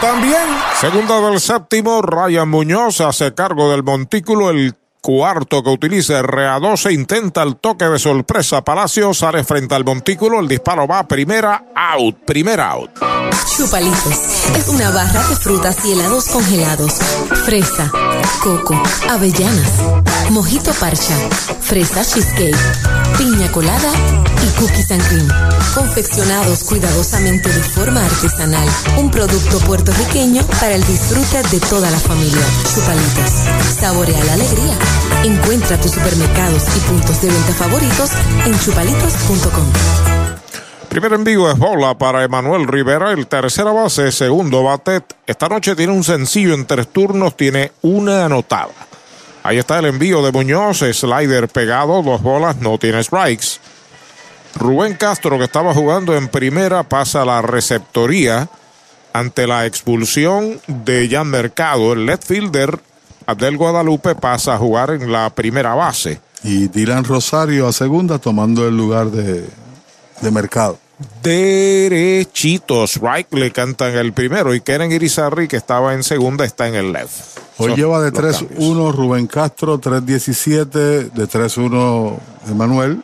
también. Segunda del séptimo, Ryan Muñoz hace cargo del montículo. El cuarto que utiliza RA12 intenta el toque de sorpresa. Palacio sale frente al montículo. El disparo va primera out. Primera out. Chupalitos es una barra de frutas y helados congelados. Fresa, coco, avellanas, mojito parcha, fresa cheesecake, piña colada y cookies and cream. Confeccionados cuidadosamente de forma artesanal. Un producto puertorriqueño para el disfrute de toda la familia. Chupalitos. Saborea la alegría. Encuentra tus supermercados y puntos de venta favoritos en chupalitos.com. Primer envío es bola para Emanuel Rivera, el tercera base, segundo bate. Esta noche tiene un sencillo en tres turnos, tiene una anotada. Ahí está el envío de Muñoz, slider pegado, dos bolas, no tiene strikes. Rubén Castro, que estaba jugando en primera, pasa a la receptoría ante la expulsión de Jan Mercado. El left fielder, Abdel Guadalupe, pasa a jugar en la primera base. Y Dylan Rosario a segunda tomando el lugar de, de mercado. Derechitos, right, le cantan el primero. Y Keren Irizarry, que estaba en segunda, está en el left. Hoy Son lleva de los 3-1 Rubén Castro, 3-17, de 3-1 Emanuel.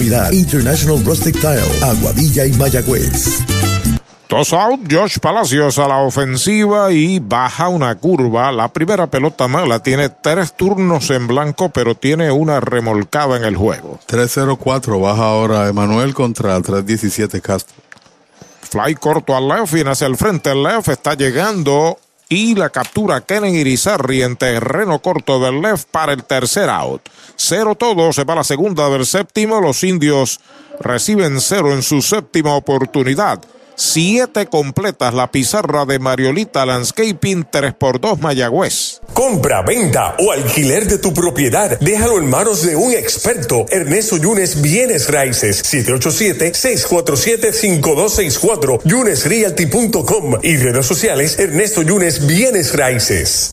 International Rustic Tile, Aguadilla y Mayagüez. Dos out, Josh Palacios a la ofensiva y baja una curva. La primera pelota mala tiene tres turnos en blanco, pero tiene una remolcada en el juego. 3-0-4 baja ahora Emanuel contra 3-17 Castro. Fly corto al left, viene hacia el frente. El left está llegando y la captura Kenen Irizarry en terreno corto del left para el tercer out. Cero todo, se va la segunda del séptimo. Los indios reciben cero en su séptima oportunidad. Siete completas la pizarra de Mariolita Landscaping 3 por 2 Mayagüez. Compra, venta o alquiler de tu propiedad. Déjalo en manos de un experto. Ernesto Yunes Bienes Raíces. 787-647-5264. YunesRealty.com y redes sociales Ernesto Yunes Bienes Raíces.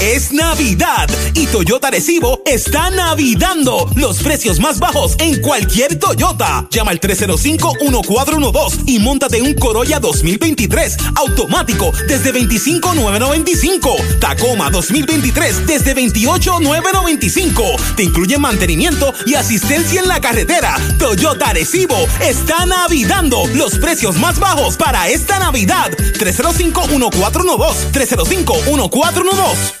Es Navidad y Toyota Recibo está navidando los precios más bajos en cualquier Toyota. Llama al 305-1412 y montate un Corolla 2023 automático desde 25,995. Tacoma 2023 desde 28,995. Te incluye mantenimiento y asistencia en la carretera. Toyota Recibo está navidando los precios más bajos para esta Navidad. 305-1412. 305-1412.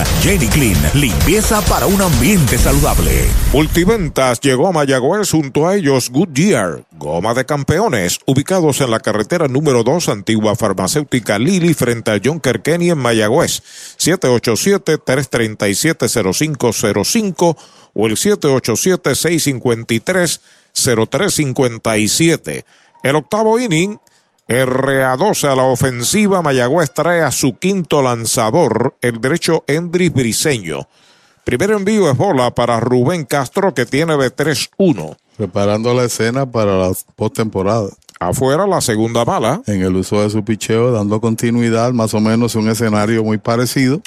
Jenny Clean, limpieza para un ambiente saludable. Multiventas llegó a Mayagüez junto a ellos Goodyear, goma de campeones, ubicados en la carretera número 2, antigua farmacéutica Lili, frente a John Kerkeny en Mayagüez, 787-337-0505 o el 787-653-0357. El octavo inning, RA12 a la ofensiva, Mayagüez trae a su quinto lanzador, el derecho Endris Briseño. Primer envío es bola para Rubén Castro, que tiene de 3-1. Preparando la escena para la postemporada. Afuera la segunda bala. En el uso de su picheo, dando continuidad, más o menos un escenario muy parecido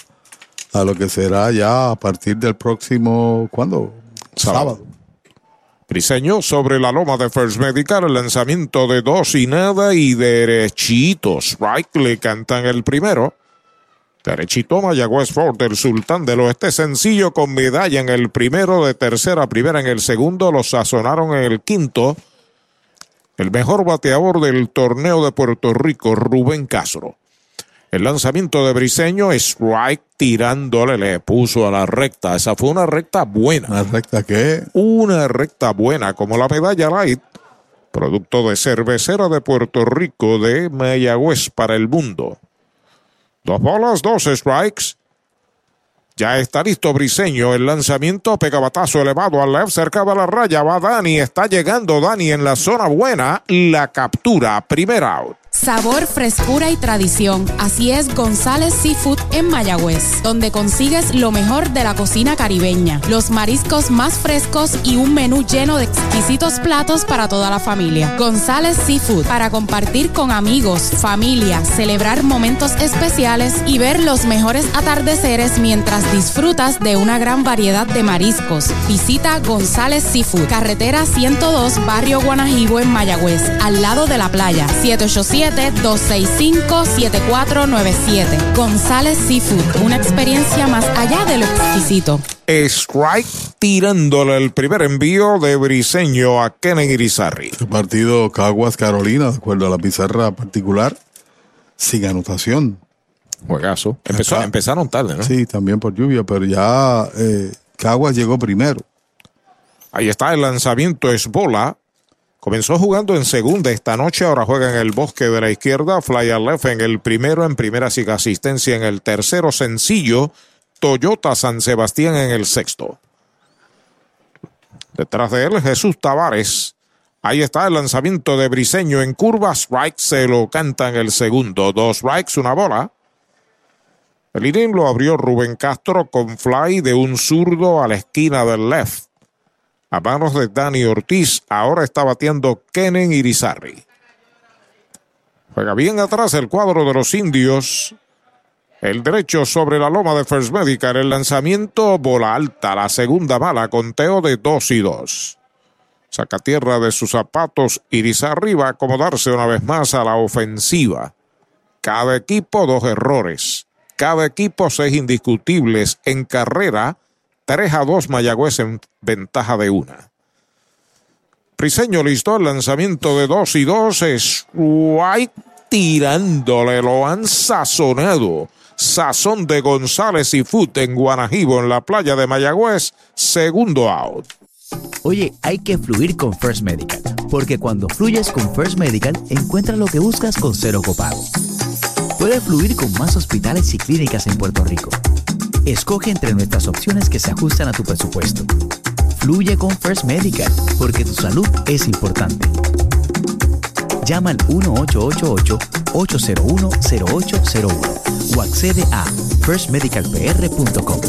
a lo que será ya a partir del próximo, ¿cuándo? Sábado. Briseño sobre la loma de First Medical, el lanzamiento de dos y nada y derechitos. Right le cantan el primero. Derechito Mayagüez Ford, el sultán del oeste, sencillo con medalla en el primero, de tercera, primera en el segundo, lo sazonaron en el quinto. El mejor bateador del torneo de Puerto Rico, Rubén Castro. El lanzamiento de Briseño, strike tirándole, le puso a la recta. Esa fue una recta buena. ¿Una recta qué? Una recta buena, como la medalla light, producto de cervecera de Puerto Rico de Mayagüez para el mundo. Dos bolas, dos strikes. Ya está listo Briseño. El lanzamiento, pegabatazo elevado al left, cerca de la raya. Va Dani. Está llegando Dani en la zona buena. La captura. Primer out. Sabor, frescura y tradición. Así es González Seafood en Mayagüez, donde consigues lo mejor de la cocina caribeña, los mariscos más frescos y un menú lleno de exquisitos platos para toda la familia. González Seafood, para compartir con amigos, familia, celebrar momentos especiales y ver los mejores atardeceres mientras disfrutas de una gran variedad de mariscos. Visita González Seafood, carretera 102, barrio Guanajibo en Mayagüez, al lado de la playa, 787 265-7497. González Seafood, una experiencia más allá de lo exquisito. Strike tirándole el primer envío de Briseño a Kennedy Irizarry. El partido Caguas Carolina, de acuerdo a la pizarra particular, sin anotación. Juegazo. Empezó, Acá- empezaron tarde, ¿no? Sí, también por lluvia, pero ya eh, Caguas llegó primero. Ahí está el lanzamiento, es bola. Comenzó jugando en segunda esta noche, ahora juega en el bosque de la izquierda, fly al left en el primero, en primera sigue asistencia en el tercero, sencillo, Toyota San Sebastián en el sexto. Detrás de él, Jesús Tavares. Ahí está el lanzamiento de Briseño en curva, strike, se lo canta en el segundo, dos strikes, una bola. El inning lo abrió Rubén Castro con fly de un zurdo a la esquina del left a manos de Dani Ortiz. Ahora está bateando Kenen Irizarry. Juega bien atrás el cuadro de los indios. El derecho sobre la loma de First Medical. El lanzamiento bola alta. La segunda bala. Conteo de 2 y 2. Saca tierra de sus zapatos. Irizarry va a acomodarse una vez más a la ofensiva. Cada equipo dos errores. Cada equipo seis indiscutibles. En carrera 3 a 2 Mayagüez en ventaja de una. Priseño listo el lanzamiento de 2 y 2 es White tirándole, lo han sazonado. Sazón de González y Foot en Guanajibo en la playa de Mayagüez, segundo out. Oye, hay que fluir con First Medical, porque cuando fluyes con First Medical encuentras lo que buscas con cero copago. Puedes fluir con más hospitales y clínicas en Puerto Rico Escoge entre nuestras opciones que se ajustan a tu presupuesto. Fluye con First Medical, porque tu salud es importante. Llama al 1888-801-0801 o accede a firstmedicalpr.com.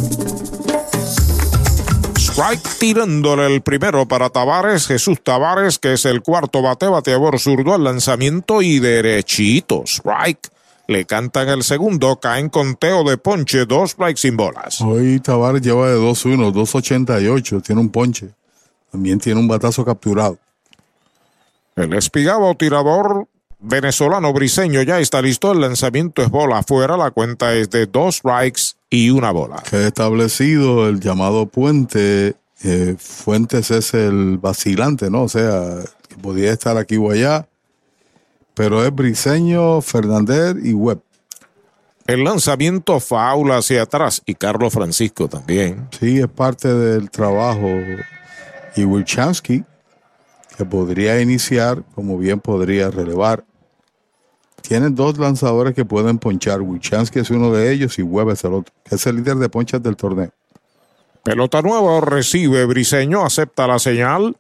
Strike tirándole el primero para Tavares, Jesús Tavares, que es el cuarto bate, bateador zurdo al lanzamiento y derechito. Strike le cantan el segundo, caen conteo de ponche, dos strikes sin bolas. Hoy Tavares lleva de 2-1, 2-88, tiene un ponche. También tiene un batazo capturado. El espigado tirador venezolano briseño ya está listo. El lanzamiento es bola afuera. La cuenta es de dos strikes y una bola. Que establecido el llamado puente. Eh, Fuentes es el vacilante, ¿no? O sea, que podía estar aquí o allá pero es Briseño, Fernández y Webb. El lanzamiento faula hacia atrás y Carlos Francisco también. Sí, es parte del trabajo. Y Wilchansky, que podría iniciar, como bien podría relevar. Tienen dos lanzadores que pueden ponchar. Wilchansky es uno de ellos y Webb es el otro, que es el líder de ponchas del torneo. Pelota nueva recibe Briseño, acepta la señal.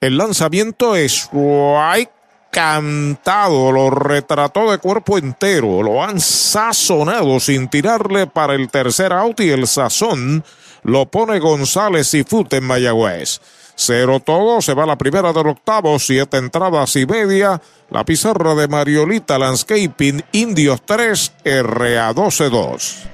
El lanzamiento es White cantado, lo retrató de cuerpo entero, lo han sazonado sin tirarle para el tercer out y el sazón lo pone González y Fut en Mayagüez. Cero todo, se va la primera del octavo, siete entradas y media. La pizarra de Mariolita Landscaping, Indios 3, RA 12-2.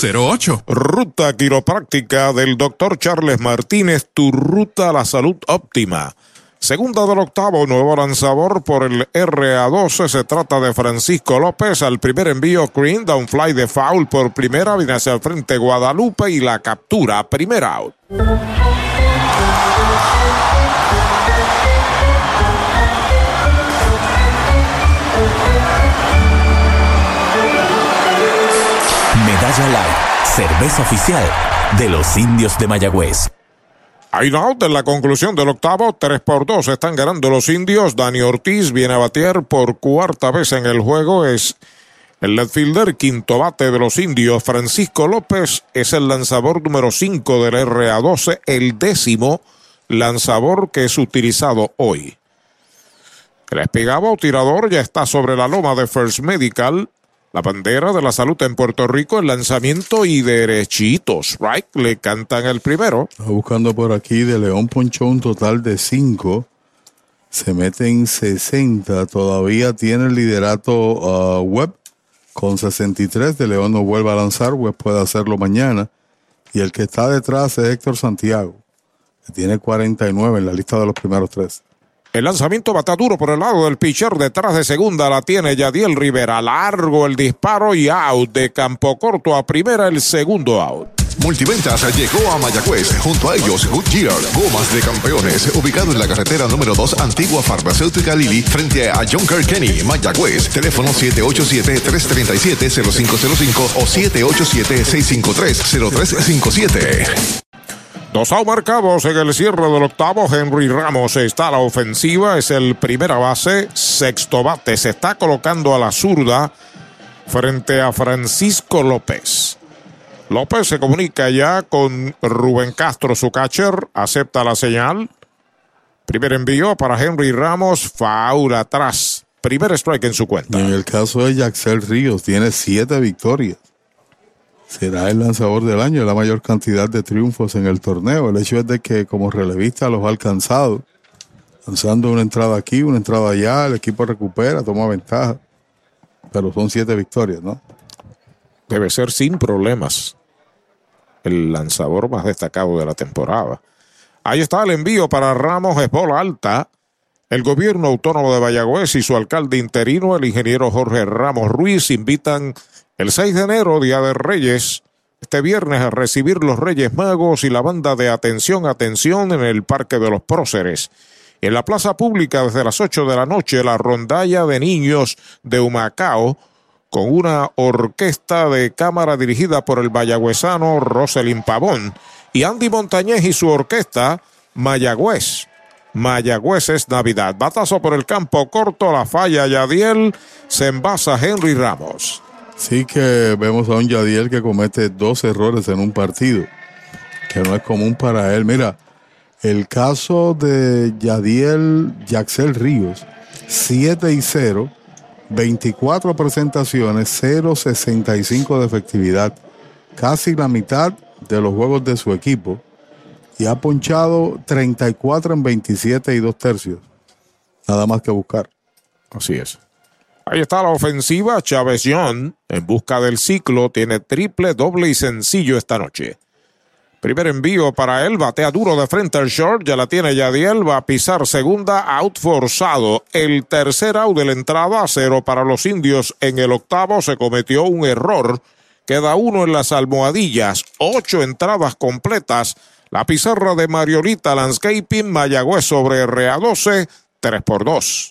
408-8808 Ruta quiropráctica del doctor Charles Martínez, tu ruta a la salud óptima. Segunda del octavo, nuevo lanzador por el RA12. Se trata de Francisco López. Al primer envío, Green, down fly de foul por primera. Viene hacia el frente Guadalupe y la captura. Primer out. Light, cerveza oficial de los indios de Mayagüez. Hay out en la conclusión del octavo, 3 por 2 están ganando los indios. Dani Ortiz viene a batear por cuarta vez en el juego. Es el left fielder, quinto bate de los indios. Francisco López es el lanzador número 5 del RA12, el décimo lanzador que es utilizado hoy. El espigado tirador ya está sobre la loma de First Medical. La bandera de la salud en Puerto Rico, el lanzamiento y derechitos. Right, le cantan el primero. Buscando por aquí de León ponchó un total de 5. Se mete en 60. Todavía tiene el liderato uh, Webb con 63. De León no vuelve a lanzar. Webb puede hacerlo mañana. Y el que está detrás es Héctor Santiago, que tiene 49 en la lista de los primeros tres. El lanzamiento bata duro por el lado del pitcher. Detrás de segunda la tiene Yadiel Rivera. Largo el disparo y out de campo corto a primera el segundo out. Multiventas llegó a Mayagüez. Junto a ellos, Goodyear, Gomas de Campeones, ubicado en la carretera número 2, antigua farmacéutica Lili, frente a John Kenny, Mayagüez. Teléfono 787-337-0505 o 787-653-0357. Dos marcados en el cierre del octavo. Henry Ramos está a la ofensiva. Es el primera base. Sexto bate. Se está colocando a la zurda frente a Francisco López. López se comunica ya con Rubén Castro, su catcher. Acepta la señal. Primer envío para Henry Ramos. Faula atrás. Primer strike en su cuenta. En el caso de Jaxel Ríos, tiene siete victorias será el lanzador del año, la mayor cantidad de triunfos en el torneo. El hecho es de que como relevista los ha alcanzado, lanzando una entrada aquí, una entrada allá, el equipo recupera, toma ventaja, pero son siete victorias, ¿no? Debe ser sin problemas el lanzador más destacado de la temporada. Ahí está el envío para Ramos, es bola alta. El gobierno autónomo de Vallagüez y su alcalde interino, el ingeniero Jorge Ramos Ruiz, invitan el 6 de enero, Día de Reyes, este viernes a recibir los Reyes Magos y la banda de Atención, Atención en el Parque de los Próceres. En la plaza pública desde las 8 de la noche, la rondalla de niños de Humacao, con una orquesta de cámara dirigida por el mayagüezano Roselín Pavón y Andy Montañez y su orquesta Mayagüez. Mayagüez es Navidad. Batazo por el campo corto, la falla Yadiel, se envasa Henry Ramos. Sí que vemos a un Yadiel que comete dos errores en un partido, que no es común para él. Mira, el caso de Yadiel Yaxel Ríos, 7 y 0, 24 presentaciones, 0.65 de efectividad, casi la mitad de los juegos de su equipo, y ha ponchado 34 en 27 y 2 tercios. Nada más que buscar. Así es. Ahí está la ofensiva. Chávez John, en busca del ciclo, tiene triple, doble y sencillo esta noche. Primer envío para él, batea duro de frente al short, ya la tiene Yadiel, va a pisar segunda, out forzado. El tercer out de la entrada, cero para los indios. En el octavo se cometió un error, queda uno en las almohadillas, ocho entradas completas. La pizarra de Mariolita Landscaping, Mayagüez sobre RA12, 3 por 2.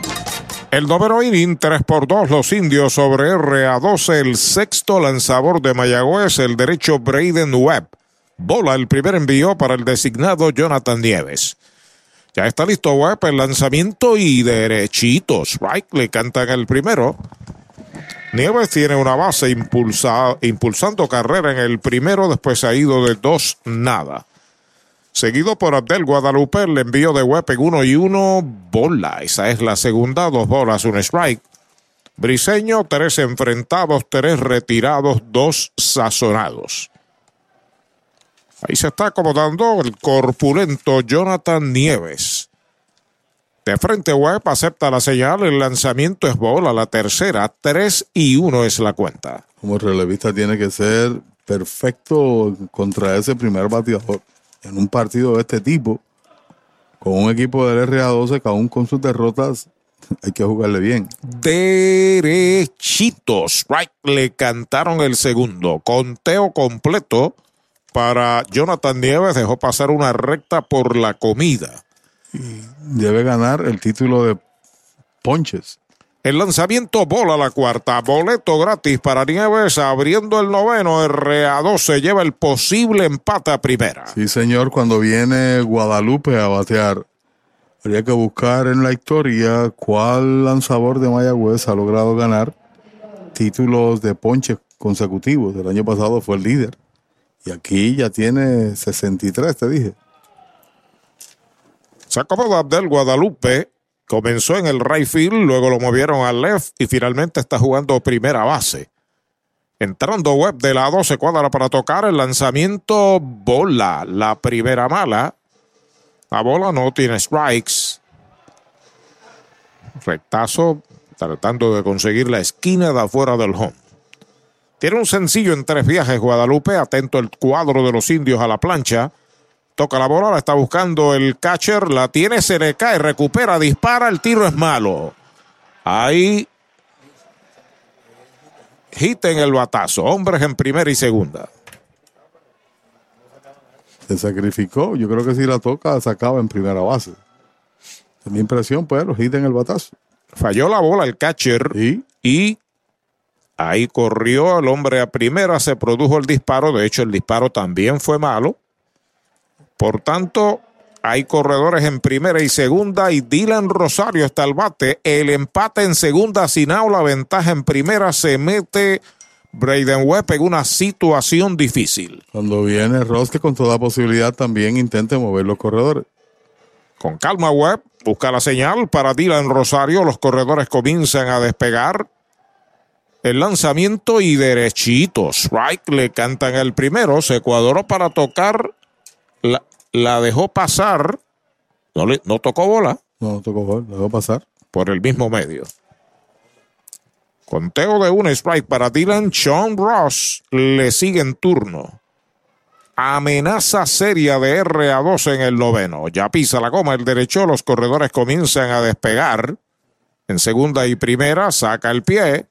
El noveno inning, 3 por 2, los indios sobre RA12, el sexto lanzador de Mayagüez, el derecho Braden Webb. Bola el primer envío para el designado Jonathan Nieves. Ya está listo Webb, el lanzamiento y derechitos. Right, le cantan el primero. Nieves tiene una base impulsa, impulsando carrera en el primero, después ha ido de dos nada. Seguido por Abdel Guadalupe, el envío de en uno y uno, bola. Esa es la segunda, dos bolas, un strike. Briseño, tres enfrentados, tres retirados, dos sazonados. Ahí se está acomodando el corpulento Jonathan Nieves. De frente Webb acepta la señal, el lanzamiento es bola, la tercera, tres y uno es la cuenta. Como relevista tiene que ser perfecto contra ese primer bateador en un partido de este tipo, con un equipo del RA12 que aún con sus derrotas hay que jugarle bien. Derechitos, right, le cantaron el segundo. Conteo completo para Jonathan Nieves, dejó pasar una recta por la comida. Debe ganar el título de ponches. El lanzamiento bola la cuarta, boleto gratis para Nieves, abriendo el noveno, RA12 lleva el posible empate a primera. Sí, señor, cuando viene Guadalupe a batear, habría que buscar en la historia cuál lanzador de Mayagüez ha logrado ganar títulos de ponches consecutivos. El año pasado fue el líder. Y aquí ya tiene 63, te dije. Se acomoda Abdel Guadalupe. Comenzó en el right field, luego lo movieron al left y finalmente está jugando primera base. Entrando web de lado, se cuadra para tocar el lanzamiento bola, la primera mala. La bola no tiene strikes. Rectazo, tratando de conseguir la esquina de afuera del home. Tiene un sencillo en tres viajes Guadalupe, atento el cuadro de los indios a la plancha. Toca la bola, la está buscando el catcher, la tiene, se le cae, recupera, dispara, el tiro es malo. Ahí hit en el batazo, hombres en primera y segunda. Se sacrificó, yo creo que si la toca, sacaba en primera base. Tenía impresión, pues, los hit en el batazo. Falló la bola el catcher y ahí corrió el hombre a primera, se produjo el disparo, de hecho el disparo también fue malo. Por tanto, Hay corredores en primera y segunda y Dylan Rosario está al bate. El empate en segunda sin aula, ventaja en primera. Se mete Braden Webb en una situación difícil. Cuando viene Ross, que con toda posibilidad también intente mover los corredores. Con calma Webb, busca la señal para Dylan Rosario. Los corredores comienzan a despegar. El lanzamiento y derechito. Strike le cantan el primero. Se cuadró para tocar. La, la dejó pasar. No, le, no tocó bola. No, no tocó bola, la dejó pasar. Por el mismo medio. Conteo de un strike para Dylan. Sean Ross le sigue en turno. Amenaza seria de R a 2 en el noveno. Ya pisa la goma el derecho. Los corredores comienzan a despegar. En segunda y primera saca el pie.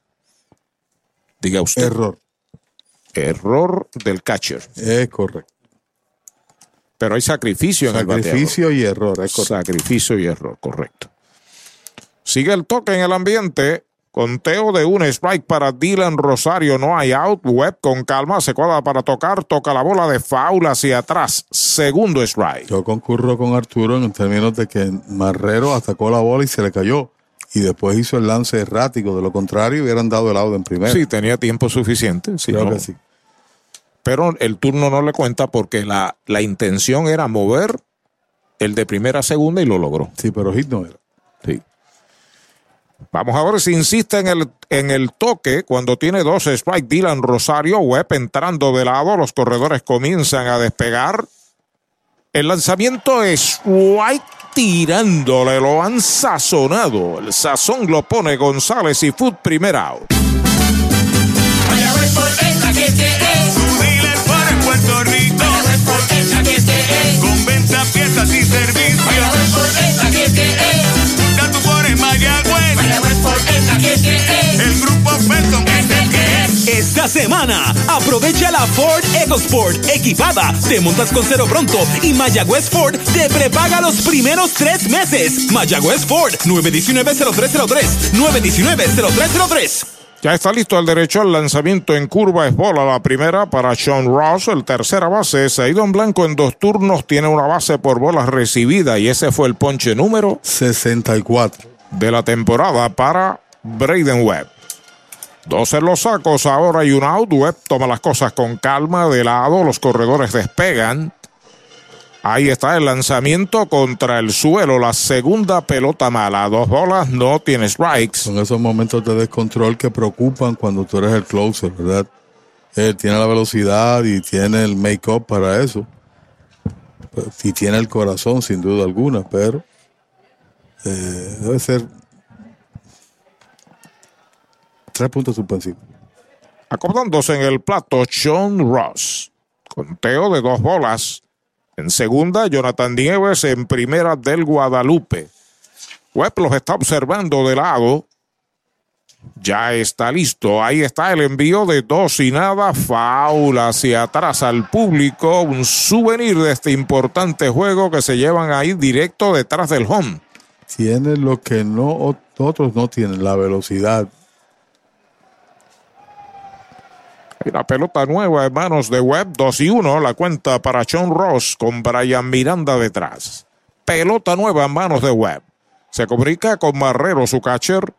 Diga usted. Error. Error del catcher. Es correcto. Pero hay sacrificio en Sacrificio el y error, es correcto. Sacrificio y error, correcto. Sigue el toque en el ambiente. Conteo de un strike para Dylan Rosario. No hay out. Webb con calma. Se cuadra para tocar. Toca la bola de foul hacia atrás. Segundo strike. Yo concurro con Arturo en términos de que Marrero atacó la bola y se le cayó. Y después hizo el lance errático. De lo contrario, hubieran dado el out en primera. Sí, tenía tiempo suficiente. Creo no. que sí. Pero el turno no le cuenta porque la, la intención era mover el de primera a segunda y lo logró. Sí, pero hit no era. Sí. Vamos a ver si insiste en el, en el toque cuando tiene dos strike. Dylan Rosario, Webb entrando de lado. Los corredores comienzan a despegar. El lanzamiento es White tirándole, lo han sazonado. El sazón lo pone González y Food primer out. Tu dealer para Puerto Rico. Con venta, piezas y servicios. Por en Mayagüez. El grupo Benson es el que es. Esta semana, aprovecha la Ford EcoSport equipada. Te montas con cero pronto y Mayagüez Ford te prepaga los primeros tres meses. Mayagüez Ford, 919-0303. 919-0303. Ya está listo el derecho al lanzamiento en curva. Es bola la primera para Sean Ross. El tercera base se ha ido en blanco en dos turnos. Tiene una base por bolas recibida y ese fue el ponche número 64 de la temporada para Braden Webb. Dos en los sacos, ahora y un out. Webb toma las cosas con calma de lado. Los corredores despegan. Ahí está el lanzamiento contra el suelo. La segunda pelota mala. Dos bolas, no tiene strikes. Son esos momentos de descontrol que preocupan cuando tú eres el closer, ¿verdad? Él tiene la velocidad y tiene el make-up para eso. Y tiene el corazón, sin duda alguna, pero eh, debe ser tres puntos suspensivos. Acordándose en el plato, Sean Ross. Conteo de dos bolas. En segunda, Jonathan Nieves en primera del Guadalupe. Webb los está observando de lado. Ya está listo. Ahí está el envío de dos y nada. Faula hacia atrás al público. Un souvenir de este importante juego que se llevan ahí directo detrás del home. Tiene lo que no otros no tienen, la velocidad. Y la pelota nueva en manos de Webb, 2 y 1. La cuenta para Sean Ross con Brian Miranda detrás. Pelota nueva en manos de Webb. Se comunica con Marrero, su catcher.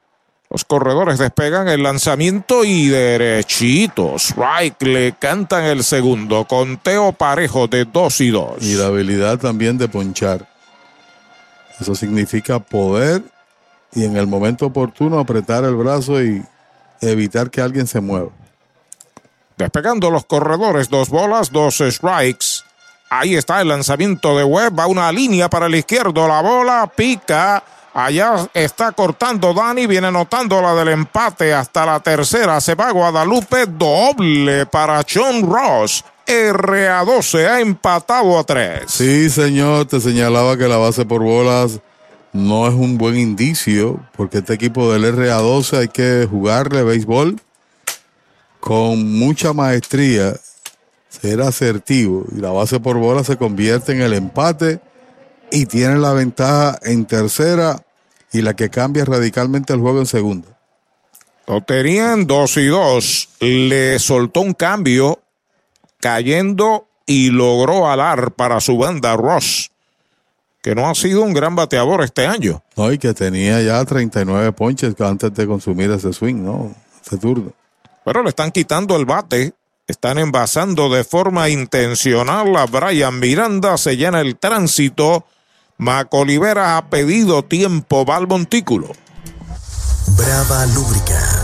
Los corredores despegan el lanzamiento y derechitos. Strike le cantan el segundo. Conteo parejo de 2 y 2. Y la habilidad también de ponchar. Eso significa poder y en el momento oportuno apretar el brazo y evitar que alguien se mueva. Despegando los corredores, dos bolas, dos strikes. Ahí está el lanzamiento de Webb. Va una línea para el izquierdo. La bola pica. Allá está cortando Dani. Viene anotando la del empate hasta la tercera. Se va a Guadalupe. Doble para John Ross. RA12 ha empatado a tres. Sí, señor. Te señalaba que la base por bolas no es un buen indicio. Porque este equipo del RA12 hay que jugarle béisbol con mucha maestría, ser asertivo y la base por bola se convierte en el empate y tiene la ventaja en tercera y la que cambia radicalmente el juego en segunda. Lo tenían dos y dos. Le soltó un cambio cayendo y logró alar para su banda Ross. que no ha sido un gran bateador este año. No, y que tenía ya 39 ponches antes de consumir ese swing, ¿no? Ese turno. Pero le están quitando el bate. Están envasando de forma intencional a Brian Miranda. Se llena el tránsito. Macolivera ha pedido tiempo. Va al montículo. Brava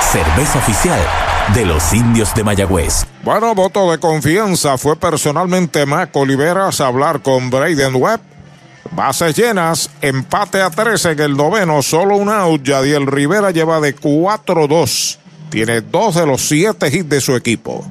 Cerveza oficial de los indios de Mayagüez. Bueno, voto de confianza fue personalmente Mac Oliveras a hablar con Braden Webb. Bases llenas, empate a 13 en el noveno, solo un out. Yadiel Rivera lleva de 4-2. Tiene dos de los siete hits de su equipo.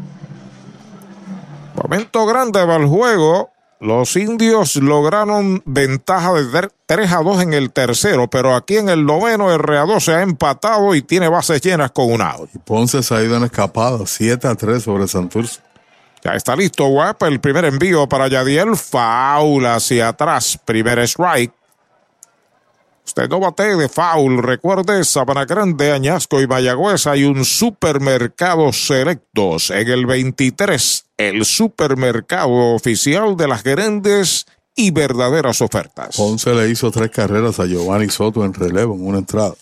Momento grande va el juego. Los indios lograron ventaja de 3 a 2 en el tercero, pero aquí en el noveno el RA2 se ha empatado y tiene bases llenas con un out. Ponce se ha ido en escapada, 7 a 3 sobre Santurce. Ya está listo, Webb. El primer envío para Yadiel. Foul hacia atrás. Primer strike. Usted no bate de foul. Recuerde, Sabana Grande, Añasco y Mayagüez hay un supermercado selectos en el 23. El supermercado oficial de las grandes y verdaderas ofertas. Ponce le hizo tres carreras a Giovanni Soto en relevo en una entrada.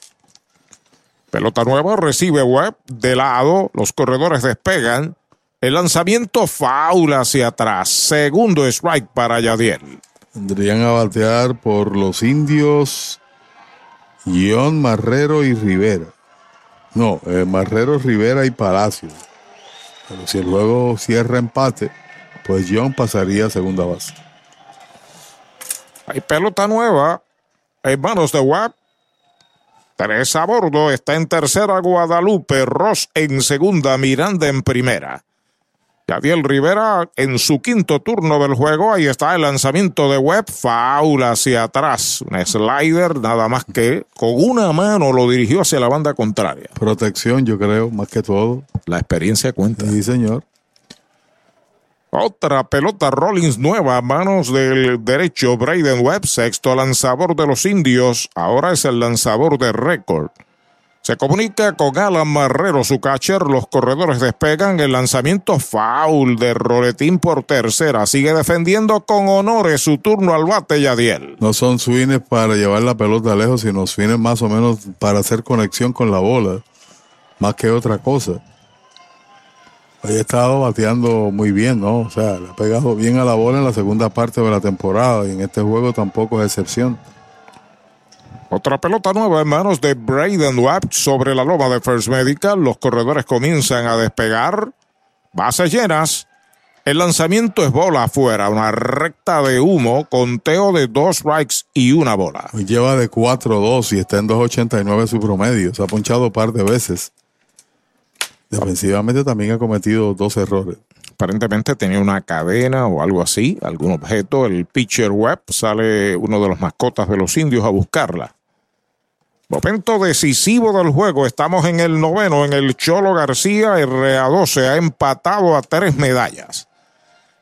Pelota nueva, recibe Webb de lado. Los corredores despegan. El lanzamiento foul hacia atrás. Segundo strike para Yadiel. Tendrían a batear por los indios Guión Marrero y Rivera. No, eh, Marrero, Rivera y Palacio. Pero si el juego cierra empate, pues John pasaría a segunda base. Hay pelota nueva en manos de Webb. Tres a bordo, está en tercera Guadalupe, Ross en segunda, Miranda en primera. Yadiel Rivera en su quinto turno del juego. Ahí está el lanzamiento de Webb. Foul hacia atrás. Un slider, nada más que con una mano lo dirigió hacia la banda contraria. Protección, yo creo, más que todo. La experiencia cuenta. Sí, señor. Otra pelota Rollins nueva a manos del derecho Braden Webb, sexto lanzador de los indios. Ahora es el lanzador de récord. Se comunica con Alan Marrero, su catcher. Los corredores despegan. El lanzamiento foul de Roletín por tercera. Sigue defendiendo con honores su turno al bate Yadiel. No son swings para llevar la pelota lejos, sino swings más o menos para hacer conexión con la bola. Más que otra cosa. Hoy ha estado bateando muy bien, ¿no? O sea, le ha pegado bien a la bola en la segunda parte de la temporada y en este juego tampoco es excepción. Otra pelota nueva en manos de Braden Webb sobre la loma de First Medical. Los corredores comienzan a despegar. Bases llenas. El lanzamiento es bola afuera, una recta de humo, conteo de dos strikes y una bola. Lleva de 4-2 y está en 2.89 su promedio. Se ha ponchado un par de veces. Defensivamente también ha cometido dos errores. Aparentemente tenía una cadena o algo así, algún objeto. El pitcher web sale uno de los mascotas de los indios a buscarla. Momento decisivo del juego. Estamos en el noveno, en el Cholo García. RA12 ha empatado a tres medallas.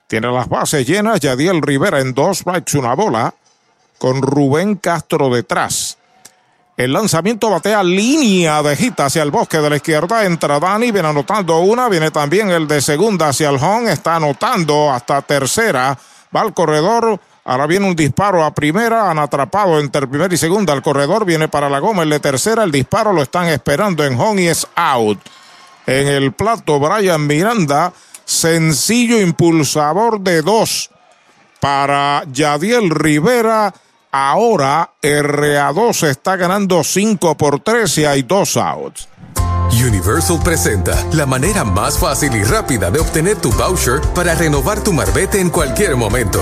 Tiene las bases llenas. Yadiel Rivera en dos strikes, una bola. Con Rubén Castro detrás. El lanzamiento batea línea de gita hacia el bosque de la izquierda. Entra Dani, viene anotando una. Viene también el de segunda hacia el home. Está anotando hasta tercera. Va al corredor. Ahora viene un disparo a primera. Han atrapado entre primera y segunda. El corredor viene para la goma. El de tercera. El disparo lo están esperando en home y es out. En el plato, Brian Miranda. Sencillo impulsador de dos para Yadiel Rivera. Ahora RA2 está ganando 5 por 3 y hay dos outs. Universal presenta la manera más fácil y rápida de obtener tu voucher para renovar tu marbete en cualquier momento.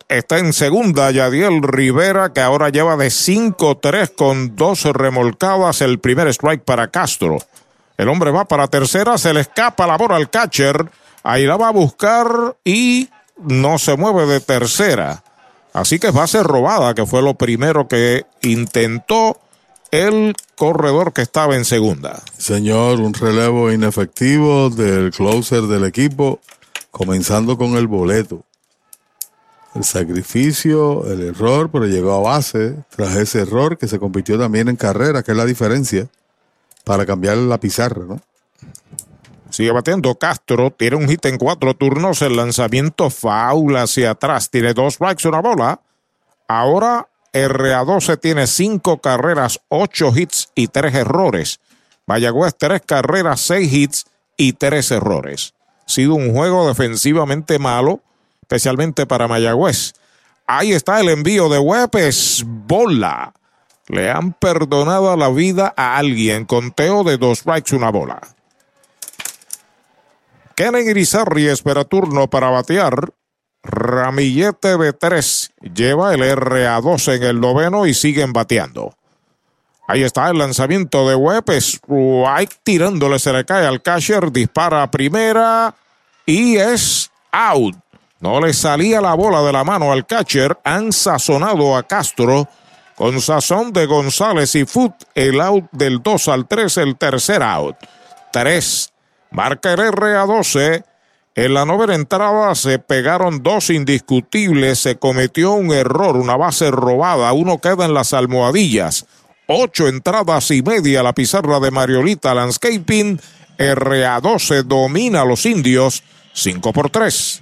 Está en segunda Yadiel Rivera, que ahora lleva de 5-3 con dos remolcadas. El primer strike para Castro. El hombre va para tercera, se le escapa la bola al catcher. Ahí la va a buscar y no se mueve de tercera. Así que va a ser robada, que fue lo primero que intentó el corredor que estaba en segunda. Señor, un relevo inefectivo del closer del equipo, comenzando con el boleto. El sacrificio, el error, pero llegó a base tras ese error que se convirtió también en carrera, que es la diferencia, para cambiar la pizarra, ¿no? Sigue batiendo Castro, tiene un hit en cuatro turnos, el lanzamiento faula hacia atrás, tiene dos strikes, una bola. Ahora RA12 tiene cinco carreras, ocho hits y tres errores. Mayagüez tres carreras, seis hits y tres errores. Ha sido un juego defensivamente malo, especialmente para Mayagüez. Ahí está el envío de Huepes, bola. Le han perdonado la vida a alguien, conteo de dos strikes, una bola. Kenen Irizarri espera turno para batear. Ramillete de 3 lleva el RA2 en el noveno y siguen bateando. Ahí está el lanzamiento de Huepes. White tirándole, se le cae al catcher, dispara a primera y es out. No le salía la bola de la mano al catcher. Han sazonado a Castro con sazón de González y Foot. El out del 2 al 3, el tercer out. 3. Marca el RA12. En la novena entrada se pegaron dos indiscutibles, se cometió un error, una base robada, uno queda en las almohadillas. Ocho entradas y media la pizarra de Mariolita Landscaping. RA12 domina a los indios, 5 por 3.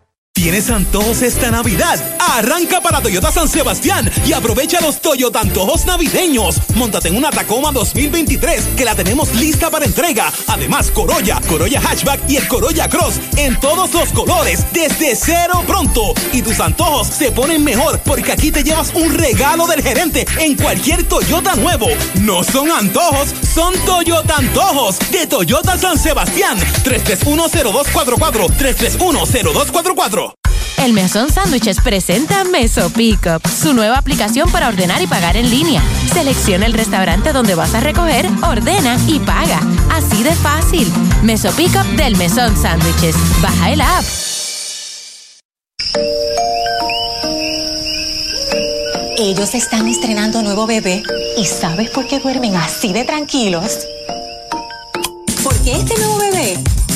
¿Tienes antojos esta Navidad? Arranca para Toyota San Sebastián y aprovecha los Toyota antojos navideños. Móntate en una Tacoma 2023 que la tenemos lista para entrega. Además, Corolla, Corolla Hatchback y el Corolla Cross en todos los colores desde cero pronto. Y tus antojos se ponen mejor porque aquí te llevas un regalo del gerente en cualquier Toyota nuevo. No son antojos, son Toyota antojos de Toyota San Sebastián. 3310244 3310244 El Mesón Sándwiches presenta Meso Pickup, su nueva aplicación para ordenar y pagar en línea. Selecciona el restaurante donde vas a recoger, ordena y paga. Así de fácil. Meso Pickup del Mesón Sándwiches. Baja el app. Ellos están estrenando nuevo bebé y ¿sabes por qué duermen así de tranquilos? Porque este nuevo bebé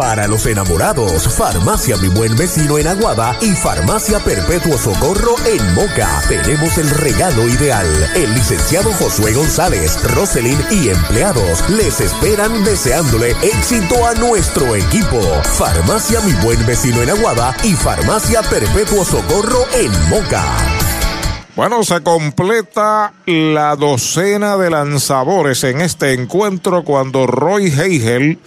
Para los enamorados, Farmacia Mi Buen Vecino en Aguada y Farmacia Perpetuo Socorro en Moca. Tenemos el regalo ideal. El licenciado Josué González, Roselyn y empleados les esperan deseándole éxito a nuestro equipo. Farmacia Mi Buen Vecino en Aguada y Farmacia Perpetuo Socorro en Moca. Bueno, se completa la docena de lanzadores en este encuentro cuando Roy Heigel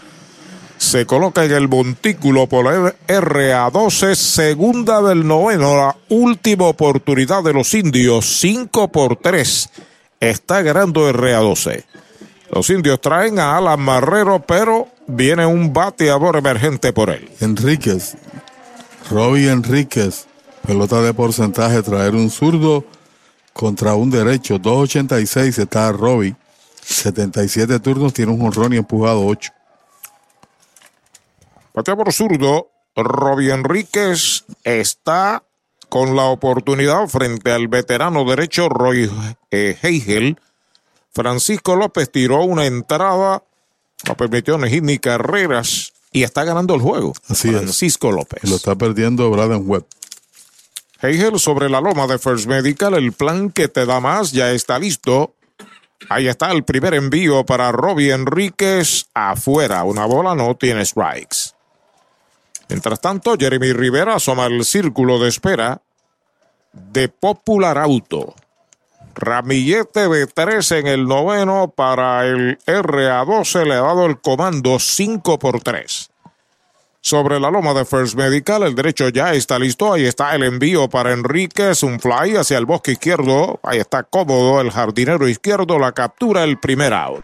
se coloca en el montículo por el RA12, segunda del noveno, la última oportunidad de los indios, 5 por 3. Está ganando RA12. Los indios traen a Alan Marrero, pero viene un bateador emergente por él. Enríquez, Robbie Enríquez, pelota de porcentaje, traer un zurdo contra un derecho, 2.86 está Robbie, 77 turnos, tiene un jonrón y empujado 8. Patea por zurdo. Robbie Enríquez está con la oportunidad frente al veterano derecho Roy eh, Heigel. Francisco López tiró una entrada, no permitió ni carreras y está ganando el juego. Así Francisco López. Lo está perdiendo Braden Webb. Heigel sobre la loma de First Medical, el plan que te da más ya está listo. Ahí está el primer envío para Robbie Enríquez afuera. Una bola no tiene strikes. Mientras tanto, Jeremy Rivera asoma el círculo de espera de Popular Auto. Ramillete B3 en el noveno para el RA12 le ha dado el comando 5 por 3. Sobre la loma de First Medical, el derecho ya está listo. Ahí está el envío para Enríquez, un fly hacia el bosque izquierdo. Ahí está cómodo el jardinero izquierdo, la captura el primer out.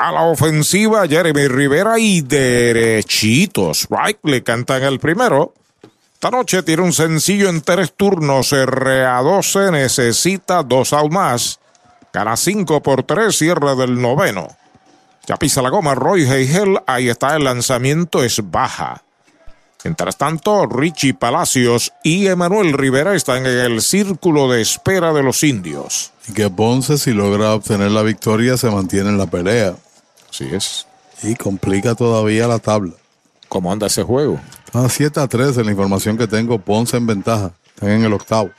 a la ofensiva Jeremy Rivera y derechitos. Right, le cantan el primero. Esta noche tiene un sencillo en tres turnos. RA12 necesita dos out más. Gana 5 por 3, cierre del noveno. Ya pisa la goma Roy Heigel. Ahí está el lanzamiento, es baja. Mientras tanto, Richie Palacios y Emanuel Rivera están en el círculo de espera de los indios. Y que Ponce, si logra obtener la victoria, se mantiene en la pelea. Así es. Y complica todavía la tabla. ¿Cómo anda ese juego? A 7 a 3 en la información que tengo, Ponce en ventaja. Están en el octavo.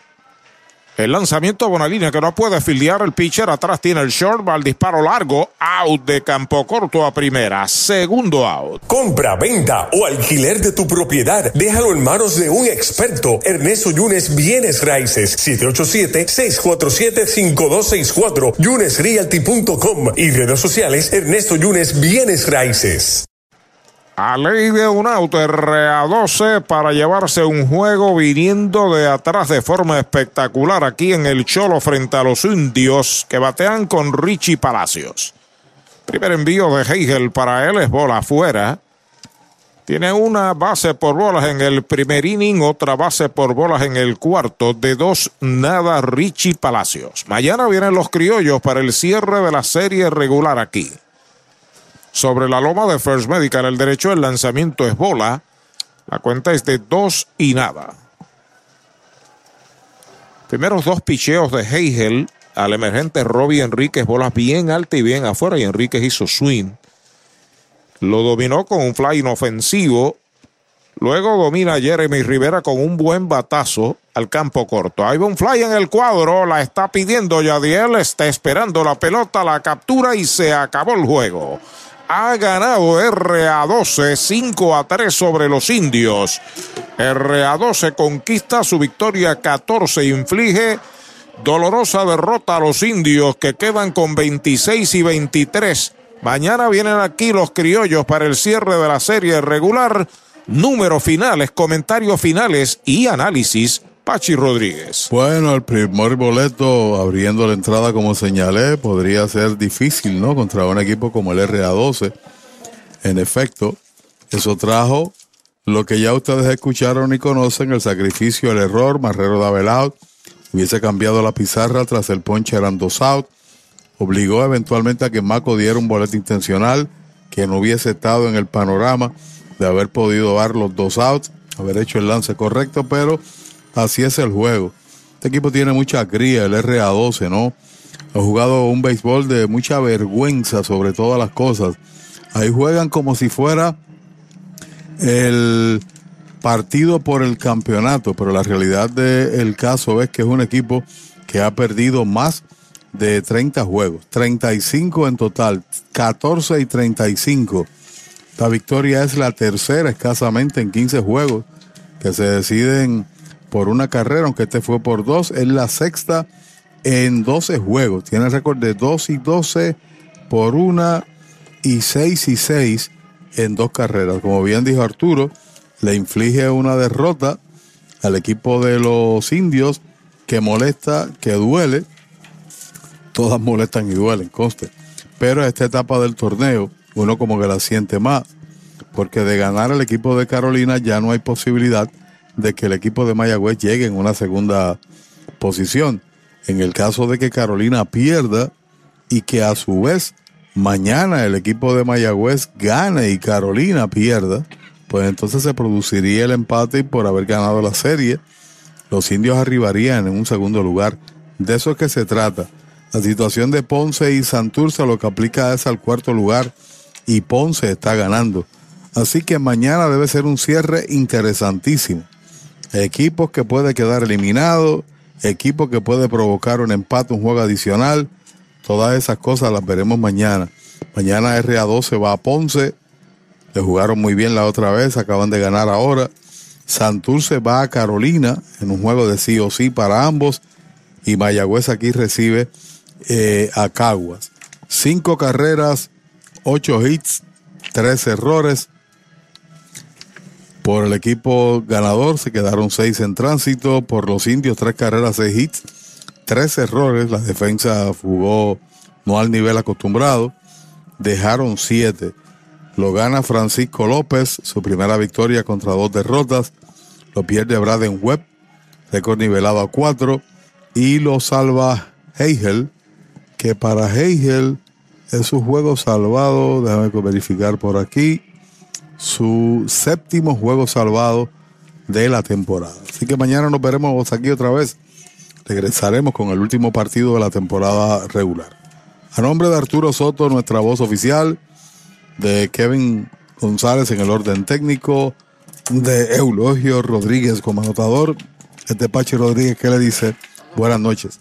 El lanzamiento a buena línea que no puede fildear el pitcher. Atrás tiene el short, al disparo largo. Out de campo corto a primera. Segundo out. Compra, venta o alquiler de tu propiedad. Déjalo en manos de un experto. Ernesto Yunes Bienes Raíces. 787-647-5264. YunesRealty.com y redes sociales Ernesto Yunes Bienes Raíces. A ley de un auto RA12 para llevarse un juego viniendo de atrás de forma espectacular aquí en el Cholo frente a los indios que batean con Richie Palacios. Primer envío de Heigel para él es bola afuera. Tiene una base por bolas en el primer inning, otra base por bolas en el cuarto. De dos, nada Richie Palacios. Mañana vienen los criollos para el cierre de la serie regular aquí sobre la loma de First Medical. El derecho, el lanzamiento es bola. La cuenta es de dos y nada. Primeros dos picheos de Heigel al emergente Robbie Enríquez, bolas bien alta y bien afuera. Y Enríquez hizo swing. Lo dominó con un fly inofensivo. Luego domina Jeremy Rivera con un buen batazo al campo corto. Hay un fly en el cuadro, la está pidiendo Yadiel, está esperando la pelota, la captura y se acabó el juego ha ganado RA12 5 a 3 sobre los indios. RA12 conquista su victoria 14, inflige dolorosa derrota a los indios que quedan con 26 y 23. Mañana vienen aquí los criollos para el cierre de la serie regular. Números finales, comentarios finales y análisis Pachi Rodríguez. Bueno, el primer boleto abriendo la entrada como señalé podría ser difícil, ¿no? Contra un equipo como el RA12. En efecto, eso trajo lo que ya ustedes escucharon y conocen, el sacrificio, el error, Marrero de out, hubiese cambiado la pizarra tras el ponche eran dos out, obligó eventualmente a que Maco diera un boleto intencional que no hubiese estado en el panorama de haber podido dar los dos outs, haber hecho el lance correcto, pero Así es el juego. Este equipo tiene mucha cría, el RA12, ¿no? Ha jugado un béisbol de mucha vergüenza sobre todas las cosas. Ahí juegan como si fuera el partido por el campeonato, pero la realidad del caso es que es un equipo que ha perdido más de 30 juegos, 35 en total, 14 y 35. Esta victoria es la tercera escasamente en 15 juegos que se deciden por una carrera, aunque este fue por dos. Es la sexta en 12 juegos. Tiene récord de 2 y 12 por una y 6 y 6 en dos carreras. Como bien dijo Arturo, le inflige una derrota al equipo de los indios que molesta, que duele. Todas molestan y duelen, conste. Pero esta etapa del torneo, uno como que la siente más, porque de ganar el equipo de Carolina ya no hay posibilidad de que el equipo de Mayagüez llegue en una segunda posición. En el caso de que Carolina pierda y que a su vez mañana el equipo de Mayagüez gane y Carolina pierda, pues entonces se produciría el empate y por haber ganado la serie, los indios arribarían en un segundo lugar. De eso es que se trata. La situación de Ponce y Santurce lo que aplica es al cuarto lugar y Ponce está ganando. Así que mañana debe ser un cierre interesantísimo. Equipos que puede quedar eliminado, equipo que puede provocar un empate, un juego adicional. Todas esas cosas las veremos mañana. Mañana RA12 va a Ponce. Le jugaron muy bien la otra vez, acaban de ganar ahora. Santurce va a Carolina en un juego de sí o sí para ambos. Y Mayagüez aquí recibe eh, a Caguas. Cinco carreras, ocho hits, tres errores. Por el equipo ganador se quedaron seis en tránsito. Por los indios, tres carreras, seis hits, tres errores. La defensa jugó no al nivel acostumbrado. Dejaron siete. Lo gana Francisco López, su primera victoria contra dos derrotas. Lo pierde Braden Webb, récord nivelado a cuatro. Y lo salva Heigel, que para Heigel es su juego salvado. Déjame verificar por aquí su séptimo juego salvado de la temporada. Así que mañana nos veremos aquí otra vez. Regresaremos con el último partido de la temporada regular. A nombre de Arturo Soto, nuestra voz oficial, de Kevin González en el orden técnico, de Eulogio Rodríguez como anotador, este Pachi Rodríguez que le dice buenas noches.